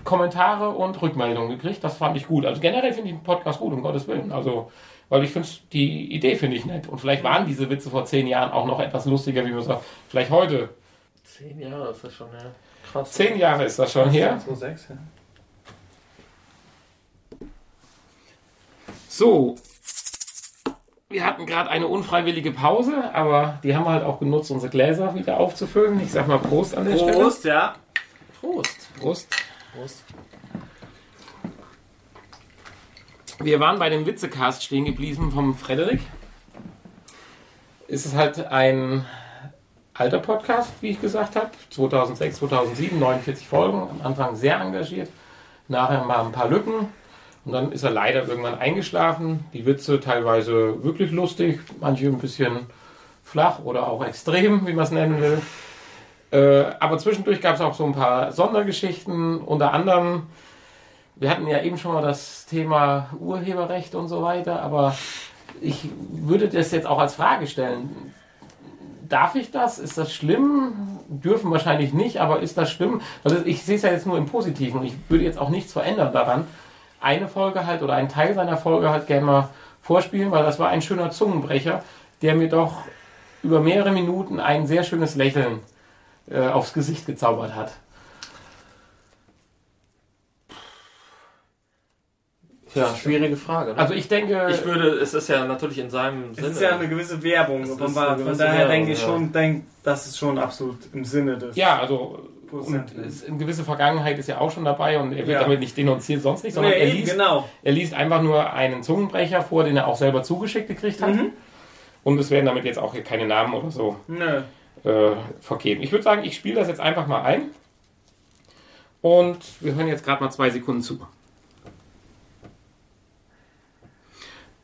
Kommentare und Rückmeldungen gekriegt. Das fand ich gut. Also generell finde ich den Podcast gut, um Gottes Willen. Also, weil ich finde, die Idee finde ich nett. Und vielleicht waren diese Witze vor zehn Jahren auch noch etwas lustiger, wie man sagt. Vielleicht heute. Zehn Jahre ist das schon, ja. Krass. Zehn Jahre ist das schon her. 2006, ja. So. Wir hatten gerade eine unfreiwillige Pause, aber die haben wir halt auch genutzt, unsere Gläser wieder aufzufüllen. Ich sag mal Prost an der Stelle. Prost, ja. Prost. Prost. Prost. Wir waren bei dem Witzecast stehen geblieben vom Frederik. Es ist halt ein alter Podcast, wie ich gesagt habe. 2006, 2007, 49 Folgen. Am Anfang sehr engagiert. Nachher mal ein paar Lücken. Und dann ist er leider irgendwann eingeschlafen. Die Witze teilweise wirklich lustig, manche ein bisschen flach oder auch extrem, wie man es nennen will. Äh, aber zwischendurch gab es auch so ein paar Sondergeschichten. Unter anderem wir hatten ja eben schon mal das Thema Urheberrecht und so weiter, aber ich würde das jetzt auch als Frage stellen. Darf ich das? Ist das schlimm? Dürfen wahrscheinlich nicht, aber ist das schlimm? Also ich sehe es ja jetzt nur im Positiven und ich würde jetzt auch nichts verändern daran. Eine Folge halt oder einen Teil seiner Folge halt gerne mal vorspielen, weil das war ein schöner Zungenbrecher, der mir doch über mehrere Minuten ein sehr schönes Lächeln äh, aufs Gesicht gezaubert hat. Ja, schwierige Frage. Ne? Also ich denke, ich würde, es ist ja natürlich in seinem Es Sinne. ist ja eine gewisse Werbung. Es Von, von gewisse daher Werbung, denke ich ja. schon, denk, das ist schon absolut im Sinne des Ja, also und es, eine gewisse Vergangenheit ist ja auch schon dabei und er wird Ja. damit nicht denunziert, sonst nicht, sondern Nee, er, liest, genau. er liest einfach nur einen Zungenbrecher vor, den er auch selber zugeschickt gekriegt hat. Mhm. Und es werden damit jetzt auch keine Namen oder so Nö. äh, vergeben. Ich würde sagen, ich spiele das jetzt einfach mal ein. Und wir hören jetzt gerade mal zwei Sekunden zu.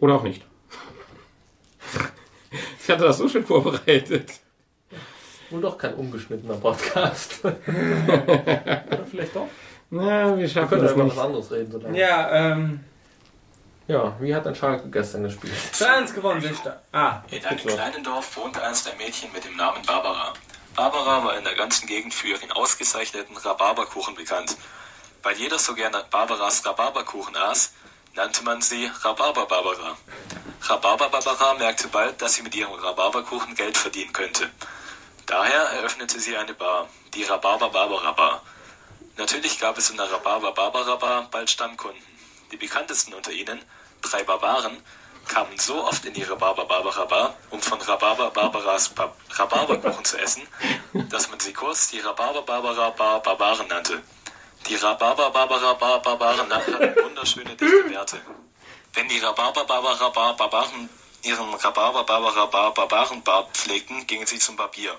Oder auch nicht. Ich hatte das so schön vorbereitet. Wohl doch kein ungeschnittener Podcast. Oder vielleicht doch. Na, wir Wir schaffen können das über nicht. was anderes reden. Solange. Ja, ähm, ja, wie hat ein Schalke gestern gespielt? 2-1 gewonnen, sehe ich da. Ah, In einem kleinen Dorf wohnte einst ein Mädchen mit dem Namen Barbara. Barbara war in der ganzen Gegend für ihren ausgezeichneten Rhabarberkuchen bekannt. Weil jeder so gerne Barbaras Rhabarberkuchen aß, nannte man sie Rhabarber-Barbara. Rhabarber-Barbara merkte bald, dass sie mit ihrem Rhabarberkuchen Geld verdienen könnte. Daher eröffnete sie eine Bar, die Rhabarber-Barbara-Bar. Natürlich gab es in der Rhabarber-Barbara-Bar bald Stammkunden. Die bekanntesten unter ihnen, drei Barbaren, kamen so oft in die Rhabarber-Barbara-Bar, um von Rhabarber-Barbaras Ba- Rhabarberkuchen zu essen, dass man sie kurz die Rhabarber-Barbara-Bar-Barbaren nannte. Die Rhabarber-Barbara-Bar-Barbaren hatten wunderschöne dichte Werte. Wenn die Rhabarber-Barbara-Bar-Barbaren ihren Rhabarber-Barbara-Bar-Barbarenbart pflegten, gingen sie zum Barbier.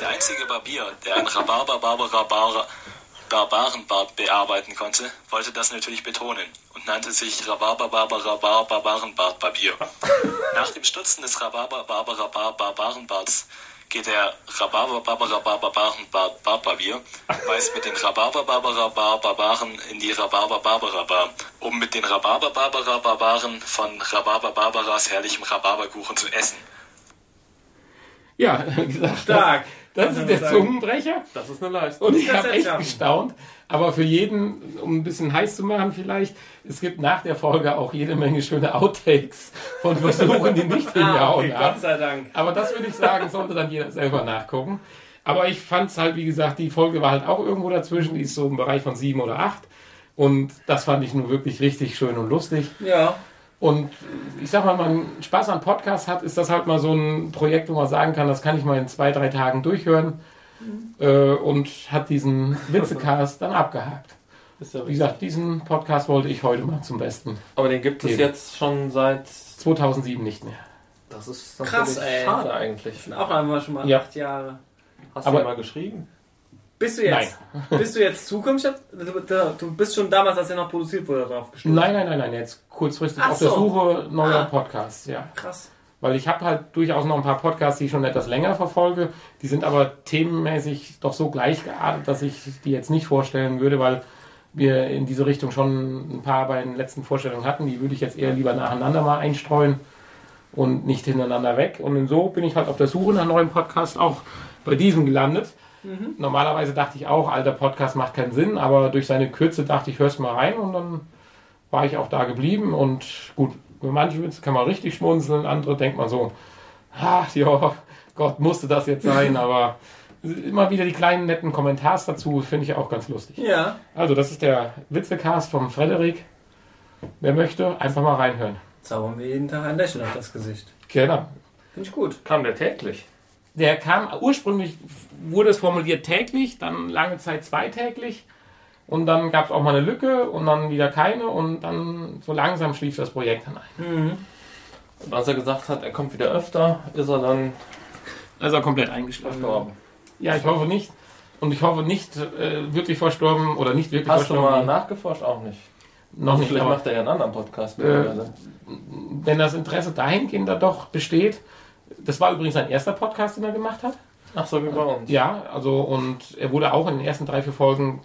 Der einzige Barbier, der ein Rhabarber-Barbara-Bar Barbarenbart bearbeiten konnte, wollte das natürlich betonen und nannte sich Rhabarber Barbara Bar Barbarenbart Barbier. Nach dem Stutzen des Rhabarber Barbara Bar Barbarenbarts geht der Rhabarber Barbara Bar Barbarenbart Bar Barbier weist mit den Rhabarber Barbara Bar Barbaren in die Rhabarber Barbara Bar, um mit den Rhabarber Barbara Barbaren von Rhabarber Barbaras herrlichem Rhabarberkuchen zu essen. Ja, gesagt, stark. das, das ist der sagen. Zungenbrecher. Das ist eine Leistung. Und ich habe echt gestaunt. Aber für jeden, um ein bisschen heiß zu machen vielleicht, es gibt nach der Folge auch jede Menge schöne Outtakes von Versuchen, die nicht Ah, hingehauen okay, haben. Gott sei Dank. Aber das würde ich sagen, sollte dann jeder selber nachgucken. Aber ich fand es halt, wie gesagt, die Folge war halt auch irgendwo dazwischen. Die ist so im Bereich von sieben oder acht. Und das fand ich nun wirklich richtig schön und lustig. Ja. Und ich sag mal, wenn man Spaß am Podcast hat, ist das halt mal so ein Projekt, wo man sagen kann, das kann ich mal in zwei, drei Tagen durchhören. Äh, und hat diesen Witzecast dann abgehakt. Wie gesagt, diesen Podcast wollte ich heute mal zum Besten. Aber den gibt es Eben. jetzt schon seit. 2007 nicht mehr. Das ist Krass, ey. schade eigentlich. Sind auch einmal schon mal Ja. acht Jahre. Hast Aber- du mal geschrieben? Bist du jetzt, bist du jetzt zukünftig? Du, bist schon damals, als er noch produziert wurde, drauf gestoßen. Nein, nein, nein, nein, jetzt kurzfristig Ach auf der so. Suche neuer Ah. Podcasts, ja. Krass. Weil ich habe halt durchaus noch ein paar Podcasts, die ich schon etwas länger verfolge. Die sind aber themenmäßig doch so gleichgeartet, dass ich die jetzt nicht vorstellen würde, weil wir in diese Richtung schon ein paar bei den letzten Vorstellungen hatten. Die würde ich jetzt eher lieber nacheinander mal einstreuen und nicht hintereinander weg. Und so bin ich halt auf der Suche nach neuen Podcasts auch bei diesem gelandet. Normalerweise dachte ich auch, alter Podcast macht keinen Sinn, aber durch seine Kürze dachte ich, hörst mal rein und dann war ich auch da geblieben und gut, bei manchen Witze kann man richtig schmunzeln, andere denkt man so, ach ja, Gott, musste das jetzt sein, aber immer wieder die kleinen netten Kommentars dazu finde ich auch ganz lustig. Ja. Also, das ist der Witzecast vom Frederik. Wer möchte, einfach mal reinhören. Zaubern wir jeden Tag ein Lächeln auf das Gesicht. Genau. Finde ich gut. Kam der täglich? Der kam, ursprünglich wurde es formuliert täglich, dann lange Zeit zweitäglich. Und dann gab es auch mal eine Lücke und dann wieder keine und dann so langsam schlief das Projekt dann ein. Und als er gesagt hat, er kommt wieder öfter, ist er dann Also komplett eingeschlafen. verstorben. Ja, ich hoffe nicht. Und ich hoffe nicht äh, wirklich verstorben oder nicht wirklich Hast du verstorben. mal nachgeforscht? Auch nicht. Noch Also nicht. vielleicht Aber macht er ja einen anderen Podcast. Äh, wenn das Interesse dahingehend da doch besteht. Das war übrigens sein erster Podcast, den er gemacht hat. Ach so, wie bei uns. Ja, also und er wurde auch in den ersten drei, vier Folgen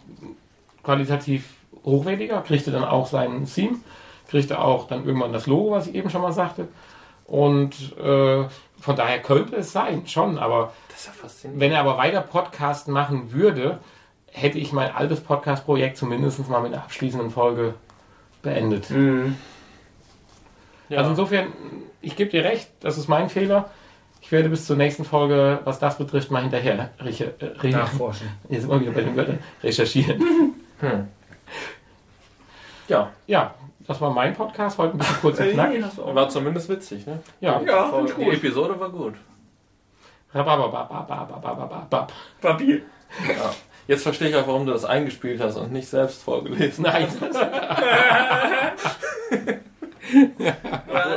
qualitativ hochwertiger, kriegte dann auch seinen Theme, kriegte auch dann irgendwann das Logo, was ich eben schon mal sagte. Und äh, von daher könnte es sein, schon, aber ja wenn er aber weiter Podcast machen würde, hätte ich mein altes Podcast-Projekt zumindest mal mit einer abschließenden Folge beendet. Ja. Also insofern, ich gebe dir recht, das ist mein Fehler. Ich werde bis zur nächsten Folge, was das betrifft, mal hinterher recher- äh, Nachforschen. Jetzt immer wieder bei den Wörtern recherchieren. Hm. Ja, Ja, das war mein Podcast, heute ein bisschen kurz und knackig. War zumindest witzig, ne? Ja, ja war, die. Episode war gut. Papier. Ja. Jetzt verstehe ich auch, warum du das eingespielt hast und nicht selbst vorgelesen Nein. ja,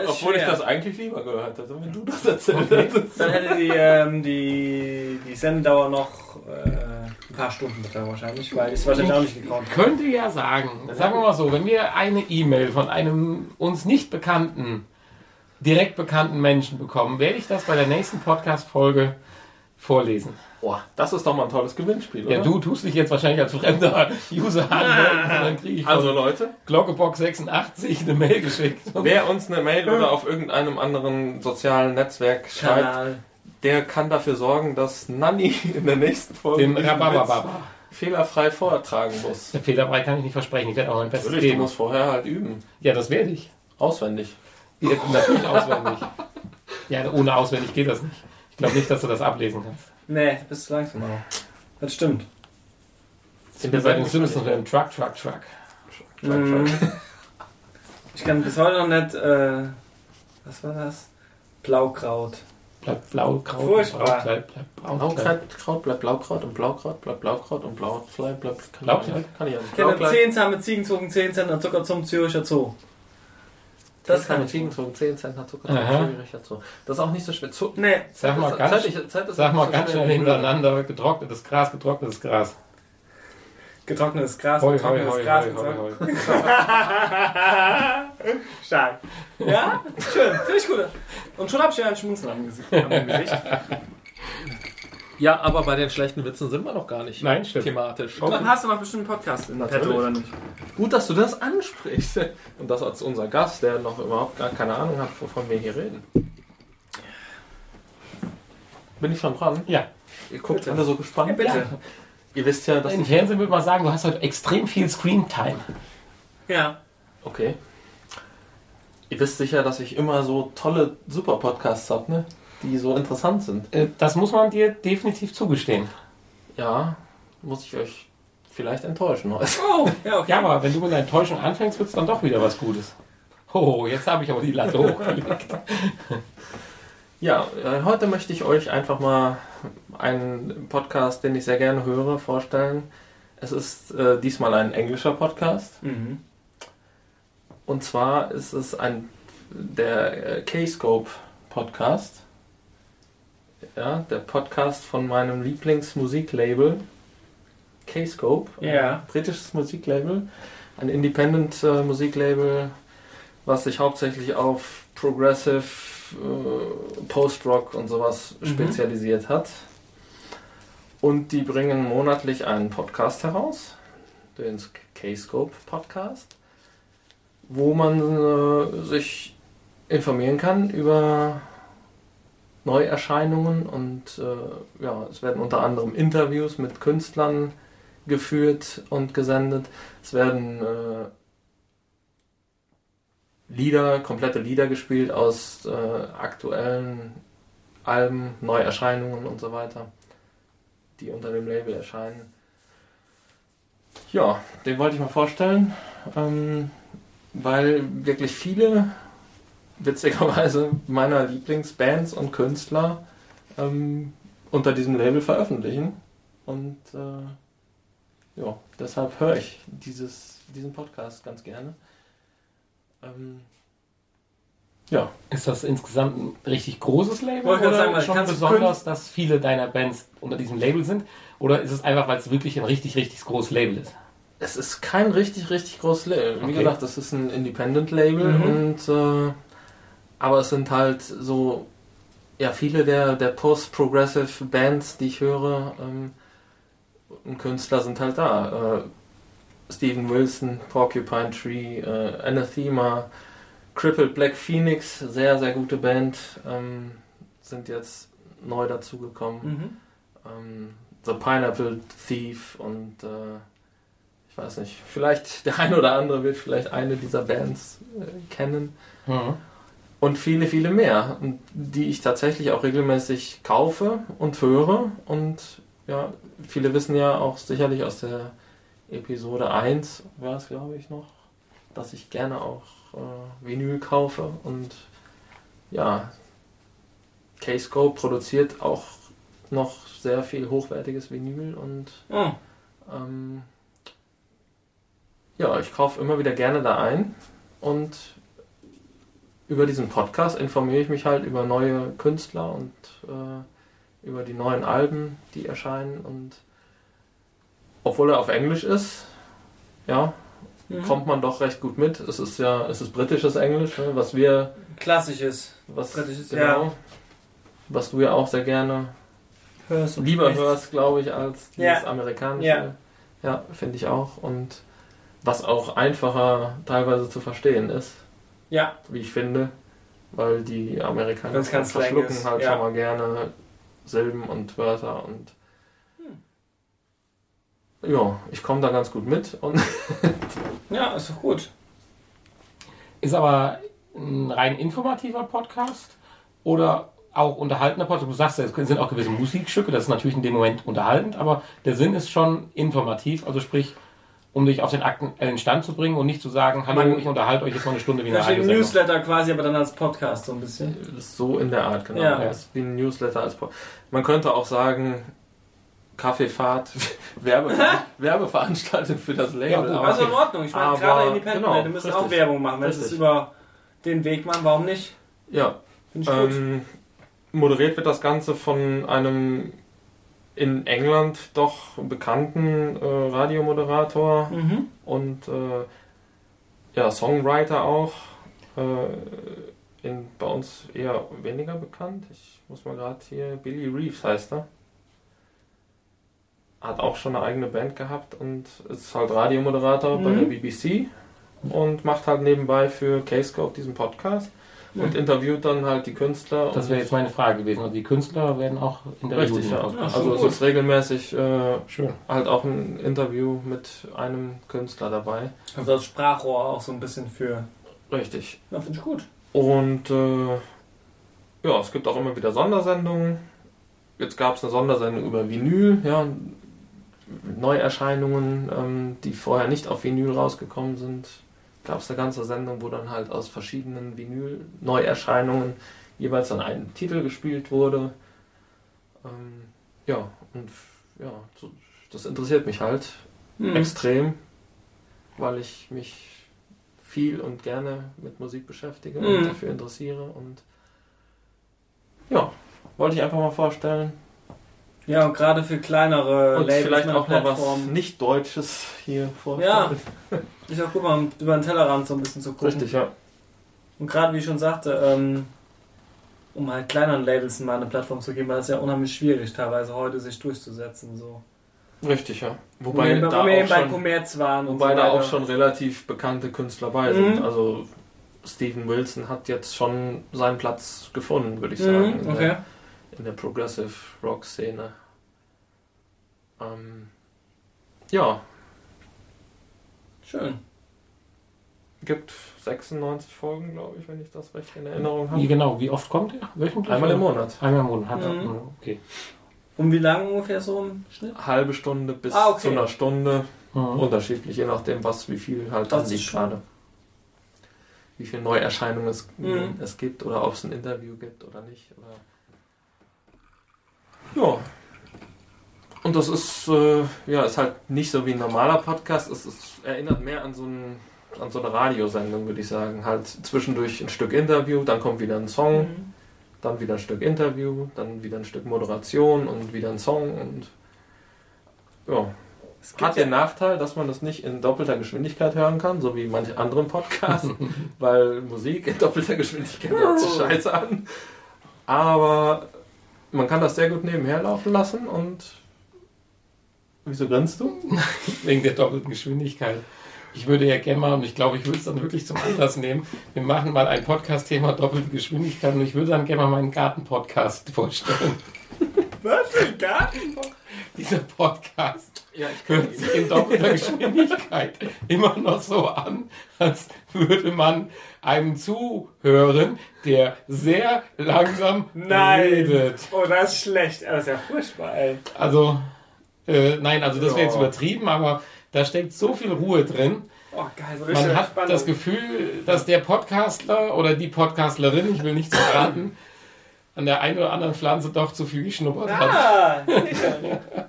obwohl schwer. ich das eigentlich lieber gehört hätte, wenn du das erzählt okay. hättest. Dann hätte die, ähm, die, die Sendedauer noch... Äh, paar Stunden betragen wahrscheinlich, weil ich es wahrscheinlich auch nicht gekonnt. könnte ja sagen, sagen wir mal so, wenn wir eine E-Mail von einem uns nicht bekannten, direkt bekannten Menschen bekommen, werde ich das bei der nächsten Podcast-Folge vorlesen. Boah, das ist doch mal ein tolles Gewinnspiel, oder? Ja, du tust dich jetzt wahrscheinlich als fremder User anmelden, und dann kriege ich Also Leute, Glockebox86 eine Mail geschickt. wer uns eine Mail oder auf irgendeinem anderen sozialen Netzwerk schreibt, Kanal. Der kann dafür sorgen, dass Nanni in der nächsten Folge Den fehlerfrei vortragen muss. Der Fehlerbrei kann ich nicht versprechen. Ich werde auch mein Bestes Natürlich, du geben. musst vorher halt üben. Ja, das werde ich. Auswendig. Ja, natürlich auswendig. Ja, ohne auswendig geht das nicht. Ich glaube nicht, dass du das ablesen kannst. Nee, du bist zu langsam. Das stimmt. Ich bin bei den Simpsons mit dem Truck, Truck, Truck. Mhm. Ich kann bis heute noch nicht, äh, was war das? Blaukraut. Bleibt blau, Kraut, Furchtbar. Bleibt. Blaukraut Kraut bleibt Blaukraut und Blaukraut bleibt Blaukraut und Blaukleid bleibt? Ich, kann ich ja nicht. Ich kenne Blaukleid. 10 Zahn mit Ziegenzogen, 10 Cent Zucker zum Züricher Zoo. Das kann ich kriegen, so 10 Cent hat Zucker. Aha. schwierig dazu. Das ist auch nicht so schwer. Zu, Nee. Sag mal ganz, sag mal ganz schnell hintereinander. Getrocknetes Gras, getrocknetes Gras. Getrocknetes Gras, Hoi, getrocknetes hoi, Gras. hoi, getrocknetes- hoi. Stark. Ja, schön. Finde ich gut. Und schon hab ich ja ein Schmunzeln am Gesicht. Am Gesicht. Ja, aber bei den schlechten Witzen sind wir noch gar nicht Nein, stimmt. thematisch. Du hast du mal bestimmt einen Podcast in Natürlich. Petto, oder nicht? Gut, dass du das ansprichst. Und das als unser Gast, der noch überhaupt gar keine Ahnung hat, wovon wir hier reden. Bin ich schon dran? Ja, Ihr guckt Bitte. alle so gespannt. Ja, bitte. Ihr wisst ja, dass im. Fernsehen würde man sagen, du hast heute extrem viel Screentime. Ja. Okay. Ihr wisst sicher, dass ich immer so tolle, super Podcasts habe, ne? Die so interessant sind. Äh, Das muss man dir definitiv zugestehen. Ja, muss ich euch vielleicht enttäuschen heute. Oh, ja, okay. Ja, aber wenn du mit einer Enttäuschung anfängst, wird es dann doch wieder was Gutes. Oh, jetzt habe ich aber die Latte hochgelegt. Ja, äh, heute möchte ich euch einfach mal einen Podcast, den ich sehr gerne höre, vorstellen. Es ist äh, diesmal ein englischer Podcast. Mhm. Und zwar ist es ein der äh, K-Scope Podcast. Ja, der Podcast von meinem Lieblingsmusiklabel K-Scope. Ja. Ein britisches Musiklabel. Ein Independent äh, Musiklabel, was sich hauptsächlich auf Progressive, äh, Post-Rock und sowas Mhm. spezialisiert hat. Und die bringen monatlich einen Podcast heraus, den K-Scope Podcast wo man äh, sich informieren kann über Neuerscheinungen und äh, ja, es werden unter anderem Interviews mit Künstlern geführt und gesendet. Es werden äh, Lieder, komplette Lieder gespielt aus äh, aktuellen Alben, Neuerscheinungen und so weiter, die unter dem Label erscheinen. Ja, den wollte ich mal vorstellen. Ähm, weil wirklich viele, witzigerweise, meiner Lieblingsbands und Künstler ähm, unter diesem Label veröffentlichen. Und äh, ja, deshalb höre ich dieses, diesen Podcast ganz gerne. Ähm, ja, Ist das insgesamt ein richtig großes Label oder sagen, weil schon besonders, dass viele deiner Bands unter diesem Label sind? Oder ist es einfach, weil es wirklich ein richtig, richtig großes Label ist? es ist kein richtig, richtig großes Label. Wie Okay. gesagt, das ist ein Independent-Label Mhm. und äh, aber es sind halt so ja viele der, der Post-Progressive Bands, die ich höre, ähm, und Künstler sind halt da. Äh, Steven Wilson, Porcupine Tree, äh, Anathema, Crippled Black Phoenix, sehr, sehr gute Band, ähm, sind jetzt neu dazugekommen. Mhm. Ähm, The Pineapple Thief und äh, ich weiß nicht, vielleicht der eine oder andere wird vielleicht eine dieser Bands äh, kennen. Und viele, viele mehr, die ich tatsächlich auch regelmäßig kaufe und höre. Und ja, viele wissen ja auch sicherlich aus der Episode 1, war es glaube ich noch, dass ich gerne auch äh, Vinyl kaufe. Und ja, K-Scope produziert auch noch sehr viel hochwertiges Vinyl und Oh. ähm, ja, ich kaufe immer wieder gerne da ein und über diesen Podcast informiere ich mich halt über neue Künstler und äh, über die neuen Alben, die erscheinen und obwohl er auf Englisch ist, ja, Mhm. kommt man doch recht gut mit. Es ist ja, es ist britisches Englisch, ne, was wir, Klassisches. was Britisches, genau, ja. was du ja auch sehr gerne hörst lieber sprichst. hörst, glaube ich, als dieses Ja. amerikanische. Ja. Ja, finde ich auch. Und was auch einfacher teilweise zu verstehen ist, Ja, wie ich finde, weil die Amerikaner verschlucken halt ja. schon mal gerne Silben und Wörter und ja, ich komme da ganz gut mit und ja, ist doch gut. Ist aber ein rein informativer Podcast oder auch unterhaltender Podcast? Du sagst ja, es sind auch gewisse Musikstücke, das ist natürlich in dem Moment unterhaltend, aber der Sinn ist schon informativ, also sprich, um dich auf den aktuellen Stand zu bringen und nicht zu sagen, hallo, Man- ich unterhalte euch jetzt mal eine Stunde wie eine Verstehe Radiosendung. Newsletter quasi, aber dann als Podcast so ein bisschen. so in der Art, genau. Ja. Das ist wie ein Newsletter als Po- Man könnte auch sagen, Kaffeefahrt, Werbe, Werbeveranstaltung für das Label. Ja, gut, aber- Also in Ordnung. Ich meine, gerade Independent genau, Leute müssen auch. Werbung machen. Wenn sie es über den Weg machen, warum nicht? ja, Finde ich gut. Ähm, moderiert wird das Ganze von einem in England doch bekannten äh, Radiomoderator Mhm. und äh, ja, Songwriter auch. Äh, in, bei uns eher weniger bekannt. Ich muss mal gerade hier, Billy Reeves heißt er. Hat auch schon eine eigene Band gehabt und ist halt Radiomoderator bei Mhm. der BBC und macht halt nebenbei für K-Scope diesen Podcast und Ja. interviewt dann halt die Künstler. Das und- wäre jetzt meine Frage gewesen. Also die Künstler werden auch interviewt. Richtig, ja. Podcast. Also es ist regelmäßig äh, Schön. halt auch ein Interview mit einem Künstler dabei. Also das Sprachrohr auch so ein bisschen für. Richtig. Ja, finde ich gut. Und äh, ja, es gibt auch immer wieder Sondersendungen. Jetzt gab es eine Sondersendung über Vinyl, ja, Neuerscheinungen, ähm, die vorher nicht auf Vinyl rausgekommen sind. Gab es eine ganze Sendung, wo dann halt aus verschiedenen Vinyl-Neuerscheinungen jeweils dann ein Titel gespielt wurde. Ähm, ja, und ja, so, das interessiert mich halt Mhm. extrem, weil ich mich viel und gerne mit Musik beschäftige Mhm. und dafür interessiere und ja, wollte ich einfach mal vorstellen Ja, und gerade für kleinere und Labels vielleicht auch mal was nicht Deutsches hier vorstellen. Ist auch gut, mal über den Tellerrand so ein bisschen zu gucken. Richtig, ja. Und gerade wie ich schon sagte, ähm, um halt kleineren Labels mal eine Plattform zu geben, weil das ist ja unheimlich schwierig teilweise heute sich durchzusetzen. So. Richtig, ja. Wo Wobei wir, da wir auch bei schon, Kommerz waren und wobei so da auch schon relativ bekannte Künstler bei Mhm. sind. Also Steven Wilson hat jetzt schon seinen Platz gefunden, würde ich sagen, Mhm, okay. In der Progressive Rock Szene. Ähm, ja, Schön. gibt 96 Folgen, glaube ich, wenn ich das recht in Erinnerung Wie habe. genau, wie oft kommt der? Wöchentlich? Einmal im? Monat. Einmal im Monat. Hat er. Mhm. Okay. Und wie lange ungefähr so im Schnitt? Halbe Stunde bis Ah, okay. zu einer Stunde. Mhm. Unterschiedlich, je nachdem, was, wie viel halt Das schon- gerade. Wie viele Neuerscheinungen es, Mhm. es gibt oder ob es ein Interview gibt oder nicht. Oder ja. Und das ist, äh, ja, ist halt nicht so wie ein normaler Podcast. Es, es erinnert mehr an so, ein, an so eine Radiosendung, würde ich sagen. Halt zwischendurch ein Stück Interview, dann kommt wieder ein Song, Mhm. dann wieder ein Stück Interview, dann wieder ein Stück Moderation und wieder ein Song und ja. Es Hat ja, den Nachteil, dass man das nicht in doppelter Geschwindigkeit hören kann, so wie manche anderen Podcasts, weil Musik in doppelter Geschwindigkeit hört sich scheiße an. Aber man kann das sehr gut nebenher laufen lassen und wieso grinst du? Wegen der doppelten Geschwindigkeit. Ich würde ja gerne mal, und ich glaube, ich würde es dann wirklich zum Anlass nehmen, wir machen mal ein Podcast-Thema doppelte Geschwindigkeit und ich würde dann gerne mal meinen Garten-Podcast vorstellen. was für ein Garten? Dieser Podcast Ja, hört sich in doppelter Geschwindigkeit immer noch so an, als würde man einem zuhören, der sehr langsam Nein. redet. Oh, das ist schlecht. Das ist ja furchtbar, ey. Also, äh, nein, also das wäre jetzt übertrieben, aber da steckt so viel Ruhe drin. Oh, geil. So Man hat Spannung. das Gefühl, dass der Podcastler oder die Podcastlerin, ich will nicht zu raten, an der einen oder anderen Pflanze doch zu viel geschnuppert hat. Ah, sicher.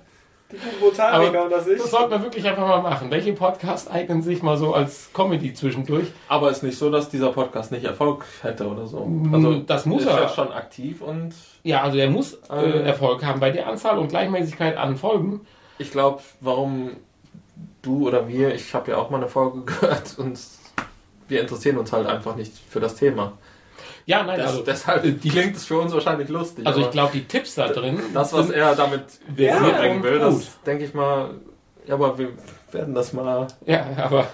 Die Botaniker Aber und das Das ich. sollte man wirklich einfach mal machen. Welche Podcasts eignen sich mal so als Comedy zwischendurch? Aber ist nicht so, dass dieser Podcast nicht Erfolg hätte oder so. Mm, Also das muss ist er. ja schon aktiv und Ja, also er muss äh, Äh. Erfolg haben bei der Anzahl und Gleichmäßigkeit an Folgen. ich glaube, warum du oder wir, ich habe ja auch mal eine Folge gehört und wir interessieren uns halt einfach nicht für das Thema. Ja, nein, Das, also, deshalb die, klingt es für uns wahrscheinlich lustig. also ich glaube, die Tipps da drin, das, was er damit Ja, bringen will, gut. das denke ich mal. Ja, aber wir werden das mal. ja, aber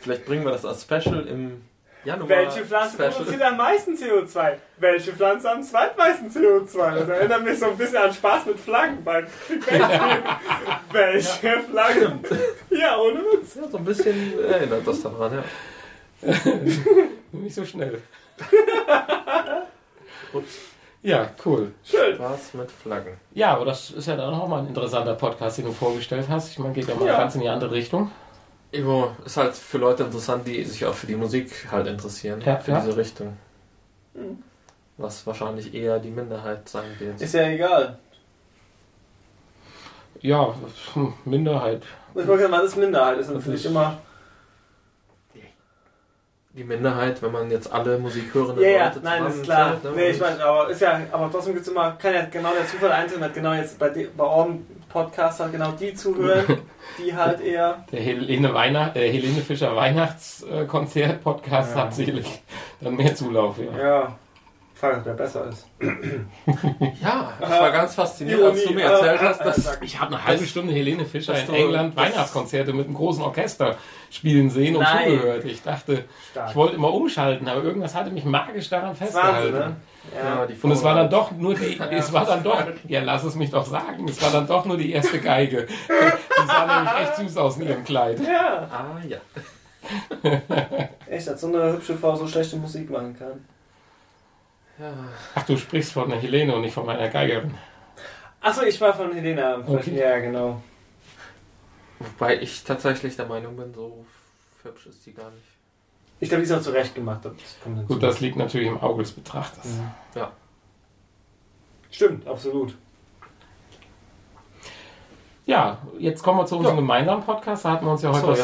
Vielleicht bringen wir das als Special im Januar. Welche Pflanze produziert am meisten CO2? Welche Pflanze am zweitmeisten CO2? Das erinnert mich so ein bisschen an Spaß mit Flaggen beim. Welche Flaggen? Ja, ohne Witz. Ja, so ein bisschen erinnert das daran, ja. nicht so schnell. Ja, cool. Schön. Spaß mit Flaggen. Ja, aber das ist ja dann auch mal ein interessanter Podcast, den du vorgestellt hast. Ich meine, geht ja mal Ja. ganz in die andere Richtung. Ivo ist halt für Leute interessant, die sich auch für die Musik halt interessieren. Ja, für ja. diese Richtung. Was wahrscheinlich eher die Minderheit sein wird. Ist ja egal. Ja, hm, Minderheit. Ich wollte sagen, was ist Minderheit? Ist natürlich immer. Die Minderheit, wenn man jetzt alle musikhörenden Ja, ja, Leute nein, ist klar. zusammenzählt, ne? Nee, ich meine, aber ist ja, aber trotzdem gibt es immer, kann ja genau der Zufall einzeln hat, genau jetzt bei, de- bei eurem Podcast halt genau die zuhören, die halt eher. Der Helene, Weihnacht, äh, Helene Fischer Weihnachtskonzert-Podcast Ja. hat sicherlich dann mehr Zulauf. Ja. Ja. Frage, wer besser ist. Ja, ich war ganz fasziniert, als du mir erzählt hast, dass. Ich habe eine halbe Stunde Helene Fischer in England Weihnachtskonzerte mit einem großen Orchester spielen sehen und Nein. zugehört. Ich dachte, Stark. ich wollte immer umschalten, aber irgendwas hatte mich magisch daran Wahnsinn, festgehalten. ne? Ja, Und es war dann doch nur die, es war dann doch, ja lass es mich doch sagen, es war dann doch nur die erste Geige. Die sah nämlich echt süß aus in ihrem Kleid. Ja, Ah, ja. echt, dass so eine hübsche Frau so schlechte Musik machen kann. Ja. Ach, du sprichst von der Helene und nicht von meiner Geigerin. Achso, ich war von Helena. Okay. Ja, genau. Wobei ich tatsächlich der Meinung bin, so hübsch ist die gar nicht. Ich glaube, die ist auch zurecht gemacht. Das. Gut, das liegt natürlich im Auge des Betrachters. Ja. Stimmt, absolut. Ja, jetzt kommen wir zu unserem gemeinsamen Podcast. Da hatten wir uns ja heute So, was,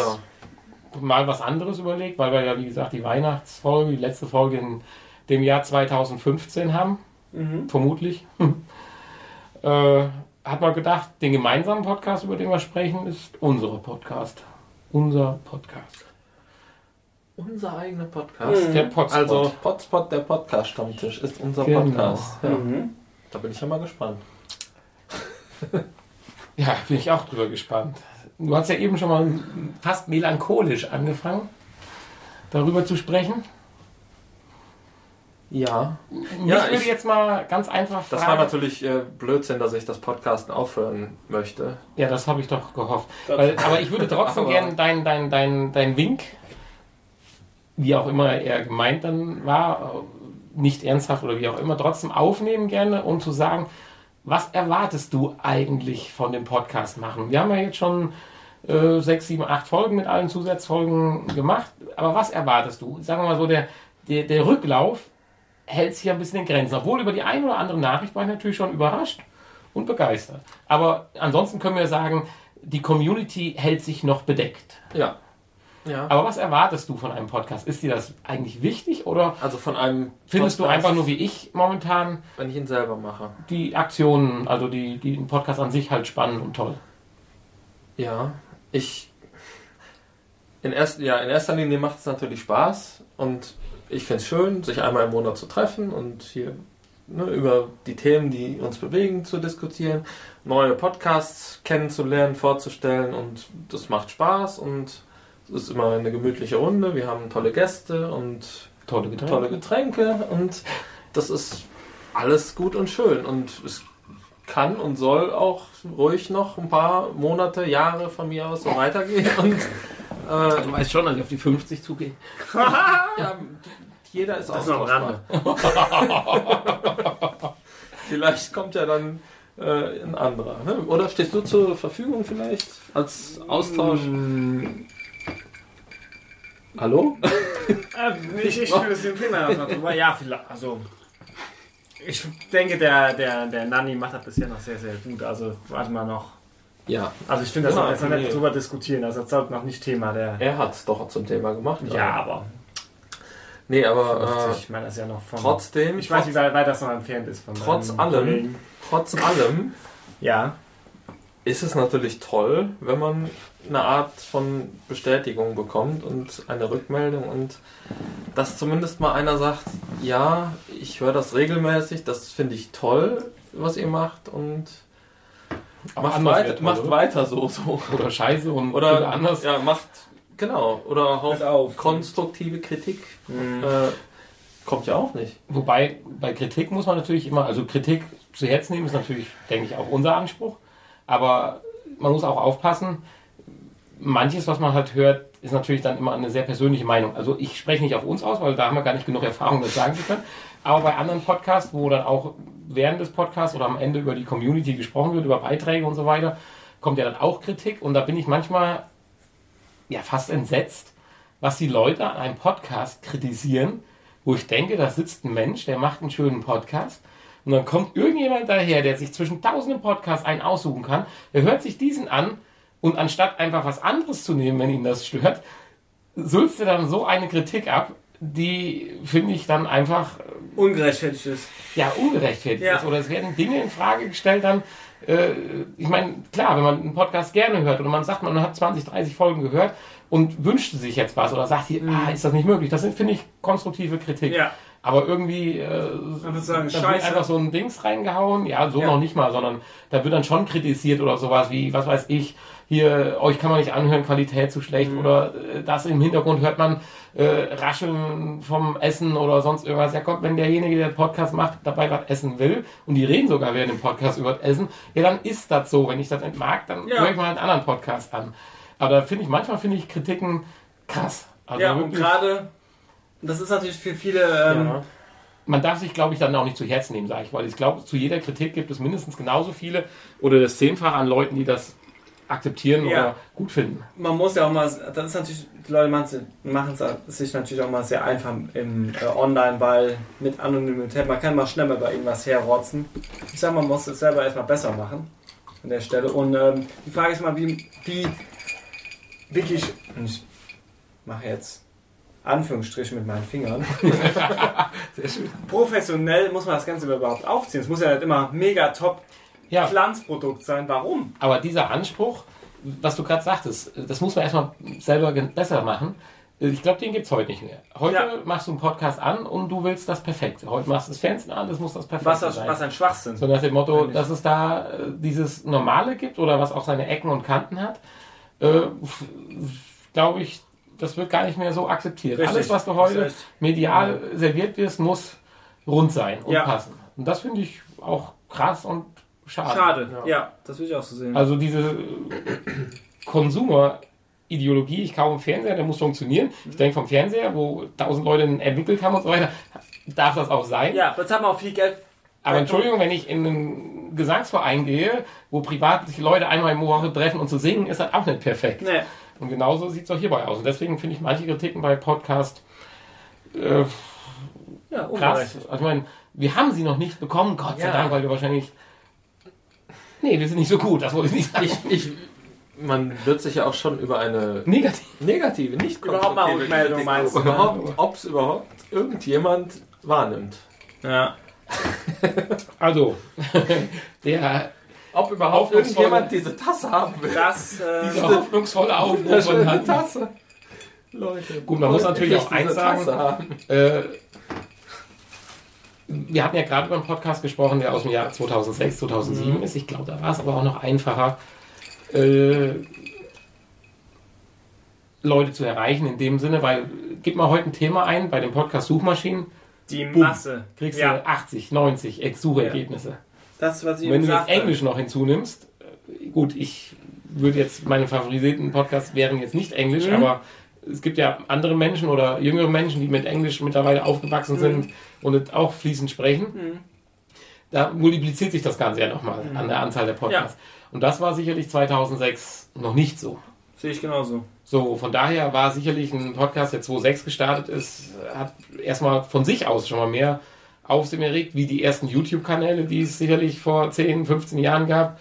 ja. mal was anderes überlegt, weil wir ja, wie gesagt, die Weihnachtsfolge, die letzte Folge in dem Jahr 2015 haben, Mhm. vermutlich. äh, hat man gedacht, den gemeinsamen Podcast, über den wir sprechen, ist unser Podcast. Unser Podcast. Unser eigener Podcast. Mhm. Der Potspot. Also Potspot, der Podcast-Stammtisch, ist unser Genau. Podcast. Ja. Mhm. Da bin ich ja mal gespannt. Ja, bin ich auch drüber gespannt. Du hast ja eben schon mal fast melancholisch angefangen, darüber zu sprechen. Ja. Mich Ja, würde ich- jetzt mal ganz einfach Das fragen. war natürlich äh, Blödsinn, dass ich das Podcasten aufhören möchte. Ja, das habe ich doch gehofft. Das- Weil, aber ich würde trotzdem gerne dein, dein, dein, dein Wink, wie auch immer er gemeint dann war, nicht ernsthaft oder wie auch immer, trotzdem aufnehmen gerne, um zu sagen, was erwartest du eigentlich von dem Podcast machen? Wir haben ja jetzt schon äh, sechs, sieben, acht Folgen mit allen Zusatzfolgen gemacht, aber was erwartest du? Sagen wir mal so, der, der, der Rücklauf hält sich ja ein bisschen in Grenzen. Obwohl über die eine oder andere Nachricht war ich natürlich schon überrascht und begeistert. Aber ansonsten können wir sagen, die Community hält sich noch bedeckt. Ja. Ja. Aber was erwartest du von einem Podcast? Ist dir das eigentlich wichtig oder Also von einem. findest du Podcast, einfach nur wie ich momentan Wenn ich ihn selber mache. die Aktionen, also die, die den Podcast an sich halt spannend und toll? Ja. Ich. In, erst, ja, in erster Linie macht es natürlich Spaß und ich finde es schön, sich einmal im Monat zu treffen und hier ne, über die Themen, die uns bewegen, zu diskutieren, neue Podcasts kennenzulernen, vorzustellen und das macht Spaß und es ist immer eine gemütliche Runde. Wir haben tolle Gäste und Tolle Getränke. tolle Getränke und das ist alles gut und schön und es kann und soll auch ruhig noch ein paar Monate, Jahre von mir aus so weitergehen und äh, Du weißt schon, dass ich auf die 50 zugehe. ja, jeder ist Das ist noch austauschbar. Vielleicht kommt ja dann äh, ein anderer. Ne? Oder stehst du zur Verfügung vielleicht als Austausch? Hallo? Äh, ich ich es dem Film noch drüber. Ja, vielleicht. Also. Ich denke, der, der, der Nanni macht das bisher noch sehr, sehr gut. Also, warte mal noch. Ja, Also, ich finde das Ja, jetzt noch nee. nicht drüber diskutieren. Also, das ist noch nicht Thema. Der, er hat es doch zum Thema gemacht. ja, aber. Nee, aber äh, ich meine, das ist ja noch von. trotzdem, ich weiß, wie weit, das noch entfernt ist von Trotz allem- Kollegen. trotz allem Ja. ist es natürlich toll, wenn man eine Art von Bestätigung bekommt und eine Rückmeldung und dass zumindest mal einer sagt, ja, ich höre das regelmäßig, das finde ich toll, was ihr macht und macht, weiter, toll, macht weiter so, so. Oder Scheiße und Oder, oder anders. Ja, macht, genau. Oder Hört auch auf. konstruktive Kritik Mhm. äh, kommt ja auch nicht. Wobei bei Kritik muss man natürlich immer, also Kritik zu Herzen nehmen ist natürlich, denke ich, auch unser Anspruch. Aber man muss auch aufpassen, manches, was man halt hört, ist natürlich dann immer eine sehr persönliche Meinung. Also ich spreche nicht auf uns aus, weil da haben wir gar nicht genug Erfahrung, das sagen zu können. Aber bei anderen Podcasts, wo dann auch während des Podcasts oder am Ende über die Community gesprochen wird, über Beiträge und so weiter, kommt ja dann auch Kritik. Und da bin ich manchmal ja fast entsetzt, was die Leute an einem Podcast kritisieren, wo ich denke, da sitzt ein Mensch, der macht einen schönen Podcast und dann kommt irgendjemand daher, der sich zwischen tausenden Podcasts einen aussuchen kann, der hört sich diesen an und anstatt einfach was anderes zu nehmen, wenn ihn das stört, sülzt er dann so eine Kritik ab, die finde ich dann einfach Ungerechtfertigt ist. ja, ungerechtfertigt Ja. ist. Oder es werden Dinge in Frage gestellt dann. Äh, ich meine, klar, wenn man einen Podcast gerne hört oder man sagt, man hat 20, 30 Folgen gehört und wünschte sich jetzt was oder sagt hier, ah, ist das nicht möglich? Das sind, finde ich, konstruktive Kritik. Mhm. Ja. Aber irgendwie äh, sagen, da wird einfach so ein Dings reingehauen. Ja, so Ja. noch nicht mal, sondern da wird dann schon kritisiert oder sowas wie, was weiß ich, hier, euch kann man nicht anhören, Qualität zu schlecht Mhm. oder äh, das im Hintergrund hört man äh, Rascheln vom Essen oder sonst irgendwas. Ja Gott, wenn derjenige, der den Podcast macht, dabei was essen will und die reden sogar während dem Podcast über das Essen, ja dann ist das so. Wenn ich das nicht mag, dann Ja. höre ich mal einen anderen Podcast an. Aber da finde ich, manchmal finde ich Kritiken krass. Also ja, und wirklich- gerade, das ist natürlich für viele, ähm, Ja. man darf sich, glaube ich, dann auch nicht zu Herzen nehmen, sage ich, weil ich glaube, zu jeder Kritik gibt es mindestens genauso viele oder das Zehnfache an Leuten, die das akzeptieren Ja. oder gut finden. man muss ja auch mal, das ist natürlich, die Leute machen es sich natürlich auch mal sehr einfach im äh, Online, weil mit Anonymität, man kann mal schnell mal bei irgendwas herrotzen. Ich sag, man muss es selber erstmal besser machen an der Stelle. Und ähm, die Frage ist mal, wie, wie wirklich, und ich mache jetzt Anführungsstriche mit meinen Fingern, professionell muss man das Ganze überhaupt aufziehen. Es muss ja nicht immer mega top Ja, Glanzprodukt sein. Warum? aber dieser Anspruch, was du gerade sagtest, das muss man erstmal selber besser machen. Ich glaube, den gibt es heute nicht mehr. Heute Ja. machst du einen Podcast an und du willst das Perfekte. Heute machst du das Fernsehen an, das muss das Perfekte Was, sein. was ein Schwachsinn. So nach dem Motto, Eigentlich. dass es da äh, dieses Normale gibt oder was auch seine Ecken und Kanten hat, äh, glaube ich, das wird gar nicht mehr so akzeptiert. Richtig. Alles, was du heute medial serviert wirst, muss rund sein und Ja. passen. Und das finde ich auch krass und schade. Schade. Ja. Ja. das will ich auch so sehen. Also diese äh, Consumer-Ideologie, ich kaufe einen Fernseher, der muss funktionieren. Ich denke vom Fernseher, wo tausend Leute ihn entwickelt haben und so weiter, darf das auch sein. ja, jetzt haben wir auch viel Geld. Aber Entschuldigung, wenn ich in einen Gesangsverein gehe, wo privat sich Leute einmal im Woche treffen und zu singen, ist das auch nicht perfekt. Nee. Und genauso sieht es auch hierbei aus. Und deswegen finde ich manche Kritiken bei Podcast äh, Ja, krass. Also ich meine, wir haben sie noch nicht bekommen, Gott sei Ja. Dank, weil wir wahrscheinlich. Nee, wir sind nicht so gut, das wollte ich nicht sagen. Ich, ich, man wird sich ja auch schon über eine Negativ. negative, nicht Überhaupt mal Rückmeldung, meinst du, überhaupt, ob es überhaupt irgendjemand wahrnimmt. Ja. Also, der Ob überhaupt irgendjemand diese Tasse haben will. Das, äh, diese hoffnungsvolle Aufruf von Schöne hat. Tasse. Leute. Gut, man muss natürlich auch eins sagen. Tasse haben. Äh, wir hatten ja gerade über einen Podcast gesprochen, der aus dem Jahr 2006, 2007 ist. Ich glaube, da war es aber auch noch einfacher, äh, Leute zu erreichen in dem Sinne, weil gib mal heute ein Thema ein bei den Podcast-Suchmaschinen, die Boom. Masse. kriegst ja, du 80, 90 Ex- Suchergebnisse. das, was ich Und wenn du jetzt Englisch noch hinzunimmst, äh, gut, ich würde jetzt, meine favorisierten Podcasts wären jetzt nicht Englisch, Mhm. aber es gibt ja andere Menschen oder jüngere Menschen, die mit Englisch mittlerweile aufgewachsen Mhm. sind und auch fließend sprechen. Da multipliziert sich das Ganze ja nochmal Mhm. an der Anzahl der Podcasts. Und das war sicherlich 2006 noch nicht so. Sehe ich genauso. So, von daher war sicherlich ein Podcast, der 2006 gestartet ist, hat erstmal von sich aus schon mal mehr Aufsehen erregt, wie die ersten YouTube-Kanäle, die es sicherlich vor 10, 15 Jahren gab.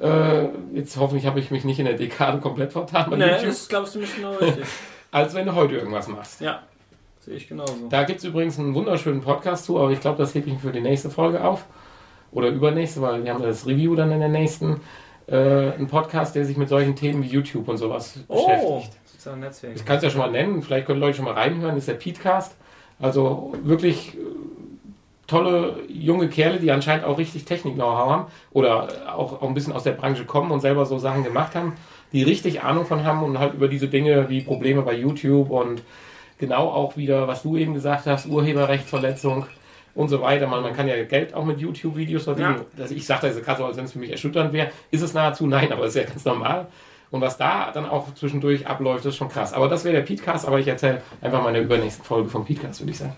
Äh, jetzt hoffentlich habe ich mich nicht in der Dekade komplett vertan bei Nee, YouTube, das glaubst du mich genau richtig. als wenn du heute irgendwas machst. ja, sehe ich genauso. Da gibt es übrigens einen wunderschönen Podcast zu, aber ich glaube, das hebe ich mir für die nächste Folge auf. Oder übernächste, weil wir haben das Review dann in der nächsten. äh, einen Podcast, der sich mit solchen Themen wie YouTube und sowas Oh, beschäftigt. soziale Netzwerke. Ich kann es ja schon mal nennen, vielleicht können Leute schon mal reinhören, das ist der Petecast. Also wirklich äh, tolle junge Kerle, die anscheinend auch richtig Technik-Know-how haben oder auch, auch ein bisschen aus der Branche kommen und selber so Sachen gemacht haben, die richtig Ahnung von haben und halt über diese Dinge wie Probleme bei YouTube und genau auch wieder, was du eben gesagt hast, Urheberrechtsverletzung und so weiter. Man, man kann ja Geld auch mit YouTube-Videos verdienen. Ja. Also ich sage das gerade so, als wenn es für mich erschütternd wäre. Ist es nahezu? Nein, aber ist ja ganz normal. Und was da dann auch zwischendurch abläuft, ist schon krass. Aber das wäre der Podcast, aber ich erzähle einfach mal in der übernächsten Folge vom Podcast, würde ich sagen.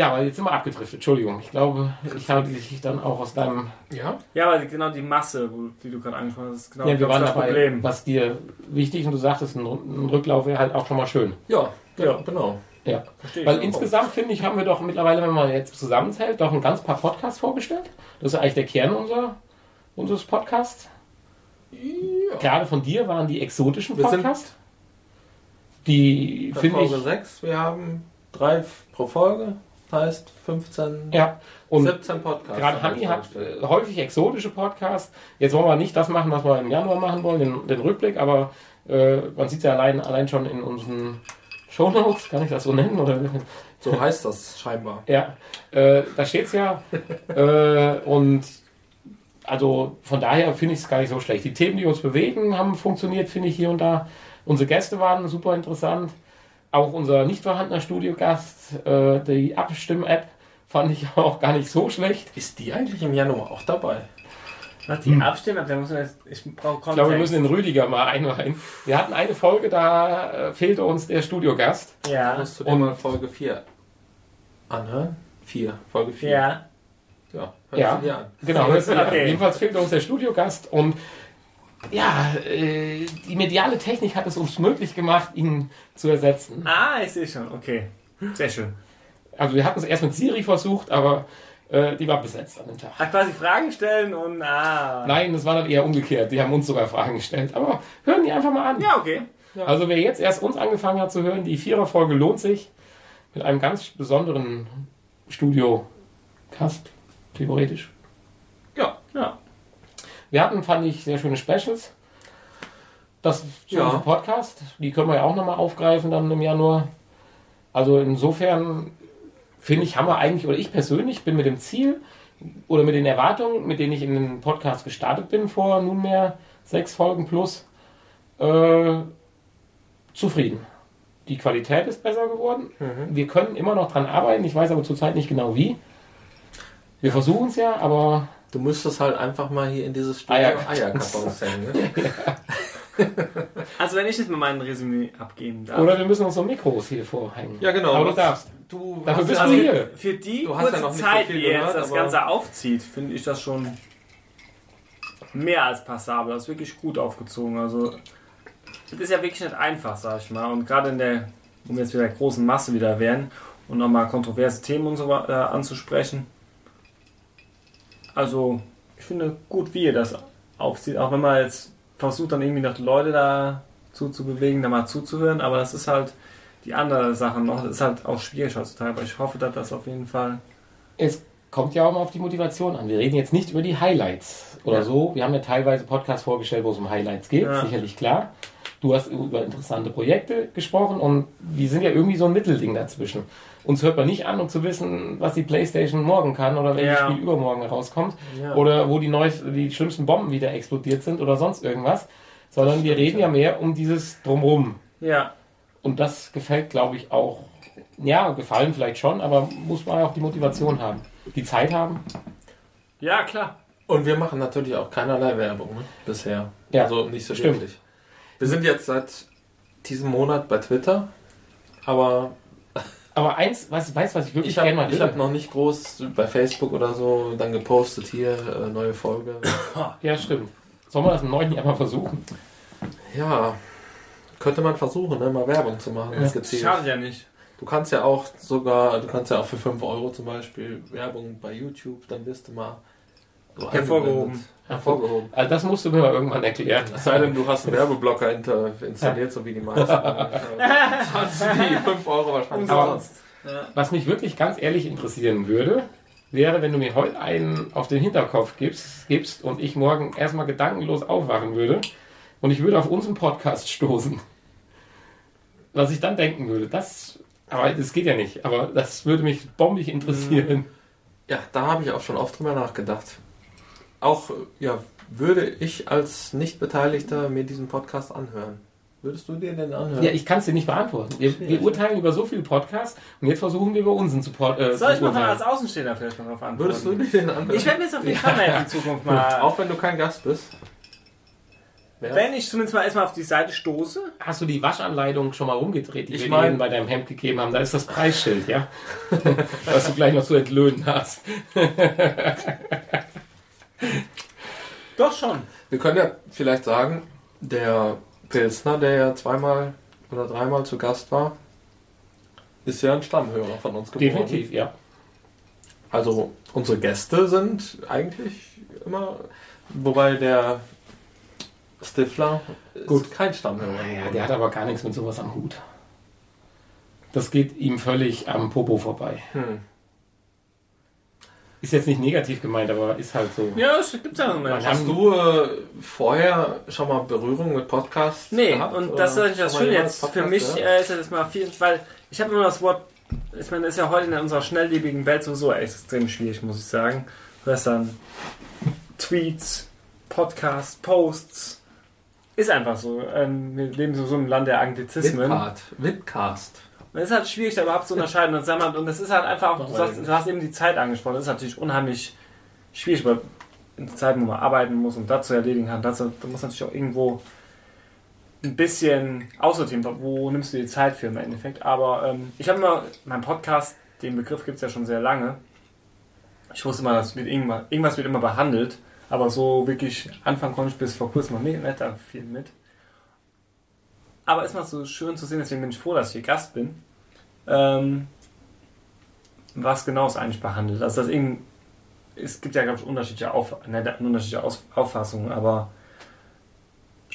Ja, aber jetzt sind wir abgedriftet. Entschuldigung. Ich glaube, ich habe dich dann auch aus deinem. Ja? Ja, aber genau die Masse, die du gerade angesprochen hast, ist genau ja, wir waren das dabei, Problem. was dir wichtig und du sagtest, ein, ein Rücklauf wäre halt auch schon mal schön. Ja, Ja. ja. genau. Ja. Verstehe Weil auch. insgesamt finde ich, haben wir doch mittlerweile, wenn man jetzt zusammenzählt, doch ein ganz paar Podcasts vorgestellt. Das ist eigentlich der Kern unser, unseres Podcasts. Gerade von dir waren die exotischen Podcasts. Die finde Folge ich. 6, wir haben drei pro Folge, heißt 15, Ja. Und 17 Podcasts. gerade Hanni hat äh, häufig exotische Podcasts. Jetzt wollen wir nicht das machen, was wir im Januar machen wollen, den, den Rückblick, aber äh, man sieht ja allein, allein schon in unseren Shownotes, kann ich das so nennen? Oder? So heißt das scheinbar. Ja, äh, da steht's ja. äh, und also von daher finde ich es gar nicht so schlecht. Die Themen, die uns bewegen, haben funktioniert, finde ich hier und da. Unsere Gäste waren super interessant. Auch unser nicht vorhandener Studiogast, äh, die Abstimm-App, fand ich auch gar nicht so schlecht. Ist die eigentlich im Januar auch dabei? Was die Abstimmung, da muss man jetzt, ich brauche. Ich glaube, wir müssen den Rüdiger mal einweihen. Wir hatten eine Folge, da äh, fehlte uns der Studiogast. Ja, Musst du mal Folge 4 anhören? 4, Folge 4. ja. Ja, hör Ja. dir an. Genau, das, Okay. jedenfalls fehlte uns der Studiogast und ja, äh, die mediale Technik hat es uns möglich gemacht, ihn zu ersetzen. Ah, ich sehe schon, okay. Sehr schön. Also wir hatten es erst mit Siri versucht, aber äh, die war besetzt an dem Tag. Ach, quasi Fragen stellen und ah. Nein, das war dann eher umgekehrt. Die haben uns sogar Fragen gestellt. Aber hören die einfach mal an. Ja, okay. Also wer jetzt erst uns angefangen hat zu hören, die Vierer-Folge lohnt sich. Mit einem ganz besonderen Studio-Cast, theoretisch. Ja, Ja. Wir hatten, fand ich, sehr schöne Specials. Das zu Ja. unserem Podcast. Die können wir ja auch nochmal aufgreifen dann im Januar. Also insofern finde ich, haben wir eigentlich, oder ich persönlich bin mit dem Ziel oder mit den Erwartungen, mit denen ich in den Podcast gestartet bin vor nunmehr sechs Folgen plus, äh, zufrieden. Die Qualität ist besser geworden. Wir können immer noch dran arbeiten. Ich weiß aber zurzeit nicht genau wie. Wir versuchen es ja, aber du müsstest halt einfach mal hier in dieses Studio. Eierkartons hängen. Ne? Also wenn ich jetzt mal mein Resümee abgeben darf. Oder wir müssen uns so Mikros hier vorhängen. Ja, genau. Aber du darfst. Du Dafür bist ja du also- hier. Für die Du hast ja kurze noch nicht so Zeit, viel die jetzt gehört, das aber- Ganze aufzieht, finde ich das schon mehr als passabel. Das ist wirklich gut aufgezogen. Also, das ist ja wirklich nicht einfach, sag ich mal. Und gerade in der, um jetzt wieder der großen Masse wieder wären und nochmal kontroverse Themen und so äh, anzusprechen. Also, ich finde gut, wie ihr das aufzieht. Auch wenn man jetzt versucht, dann irgendwie noch die Leute da zu bewegen, da mal zuzuhören. Aber das ist halt die andere Sache noch. Das ist halt auch schwierig heutzutage. Aber ich hoffe, dass das auf jeden Fall Es kommt ja auch mal auf die Motivation an. Wir reden jetzt nicht über die Highlights oder Ja. so. Wir haben ja teilweise Podcasts vorgestellt, wo es um Highlights geht, Ja. sicherlich klar. Du hast über interessante Projekte gesprochen und wir sind ja irgendwie so ein Mittelding dazwischen. Uns hört man nicht an, um zu wissen, was die Playstation morgen kann oder welches Ja. Spiel übermorgen rauskommt Ja. oder wo die, neues, die schlimmsten Bomben wieder explodiert sind oder sonst irgendwas, sondern wir reden ja mehr um dieses Drumrum. Ja, Und das gefällt, glaube ich, auch. Ja, gefallen vielleicht schon, aber muss man auch die Motivation haben. Die Zeit haben. ja klar. Und wir machen natürlich auch keinerlei Werbung ne? bisher. Ja, also nicht so stimmt. wirklich. Wir sind jetzt seit diesem Monat bei Twitter, aber Aber eins, was, weißt du, was ich wirklich ich habe gerne mal ich will? hab noch nicht groß bei Facebook oder so dann gepostet hier äh, neue Folge. Ja, stimmt. Sollen wir das im neuen Jahr mal versuchen? ja, könnte man versuchen, ne, mal Werbung zu machen. Ja. Das gezielt. Schadet ja nicht. Du kannst ja auch sogar, du kannst ja auch für 5 Euro zum Beispiel Werbung bei YouTube, dann wirst du mal Hervorgehoben. Hervorgehoben. Also das musst du mir mal irgendwann erklären. Es sei denn, du hast einen Werbeblocker installiert, so wie die meisten. Zahlst du die 5 Euro wahrscheinlich Aber- umsonst. Was mich wirklich ganz ehrlich interessieren würde, wäre, wenn du mir heute einen auf den Hinterkopf gibst, gibst und ich morgen erstmal gedankenlos aufwachen würde und ich würde auf unseren Podcast stoßen. Was ich dann denken würde, das, aber das geht ja nicht, aber das würde mich bombig interessieren. Ja, da habe ich auch schon oft drüber nachgedacht. Auch, äh, ja, würde ich als Nicht-Beteiligter mir diesen Podcast anhören? Würdest du dir den anhören? Ja, ich kann es dir nicht beantworten. Wir, wir urteilen über so viele Podcasts und jetzt versuchen wir über unseren zu, pod- äh, Soll ich mal als Außenstehender vielleicht noch darauf antworten? Würdest du dir den anhören? Ich werde mir jetzt auf jeden Fall mal in Zukunft mal. Auch wenn du kein Gast bist? Wer? Wenn ich zumindest mal erstmal auf die Seite stoße. Hast du die Waschanleitung schon mal rumgedreht, die Ich wir eben bei deinem Hemd gegeben haben? Da ist das Preisschild, ja? Was du gleich noch zu entlöhnen hast. Doch schon. Wir können ja vielleicht sagen, der Pilsner, der ja zweimal oder dreimal zu Gast war, ist ja ein Stammhörer von uns geworden. Definitiv, ja. Also unsere Gäste sind eigentlich immer, wobei der Stifler ist Gut. kein Stammhörer. Naja, der hat aber gar nichts mit sowas am Hut. Das geht ihm völlig am Popo vorbei. Hm. Ist jetzt nicht negativ gemeint, aber ist halt so. Ja, es gibt ja noch mehr. Man Hast du äh, vorher schon mal Berührung mit Podcasts Nee, gehabt? und das ist eigentlich das Schöne jetzt. Für Podcast mich gehört? äh, ist das mal viel, weil ich habe immer das Wort, ich meine, das ist ja heute in unserer schnelllebigen Welt sowieso extrem schwierig, muss ich sagen. Du hast dann Tweets, Podcasts, Posts. Ist einfach so. Ähm, wir leben so im Land der Anglizismen. Vidcast. Vidcast. Und es ist halt schwierig, da überhaupt zu unterscheiden. Und, wir- und das ist halt einfach auch, du hast, du hast eben die Zeit angesprochen, das ist natürlich unheimlich schwierig, weil in der Zeit, wo man arbeiten muss und dazu erledigen hat, dazu, da muss natürlich auch irgendwo ein bisschen aussortieren, wo nimmst du die Zeit für im Endeffekt. Aber ähm, ich habe immer, mein Podcast, den Begriff gibt es ja schon sehr lange. Ich wusste immer, dass wird irgendwas, irgendwas wird immer behandelt, aber so wirklich anfangen konnte ich bis vor kurzem noch nicht, nicht da viel mit. Aber ist mal so schön zu sehen, deswegen bin ich froh, dass ich hier Gast bin. Ähm, was genau es eigentlich behandelt. Also das irgend, es gibt ja, glaube ich, unterschiedliche, Auf, ne, unterschiedliche Aus, Auffassungen, aber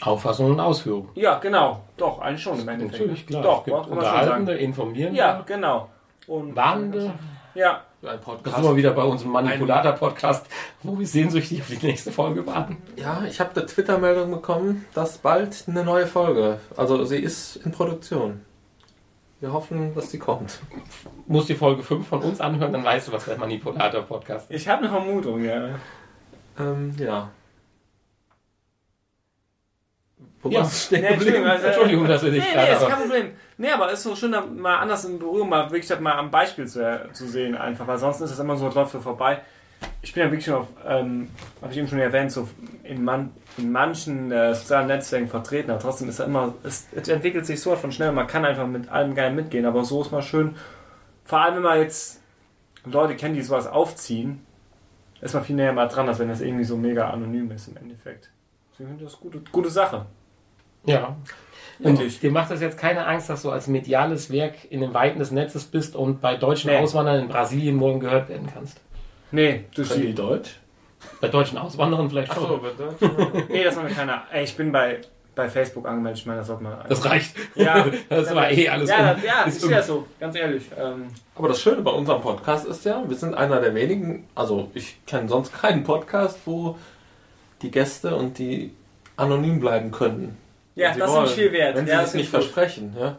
Auffassung und Ausführung. ja, genau, doch, eigentlich schon im Endeffekt. Natürlich, klar. Doch, es gibt unterhaltende, informierende, Ja, genau. Und warnende. ja, Ein Da Podcast. sind wir wieder bei unserem Manipulator-Podcast, wo wir sehnsüchtig auf die nächste Folge warten. Ja, ich habe eine Twitter-Meldung bekommen, dass bald eine neue Folge, also sie ist in Produktion. Wir hoffen, dass sie kommt. Musst die Folge 5 von uns anhören, dann weißt du, was der Manipulator-Podcast ist. ich habe eine Vermutung, ja. Ähm, ja. Wo Ja. warst du Nee, Entschuldigung, also, Entschuldigung, dass wir dich Nee, gerade- nee, ist kein Problem. Nee, aber ist so schön, da mal anders in Berührung, mal wirklich das mal am Beispiel zu, zu sehen, einfach, weil sonst ist es immer so, es läuft so vorbei. Ich bin ja wirklich schon auf, ähm, habe ich eben schon erwähnt, so in, man, in manchen äh, sozialen Netzwerken vertreten, aber trotzdem ist ja immer, es, es entwickelt sich so von schnell, man kann einfach mit allem geil mitgehen, aber so ist mal schön, vor allem wenn man jetzt Leute kennt, die sowas aufziehen, ist man viel näher mal dran, als wenn das irgendwie so mega anonym ist im Endeffekt. Deswegen finde ich das eine gute, gute Sache. Ja. Und Wirklich. dir macht das jetzt keine Angst, dass du als mediales Werk in den Weiten des Netzes bist und bei deutschen Nee. Auswanderern in Brasilien morgen gehört werden kannst. Nee, durch Können die Deutsch? Bei deutschen Auswanderern vielleicht schon. Achso, bitte. Nee, das war mir keiner. Ey, ich bin bei, bei Facebook angemeldet. Ich meine, das sollte man. Das reicht. Ja, Das war eh alles Ja, um- das, ja, ist ist um- ja so, ganz ehrlich. Ähm, Aber das Schöne bei unserem Podcast ist ja, wir sind einer der wenigen, also ich kenne sonst keinen Podcast, wo die Gäste und die anonym bleiben können. Ja, das ist wollen. nicht viel wert. Wenn sie ja, das das nicht gut. versprechen, ja.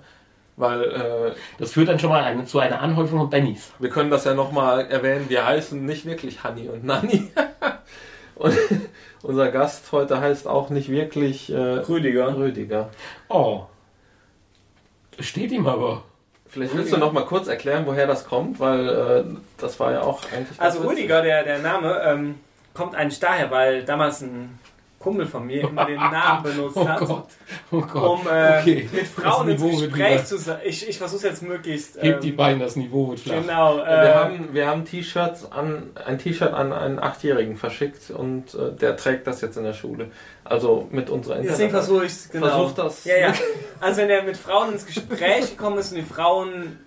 Weil äh, Das führt dann schon mal eine, zu einer Anhäufung von Bennys. wir können das ja nochmal erwähnen, wir heißen nicht wirklich Hanni und Nanni. und unser Gast heute heißt auch nicht wirklich äh, Rüdiger. Rüdiger. Oh. Steht ihm aber. Vielleicht willst du noch mal kurz erklären, woher das kommt, weil äh, das war ja auch eigentlich. Also Rüdiger, der, der Name, ähm, kommt eigentlich daher, weil damals ein Kumpel von mir immer den Namen benutzt Oh hat. Gott. Oh Gott. Um äh, okay. mit Frauen ins Gespräch zu sein. Ich, ich versuche jetzt möglichst. Hebt die Ähm, Beine, das Niveau wird flach. genau. Wir Äh, haben, wir haben T-Shirts an, ein T-Shirt an einen Achtjährigen verschickt und äh, der trägt das jetzt in der Schule. Also mit unserer deswegen versuche ich es genau. Versuch das. Ja, ja. Also wenn er mit Frauen ins Gespräch gekommen ist und die Frauen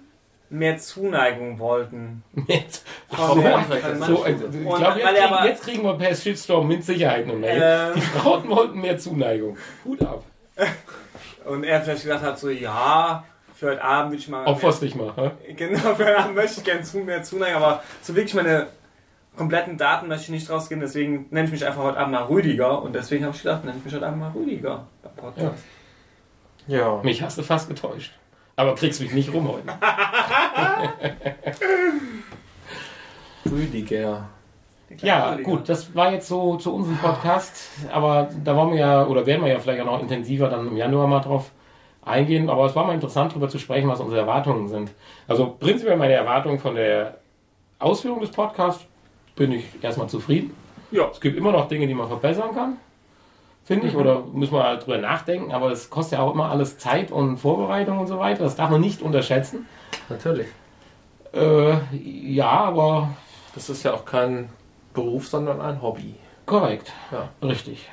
mehr Zuneigung wollten. Jetzt. Von Ach, der- so, von So, äh, manchen- ich Und glaube, weil jetzt, kriegen- jetzt kriegen wir per Shitstorm mit Sicherheit eine Mail. Ähm, Die Frauen wollten mehr Zuneigung. Hut ab. und er vielleicht gesagt hat, so, ja, für heute Abend würde ich mal... Opferst dich mal. hä? Genau, für heute Abend möchte ich gerne zu, mehr Zuneigung, aber so wirklich meine kompletten Daten möchte ich nicht rausgehen, deswegen nenne ich mich einfach heute Abend mal Rüdiger und deswegen habe ich gedacht, nenne ich mich heute Abend mal Rüdiger beim Podcast. Ja. Mich hast du fast getäuscht. Aber kriegst mich nicht rum heute. Rüdiger. Ja, Rüdiger. gut, das war jetzt so zu unserem Podcast. Aber da wollen wir ja, oder werden wir ja vielleicht auch noch intensiver dann im Januar mal drauf eingehen. Aber es war mal interessant, darüber zu sprechen, was unsere Erwartungen sind. Also prinzipiell meine Erwartung von der Ausführung des Podcasts bin ich erstmal zufrieden. Ja. Es gibt immer noch Dinge, die man verbessern kann, finde ich, oder müssen wir halt drüber nachdenken. Aber es kostet ja auch immer alles Zeit und Vorbereitung und so weiter. Das darf man nicht unterschätzen. Natürlich. Äh, ja, aber Das ist ja auch kein Beruf, sondern ein Hobby. korrekt. Ja. Richtig.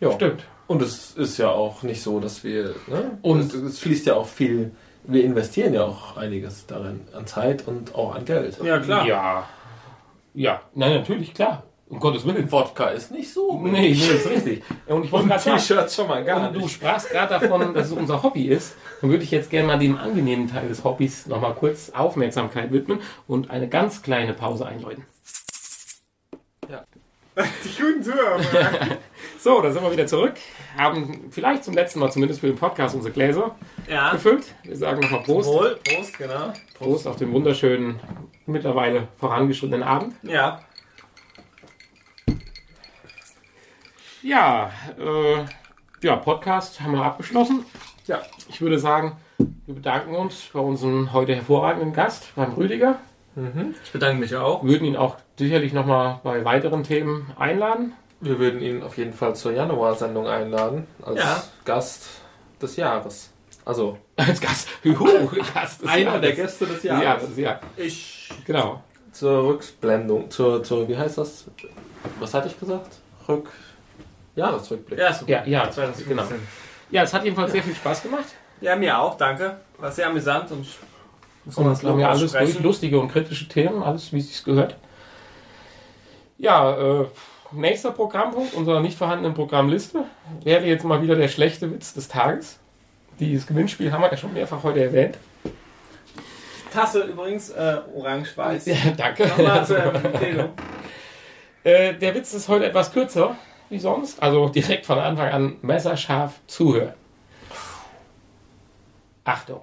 Ja. Stimmt. Und es ist ja auch nicht so, dass wir. Ne? Und- es, es fließt ja auch viel. Wir investieren ja auch einiges darin, an Zeit und auch an Geld. Ja, klar. Ja. Ja, nein, natürlich, klar. Um Gottes Willen. Wodka ist nicht so. Nee, nee, ist richtig. Und ich wollte gerade T-Shirts schon mal gar und du sprachst gerade davon, dass es unser Hobby ist. Dann würde ich jetzt gerne mal dem angenehmen Teil des Hobbys nochmal kurz Aufmerksamkeit widmen und eine ganz kleine Pause einläuten. Die guten Zuhörer. So, da sind wir wieder zurück. Haben vielleicht zum letzten Mal zumindest für den Podcast unsere Gläser ja. gefüllt. Wir sagen nochmal Prost. Wohl, Prost, genau. Prost auf den wunderschönen, mittlerweile vorangeschrittenen Abend. Ja. Ja, äh, ja, Podcast haben wir abgeschlossen. Ja. Ich würde sagen, wir bedanken uns bei unserem heute hervorragenden Gast, beim Rüdiger. Ich bedanke mich auch. Würden ihn auch sicherlich nochmal bei weiteren Themen einladen. Wir würden ihn auf jeden Fall zur Januar-Sendung einladen. Als Ja. Gast des Jahres. Also, Als Gast. Juhu, Gast des einer der Jahres. Gäste des Des Jahres. Jahres, ja. Ich. Genau. Zur Rückblendung. Zur, zur, wie heißt das? Was hatte ich gesagt? Rück. Jahresrückblick. Ja, super. Ja, ja, 2015. genau. Ja, es hat jedenfalls sehr viel Spaß gemacht. Ja, mir auch, danke. War sehr amüsant und Und wir haben ja alles durch, aussprechen. lustige und kritische Themen, alles wie es sich gehört. Ja, äh, nächster Programmpunkt unserer nicht vorhandenen Programmliste wäre jetzt mal wieder der schlechte Witz des Tages. Dieses Gewinnspiel haben wir ja schon mehrfach heute erwähnt. Tasse übrigens, äh, orange-weiß. Ja, danke. Nochmal zur Empfehlung. Äh, der Witz ist heute etwas kürzer wie sonst, also direkt von Anfang an messerscharf zuhören. Achtung.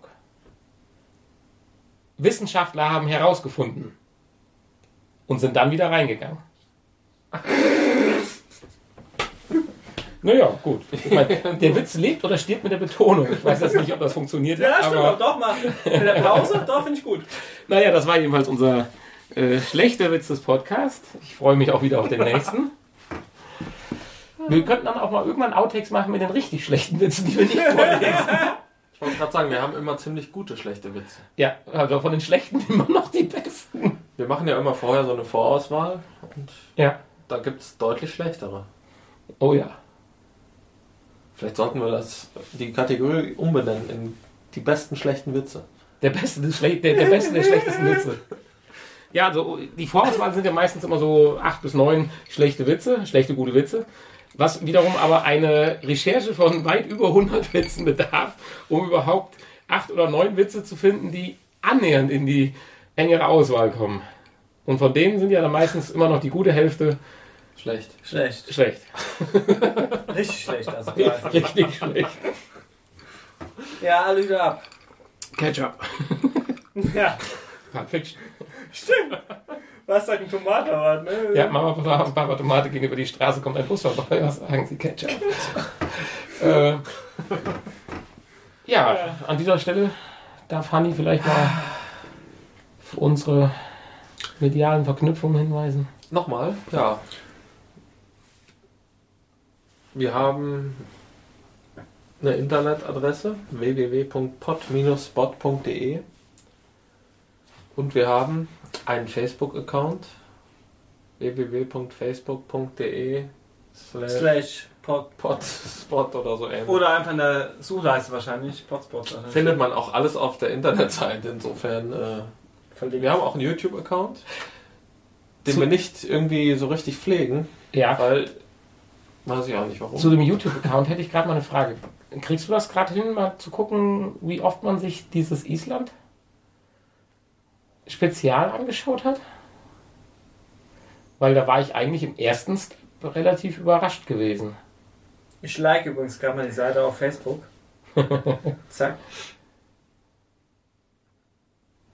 Wissenschaftler haben herausgefunden und sind dann wieder reingegangen. Naja, gut. Ich mein, der Witz lebt oder stirbt mit der Betonung. Ich weiß jetzt nicht, ob das funktioniert Ja, stimmt, aber doch mal. In der Pause, doch, finde ich gut. naja, das war jedenfalls unser äh, schlechter Witz des Podcasts. Ich freue mich auch wieder auf den nächsten. Wir könnten dann auch mal irgendwann Outtakes machen mit den richtig schlechten Witzen, die wir nicht vorlesen. Ich wollte gerade sagen, wir haben immer ziemlich gute schlechte Witze. Ja, also von den schlechten immer noch die besten. Wir machen ja immer vorher so eine Vorauswahl und Ja. da gibt es deutlich schlechtere. Oh ja. Vielleicht sollten wir das, die Kategorie umbenennen in die besten schlechten Witze. Der beste, des Schle der, der beste der schlechtesten Witze. Ja, also die Vorauswahl sind ja meistens immer so acht bis neun schlechte Witze, schlechte, gute Witze. Was wiederum aber eine Recherche von weit über 100 Witzen bedarf, um überhaupt acht oder neun Witze zu finden, die annähernd in die engere Auswahl kommen. Und von denen sind ja dann meistens immer noch die gute Hälfte Schlecht. Schlecht. schlecht. Richtig schlecht, also quasi. Richtig schlecht. Ja, alle wieder ab. Ketchup. Ja, Fiction. stimmt. Was sagt ein Tomatenwart, ne? Ja, Mama, Papa, Papa Tomate gehen über die Straße, kommt ein Bus vorbei, was sagen Sie, Ketchup? äh, ja, an dieser Stelle darf Hanni vielleicht mal für unsere medialen Verknüpfungen hinweisen. Nochmal? Ja. Wir haben eine Internetadresse www.pod-spot.de und wir haben einen Facebook-Account www.facebook.de slash podspot oder so ähnlich. Oder einfach in der Suchleiste wahrscheinlich. Potspot. Findet man auch alles auf der Internetseite, insofern. Äh, wir haben auch einen YouTube-Account, den Zu- wir nicht irgendwie so richtig pflegen, Ja, weil weiß ich auch nicht warum. zu dem YouTube-Account hätte ich gerade mal eine Frage. Kriegst du das gerade hin, mal zu gucken, wie oft man sich dieses Island Spezial angeschaut hat? Weil da war ich eigentlich im ersten Step relativ überrascht gewesen. Ich like übrigens gerade mal die Seite auf Facebook. Zack.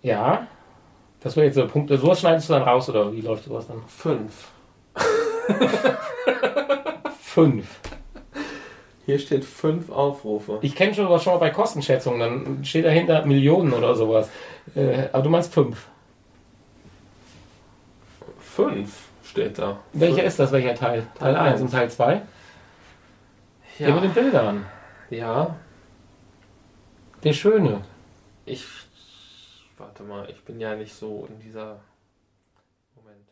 Ja. Das wäre jetzt so ein Punkt. Sowas schneidest du dann raus oder wie läuft sowas dann? Fünf. Fünf. Hier steht fünf Aufrufe. Ich kenne schon sowas schon mal bei Kostenschätzungen, dann steht dahinter Millionen oder sowas. Äh, aber du meinst fünf. Fünf steht da. Welcher ist das? Welcher Teil? Teil Teil 1 eins. und Teil 2? Der mit Ja. den Bildern. ja. Der schöne. Ich. Warte mal, ich bin ja nicht so in dieser. Moment.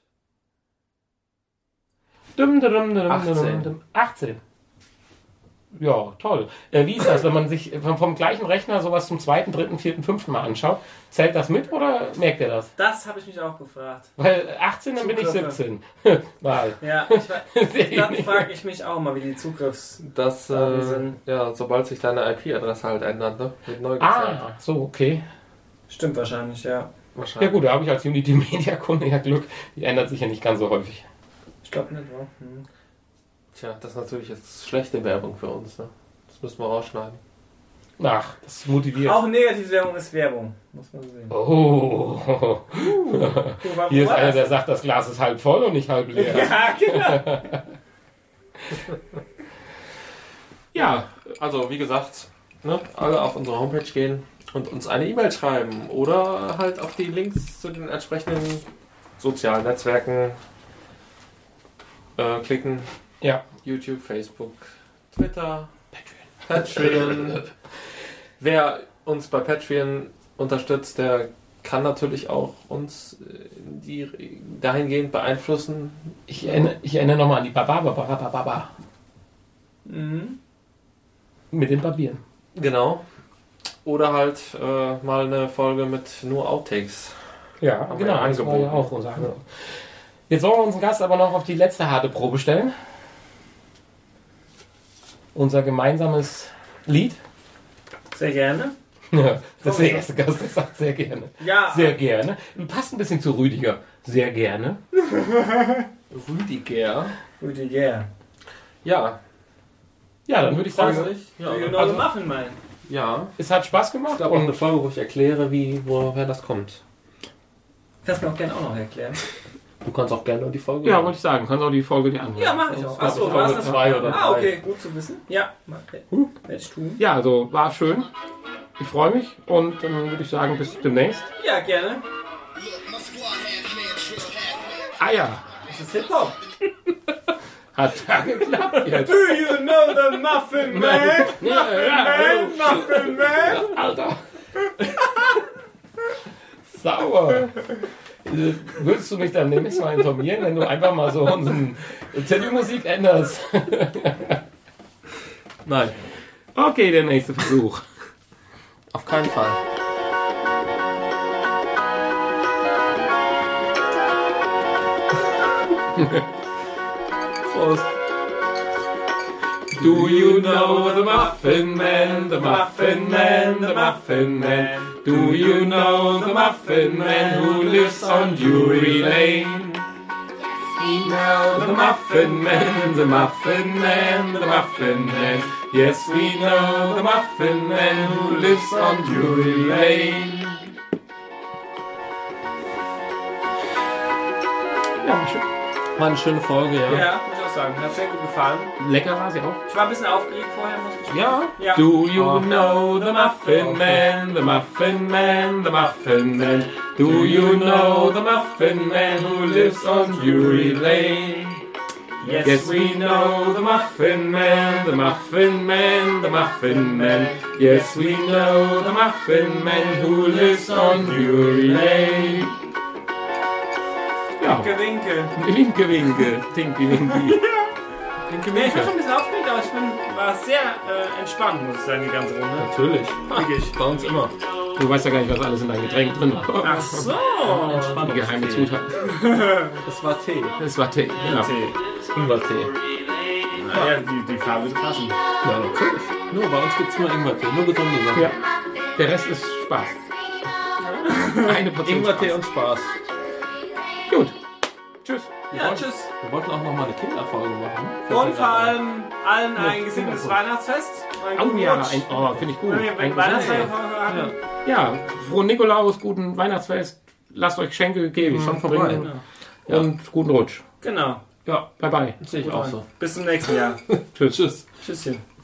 Dum, dum, dum, dum, 18. dum, dum. 18. Ja, toll. Äh, wie ist das, wenn man sich vom, vom gleichen Rechner sowas zum zweiten, dritten, vierten, fünften Mal anschaut? Zählt das mit oder merkt er das? Das habe ich mich auch gefragt. Weil 18, dann bin ich Zugriffe. 17. Mal. Ja, ich, dann frage ich mich auch mal, wie die Zugriffs... Das, Ja, äh, sind- ja, sobald sich deine IP-Adresse halt ändert, ne? Wird neu gezählt. Ah, so, okay. Stimmt wahrscheinlich, ja. Ja Wahrscheinlich. gut, da habe ich als Unity Media Kunde ja Glück. Die ändert sich ja nicht ganz so häufig. Ich glaube nicht, wa? Hm. Tja, das ist natürlich jetzt schlechte Werbung für uns, ne? Das müssen wir rausschneiden. Ach, das motiviert. Auch Negativwerbung ist Werbung, muss man sehen. Oh, war- hier ist einer, der sagt, das Glas ist halb voll und nicht halb leer. Ja, genau. Ja, also wie gesagt, ne, alle auf unsere Homepage gehen und uns eine E-Mail schreiben oder halt auf die Links zu den entsprechenden sozialen Netzwerken äh, klicken. Ja. YouTube, Facebook, Twitter, Patreon. Wer uns bei Patreon unterstützt, der kann natürlich auch uns äh, die dahingehend beeinflussen. Ich erinnere, ich erinnere nochmal an die Baba, Baba, Baba, Baba. Mhm. Mit den Barbieren. Genau. Oder halt äh, mal eine Folge mit nur Outtakes. Ja, genau. angeboten. ja auch unser Angebot. Jetzt wollen wir unseren Gast aber noch auf die letzte harte Probe stellen. Unser gemeinsames Lied. Sehr gerne. Ja, das ist der erste Gast, der sagt sehr gerne. Ja, Sehr gerne. Passt ein bisschen zu Rüdiger. Sehr gerne. Rüdiger. Rüdiger. Ja. Ja, dann würde ich sagen, dich? Ja, know also- Muffin Man? ja. es hat Spaß gemacht. gab auch eine Folge, wo ich erkläre, wie, woher das kommt. Kannst du mir auch gerne auch noch erklären. Du kannst auch gerne die Folge. ja, wollte ich sagen, kannst auch die Folge dir anhören. Ja, mach ich auch. Achso, Folge war es zwei oder Ah, okay, gut zu wissen. Ja, mach- werde ich tun. Ja, also war schön. Ich freue mich und dann würde ich sagen, bis demnächst. Ja, gerne. Ah ja, Das ist Hip-Hop. hat geklappt jetzt. Do you know the Muffin Man? Ja, ja, Muffin Man? Alter. Sauer. Würdest du mich dann demnächst mal informieren, wenn du einfach mal so unseren Titelmusik änderst? Nein, Okay, der nächste Versuch. auf keinen Fall. Prost. Do you know the Muffin Man, the Muffin Man, the Muffin Man? Do you know the Muffin Man who lives on Drury Lane? We know the Muffin Man, the Muffin Man, the Muffin Man. Yes, we know the Muffin Man who lives on Drury Lane. Ja, schön. War eine schöne Folge, ja. Ja, sagen. Hat sehr gut gefallen. Lecker war sie auch. Ich war ein bisschen aufgeregt vorher, muss ich Ja. Ja. Do you know the Muffin Man, the Muffin Man, the Muffin Man? Do you know the Muffin Man who lives on Drury Lane? Yes, Yes, we know the Muffin Man, the Muffin Man, the Muffin Man. Yes, we know the Muffin Man who lives on Drury Lane. Ja, Winke, winke. winke, winke, tinky, winky. Winke, Nee, ich war schon winke. ein bisschen aufgeregt, aber ich bin, war sehr äh, entspannt, muss ich sagen, die ganze Runde. Natürlich. Wirklich. Bei uns immer. Du weißt ja gar nicht, was alles in deinem Getränk drin war. Ach so. Die geheime Zutat. Das war Tee. Das war Tee. Ja. Ingwertee. Ja, die, die Farbe wird passen. Ja, natürlich. Nur bei uns gibt es nur Ingwertee. Nur gesunde Sachen. Ja. Der Rest ist Spaß. Eine Portion Ingwertee und Spaß. Gut. Tschüss. Ja, tschüss. Wir wollten auch noch mal eine Kinderfolge machen. Und vor allem allen ein gesinnetes Weihnachtsfest. Oh ja, ein, oh, finde ich gut. Wir Ein Geschenk. hatten. Ja, frohen Nikolaus, guten Weihnachtsfest. Lasst euch Geschenke geben. Schon vorbei. bringen Und guten Rutsch. Genau. Ja, Bye bye. sehe ich auch so. Bis zum nächsten Jahr. Tschüss. Tschüsschen.